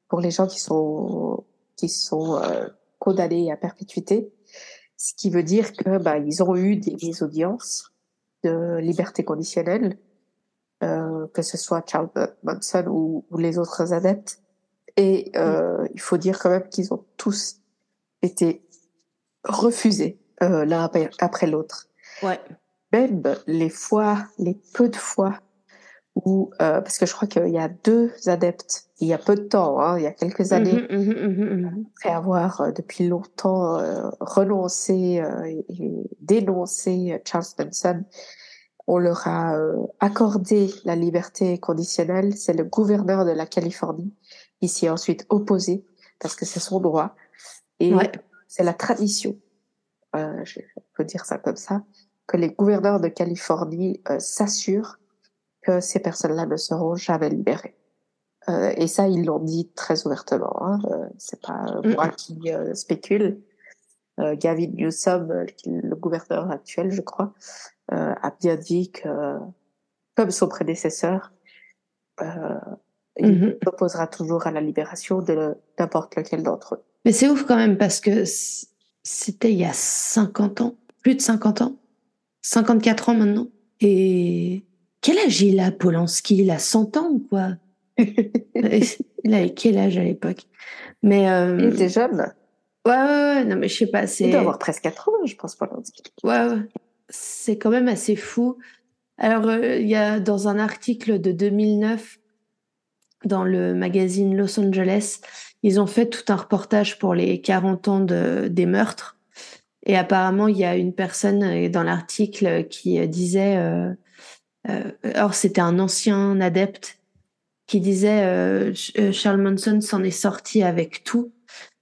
A: pour les gens qui sont qui sont euh, condamnés à perpétuité, ce qui veut dire que bah, ils ont eu des, audiences de liberté conditionnelle, euh, que ce soit Charles Manson ou, les autres adeptes. Et euh, il faut dire quand même qu'ils ont tous été refusés l'un après, l'autre.
B: Ouais.
A: Même les fois, les peu de fois où, parce que je crois qu'il y a deux adeptes il y a peu de temps, hein, il y a quelques années, mmh mmh mmh après avoir euh, depuis longtemps euh, renoncé euh, et dénoncé Charles Manson, on leur a accordé la liberté conditionnelle. C'est le gouverneur de la Californie qui s'y est ensuite opposé parce que c'est son droit et c'est la tradition. je peux dire ça comme ça que les gouverneurs de Californie s'assurent que ces personnes-là ne seront jamais libérées. Euh, et ça, ils l'ont dit très ouvertement. Hein. Euh, c'est pas mm. moi qui euh, spécule. Gavin Newsom, le gouverneur actuel, je crois, a bien dit que, comme son prédécesseur, il mm-hmm. s'opposera toujours à la libération de n'importe lequel d'entre eux.
B: Mais c'est ouf quand même parce que c'était il y a 50 ans, plus de 50 ans, 54 ans maintenant. Et quel âge il a, Polanski? Il a 100 ans ou quoi? [LAUGHS] Il avait quel âge à l'époque?
A: Mais euh, il était jeune.
B: Ouais, ouais, ouais, non, mais je sais pas.
A: Il doit avoir presque 80, je pense pas.
B: Ouais, ouais. C'est quand même assez fou. Alors, euh, il y a dans un article de 2009 dans le magazine Los Angeles, ils ont fait tout un reportage pour les 40 ans de, des meurtres. Et apparemment, il y a une personne euh, dans l'article qui disait, euh, alors c'était un ancien adepte qui disait euh, euh, Charles Manson s'en est sorti avec tout.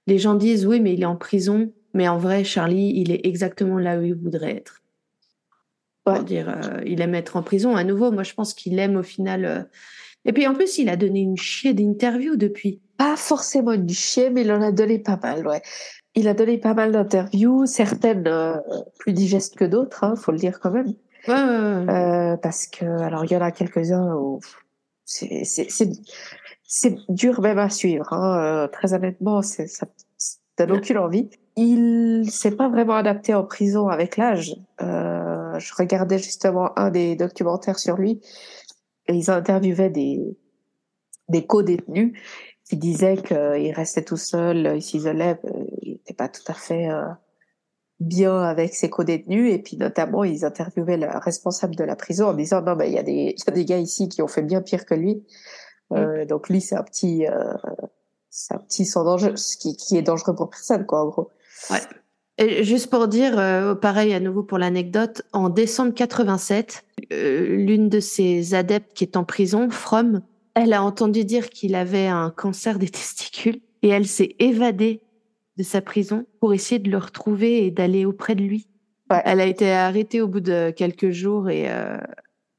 B: Les gens disent oui, mais il est en prison. Mais en vrai, Charlie, il est exactement là où il voudrait être. Pour dire, euh, il aime être en prison. À nouveau, moi, je pense qu'il aime au final. Et puis en plus, il a donné une chier d'interview depuis.
A: Pas forcément une chier, mais il en a donné pas mal, ouais. il a donné pas mal d'interviews, certaines euh, plus digestes que d'autres, hein, faut le dire quand même. Euh, parce que, alors, il y en a quelques-uns où c'est, dur même à suivre. Hein. Euh, très honnêtement, ça ça donne aucune envie. Il s'est pas vraiment adapté en prison avec l'âge. Euh, je regardais justement un des documentaires sur lui et ils interviewaient des, des co-détenus qui disaient qu'il restait tout seul, il s'isolait, il n'était pas tout à fait bien avec ses co-détenus et puis notamment ils interviewaient le responsable de la prison en disant non mais il y a des y a des gars ici qui ont fait bien pire que lui. Euh, donc lui c'est un petit euh, c'est un petit sans danger qui, qui est dangereux pour personne quoi en gros.
B: Ouais. Et juste pour dire, euh, pareil à nouveau pour l'anecdote, en décembre 87, euh, l'une de ses adeptes qui est en prison, From, elle a entendu dire qu'il avait un cancer des testicules et elle s'est évadée de sa prison pour essayer de le retrouver et d'aller auprès de lui.
A: Ouais.
B: Elle a été arrêtée au bout de quelques jours et euh,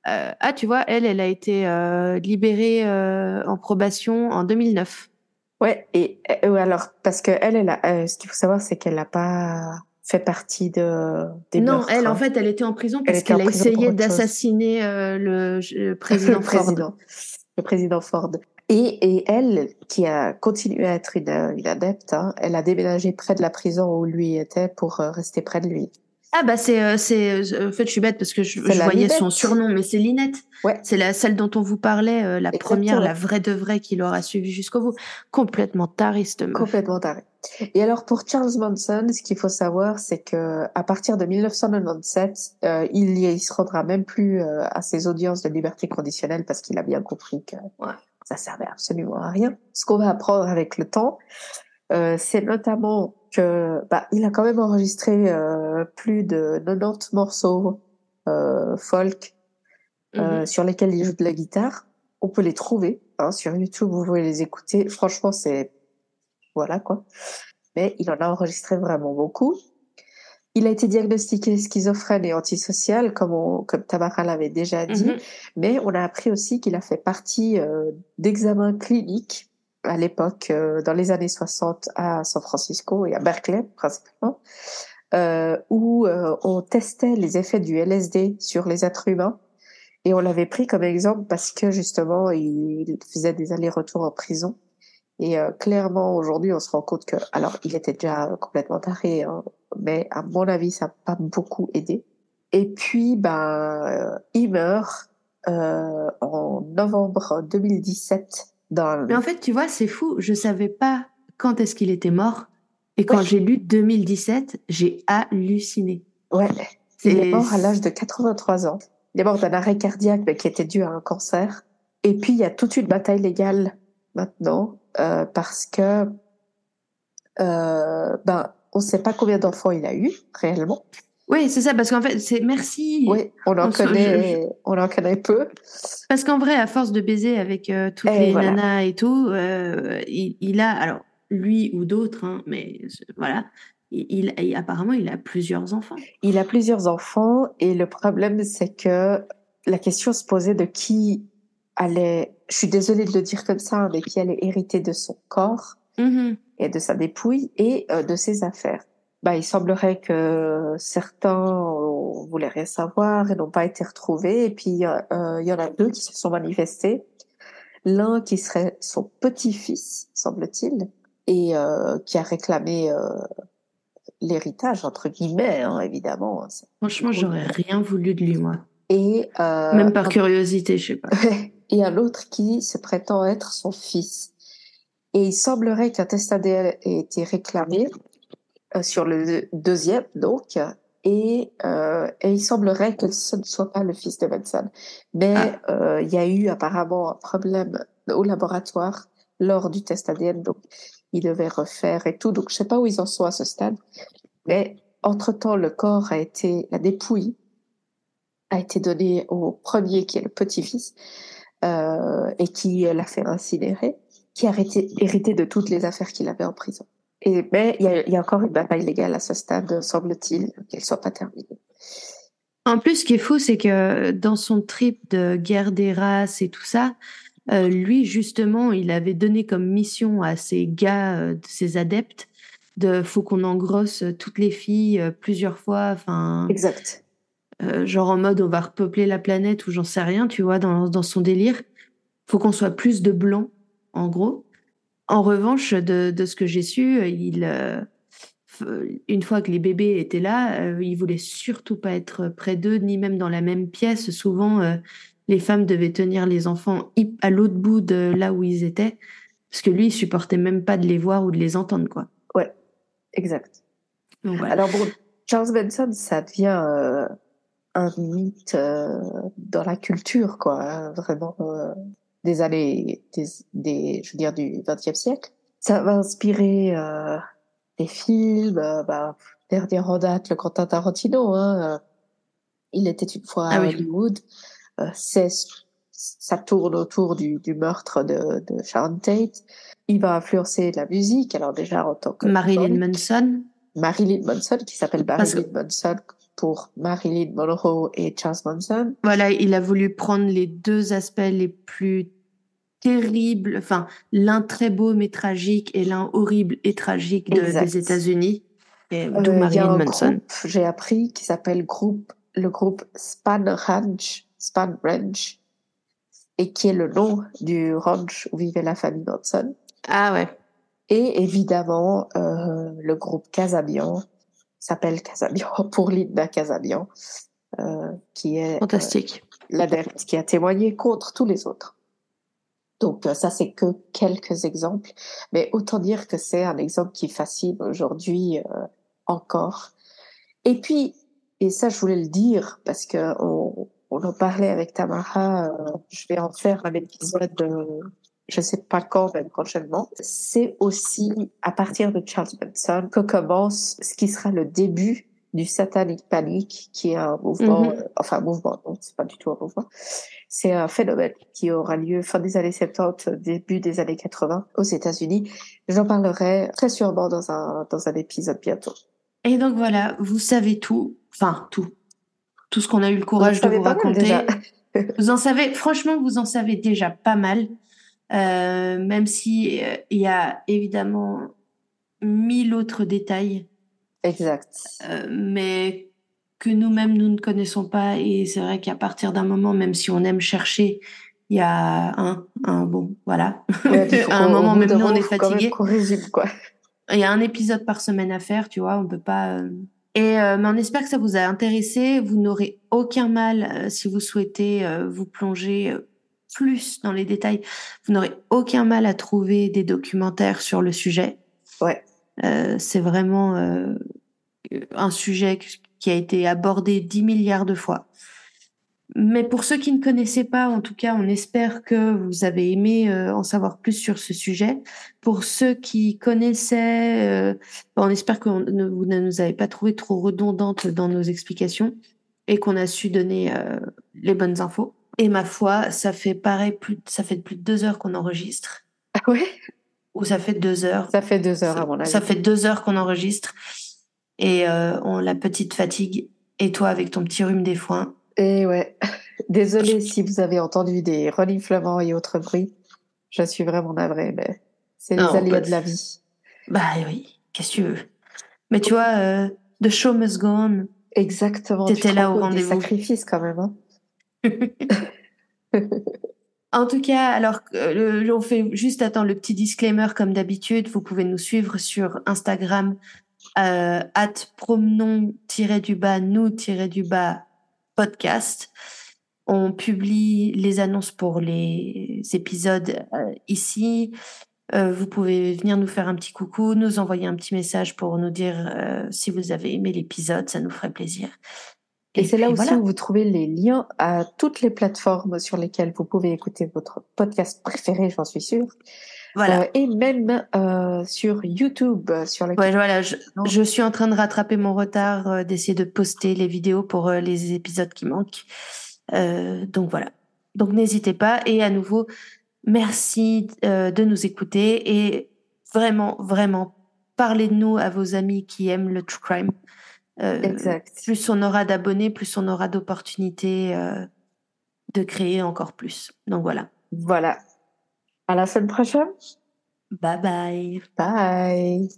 B: euh, ah tu vois, elle, elle a été euh, libérée en probation en 2009.
A: ouais et alors parce que elle elle a ce qu'il faut savoir c'est qu'elle n'a pas fait partie de des
B: non,
A: meurtres,
B: elle, en
A: hein.
B: fait, elle était en prison parce qu'elle a essayé d'assassiner le, le président
A: le
B: Ford.
A: président le président Ford et, et elle qui a continué à être une, une adepte hein, elle a déménagé près de la prison où lui était pour euh, rester près de lui
B: Ah bah c'est euh, c'est euh, en fait je suis bête parce que je, voyais
A: Linette.
B: son surnom mais c'est Linette.
A: Ouais.
B: C'est la celle dont on vous parlait euh, la
A: Exactement.
B: première la vraie de vraie qui l'aura suivi jusqu'au bout. Complètement meuf.
A: Complètement taré. Et alors pour Charles Manson, ce qu'il faut savoir, c'est que à partir de 1997, euh, il y il se rendra même plus euh, à ses audiences de liberté conditionnelle parce qu'il a bien compris que
B: Ouais.
A: Ça servait absolument à rien. Ce qu'on va apprendre avec le temps, euh, c'est notamment que bah, il a quand même enregistré euh, plus de 90 morceaux euh, folk euh,
B: Mhm.
A: sur lesquels il joue de la guitare. On peut les trouver hein, sur YouTube, vous pouvez les écouter. Franchement, c'est voilà quoi. Mais il en a enregistré vraiment beaucoup. Il a été diagnostiqué schizophrène et antisocial, comme, on, comme Tamara l'avait déjà dit.
B: Mhm.
A: Mais on a appris aussi qu'il a fait partie euh, d'examens cliniques à l'époque, euh, dans les années 60, à San Francisco et à Berkeley principalement, euh, où euh, on testait les effets du LSD sur les êtres humains. Et on l'avait pris comme exemple parce que justement, il faisait des allers-retours en prison. Et euh, clairement, aujourd'hui, on se rend compte que, alors, il était déjà complètement taré, hein, mais à mon avis, ça n'a pas beaucoup aidé. Et puis, ben, euh, il meurt euh, en novembre 2017 dans.
B: Mais en fait, tu vois, c'est fou, je savais pas quand est-ce qu'il était mort et quand
A: Ouais.
B: j'ai lu 2017, j'ai halluciné.
A: Ouais, il est mort à l'âge de 83 ans. Il est mort d'un arrêt cardiaque, mais qui était dû à un cancer. Et puis, il y a toute une bataille légale maintenant, euh, parce que, euh, ben, on ne sait pas combien d'enfants il a eu, réellement.
B: Oui, c'est ça parce qu'en fait, c'est merci.
A: Oui, on en
B: On se-
A: connaît, on en connaît peu.
B: Parce qu'en vrai, à force de baiser avec euh, toutes
A: Et
B: les
A: voilà.
B: nanas et tout, euh, il, il a, alors lui ou d'autres, hein, mais voilà, il, il- il- apparemment il a plusieurs enfants.
A: Il a plusieurs enfants et le problème, c'est que la question se posait de qui allait, je suis désolée de le dire comme ça, hein, mais qui allait hériter de son corps
B: Mhm.
A: et de sa dépouille et euh, de ses affaires. Bah, il semblerait que certains euh, voulaient rien savoir et n'ont pas été retrouvés. Et puis, euh, il y en a deux qui se sont manifestés. L'un qui serait son petit-fils, semble-t-il, et euh, qui a réclamé euh, l'héritage, entre guillemets, hein, évidemment.
B: Franchement, j'aurais rien voulu de lui, moi.
A: Et, euh,
B: Même par curiosité, je sais pas. [LAUGHS]
A: et un autre qui se prétend être son fils. Et il semblerait qu'un test ADN ait été réclamé euh, sur le deuxième, donc, et, euh, et il semblerait que ce ne soit pas le fils de Manson. Mais
B: Ah.
A: euh, il y a eu apparemment un problème au laboratoire lors du test ADN, donc il devait refaire et tout. Donc je sais pas où ils en sont à ce stade, mais entre-temps, le corps a été, la dépouille a été donnée au premier qui est le petit-fils euh, et qui l'a fait incinérer, qui a hérité, hérité de toutes les affaires qu'il avait en prison. Et, mais il y a, il y a encore une bataille légale à ce stade, semble-t-il, qu'elle soit pas terminée.
B: En plus, ce qui est fou, c'est que dans son trip de guerre des races et tout ça, euh, lui, justement, il avait donné comme mission à ses gars, euh, ses adeptes, de faut qu'on engrosse toutes les filles euh, plusieurs fois, enfin,
A: Exact.
B: Euh, genre en mode on va repeupler la planète ou j'en sais rien, tu vois, dans, dans son délire. Faut qu'on soit plus de blancs, en gros. En revanche, de, de ce que j'ai su, il, euh, une fois que les bébés étaient là, euh, il voulait surtout pas être près d'eux, ni même dans la même pièce. Souvent, euh, les femmes devaient tenir les enfants à l'autre bout de là où ils étaient, parce que lui, il supportait même pas de les voir ou de les entendre, quoi.
A: Exact.
B: Donc, voilà.
A: Alors bon, Charles Manson, ça devient euh, un mythe euh, dans la culture, quoi, hein, vraiment euh, des années, des, des, je veux dire du XXe siècle. Ça va inspirer euh, des films, bah, dernier en date, le Quentin Tarantino. Hein, il était une fois à
B: Ah oui.
A: Hollywood. Euh, ça tourne autour du, du meurtre de, de Sharon Tate. Il va influencer la musique, alors déjà en tant que
B: Marilyn Manson.
A: Marilyn Manson, qui s'appelle Marilyn Manson pour Marilyn Monroe et Charles Manson.
B: Voilà, il a voulu prendre les deux aspects les plus terribles, enfin, l'un très beau mais tragique et l'un horrible et tragique de- des États-Unis.
A: Euh,
B: D'où
A: il y a
B: Marilyn
A: un
B: Manson.
A: j'ai appris, qui s'appelle groupe, le groupe Span Ranch, Span Ranch, et qui est le nom du ranch où vivait la famille Manson.
B: Ah ouais.
A: Et évidemment, euh, le groupe Casabian s'appelle Casabian [LAUGHS] pour Linda Casabian, euh, qui est euh,
B: Fantastique.
A: l'adepte qui a témoigné contre tous les autres. Donc euh, ça, c'est que quelques exemples, mais autant dire que c'est un exemple qui fascine aujourd'hui euh, encore. Et puis, et ça, je voulais le dire parce que on, on en parlait avec Tamara. euh, je vais en faire un épisode, euh, je sais pas quand, même prochainement. C'est aussi à partir de Charles Manson que commence ce qui sera le début du Satanic Panic, qui est un mouvement,
B: Mhm.
A: euh, enfin un mouvement, non, c'est pas du tout un mouvement. C'est un phénomène qui aura lieu fin des années 70, début des années 80 aux États-Unis. J'en parlerai très sûrement dans un, dans un épisode bientôt.
B: Et donc voilà, vous savez tout, enfin tout, tout ce qu'on a eu le courage de vous raconter. vous en savez, franchement, vous en savez déjà pas mal, Euh, même si euh, il y a évidemment mille autres détails,
A: Exact.
B: euh, mais que nous-mêmes nous ne connaissons pas. Et c'est vrai qu'à partir d'un moment, même si on aime chercher, il y a un, un bon, voilà.
A: Ouais, [LAUGHS]
B: à un moment, même nous, on est fatigué. Il y a un épisode par semaine à faire, tu vois, on peut pas. Et euh, mais on espère que ça vous a intéressé. Vous n'aurez aucun mal euh, si vous souhaitez euh, vous plonger plus dans les détails. Vous n'aurez aucun mal à trouver des documentaires sur le sujet.
A: Ouais.
B: Euh, c'est vraiment euh, un sujet qui a été abordé 10 milliards de fois. Mais pour ceux qui ne connaissaient pas, en tout cas, on espère que vous avez aimé euh, en savoir plus sur ce sujet. Pour ceux qui connaissaient, euh, on espère que ne, vous ne nous avez pas trouvé trop redondantes dans nos explications et qu'on a su donner euh, les bonnes infos. Et ma foi, ça fait pareil, plus, ça fait plus de deux heures qu'on enregistre.
A: Ah ouais?
B: Ou ça fait deux heures.
A: Ça fait deux heures, à mon avis.
B: Ça fait deux heures qu'on enregistre. Et euh, on la petite fatigue. Et toi, avec ton petit rhume des foins.
A: Et ouais. [LAUGHS] Désolée si vous avez entendu des reniflements et autres bruits. Je suis vraiment navrée, mais c'est les aléas de la vie.
B: Bah oui, qu'est-ce que tu veux? Mais tu vois, euh, The show must go on.
A: Exactement.
B: T'étais là au
A: compte des
B: rendez-vous.
A: sacrifices quand même. Hein. [LAUGHS]
B: En tout cas, alors euh, on fait juste attendre le petit disclaimer comme d'habitude. Vous pouvez nous suivre sur Instagram euh, at promenon-du-bas nous-du-bas podcast. On publie les annonces pour les épisodes euh, ici. Vous pouvez venir nous faire un petit coucou, nous envoyer un petit message pour nous dire si vous avez aimé l'épisode, ça nous ferait plaisir.
A: Et, c'est là aussi
B: voilà.
A: où vous trouvez les liens à toutes les plateformes sur lesquelles vous pouvez écouter votre podcast préféré, j'en suis sûre.
B: Voilà.
A: Euh, et même euh, sur YouTube, euh, sur
B: Ouais, voilà, je, suis en train de rattraper mon retard, euh, d'essayer de poster les vidéos pour les épisodes qui manquent. Donc voilà. Donc n'hésitez pas. Et à nouveau, merci de nous écouter et vraiment, vraiment, parlez de nous à vos amis qui aiment le true crime. Euh,
A: Exact.
B: Plus on aura d'abonnés, plus on aura d'opportunités euh, de créer encore plus. Donc voilà.
A: Voilà. À la semaine prochaine.
B: Bye bye.
A: Bye.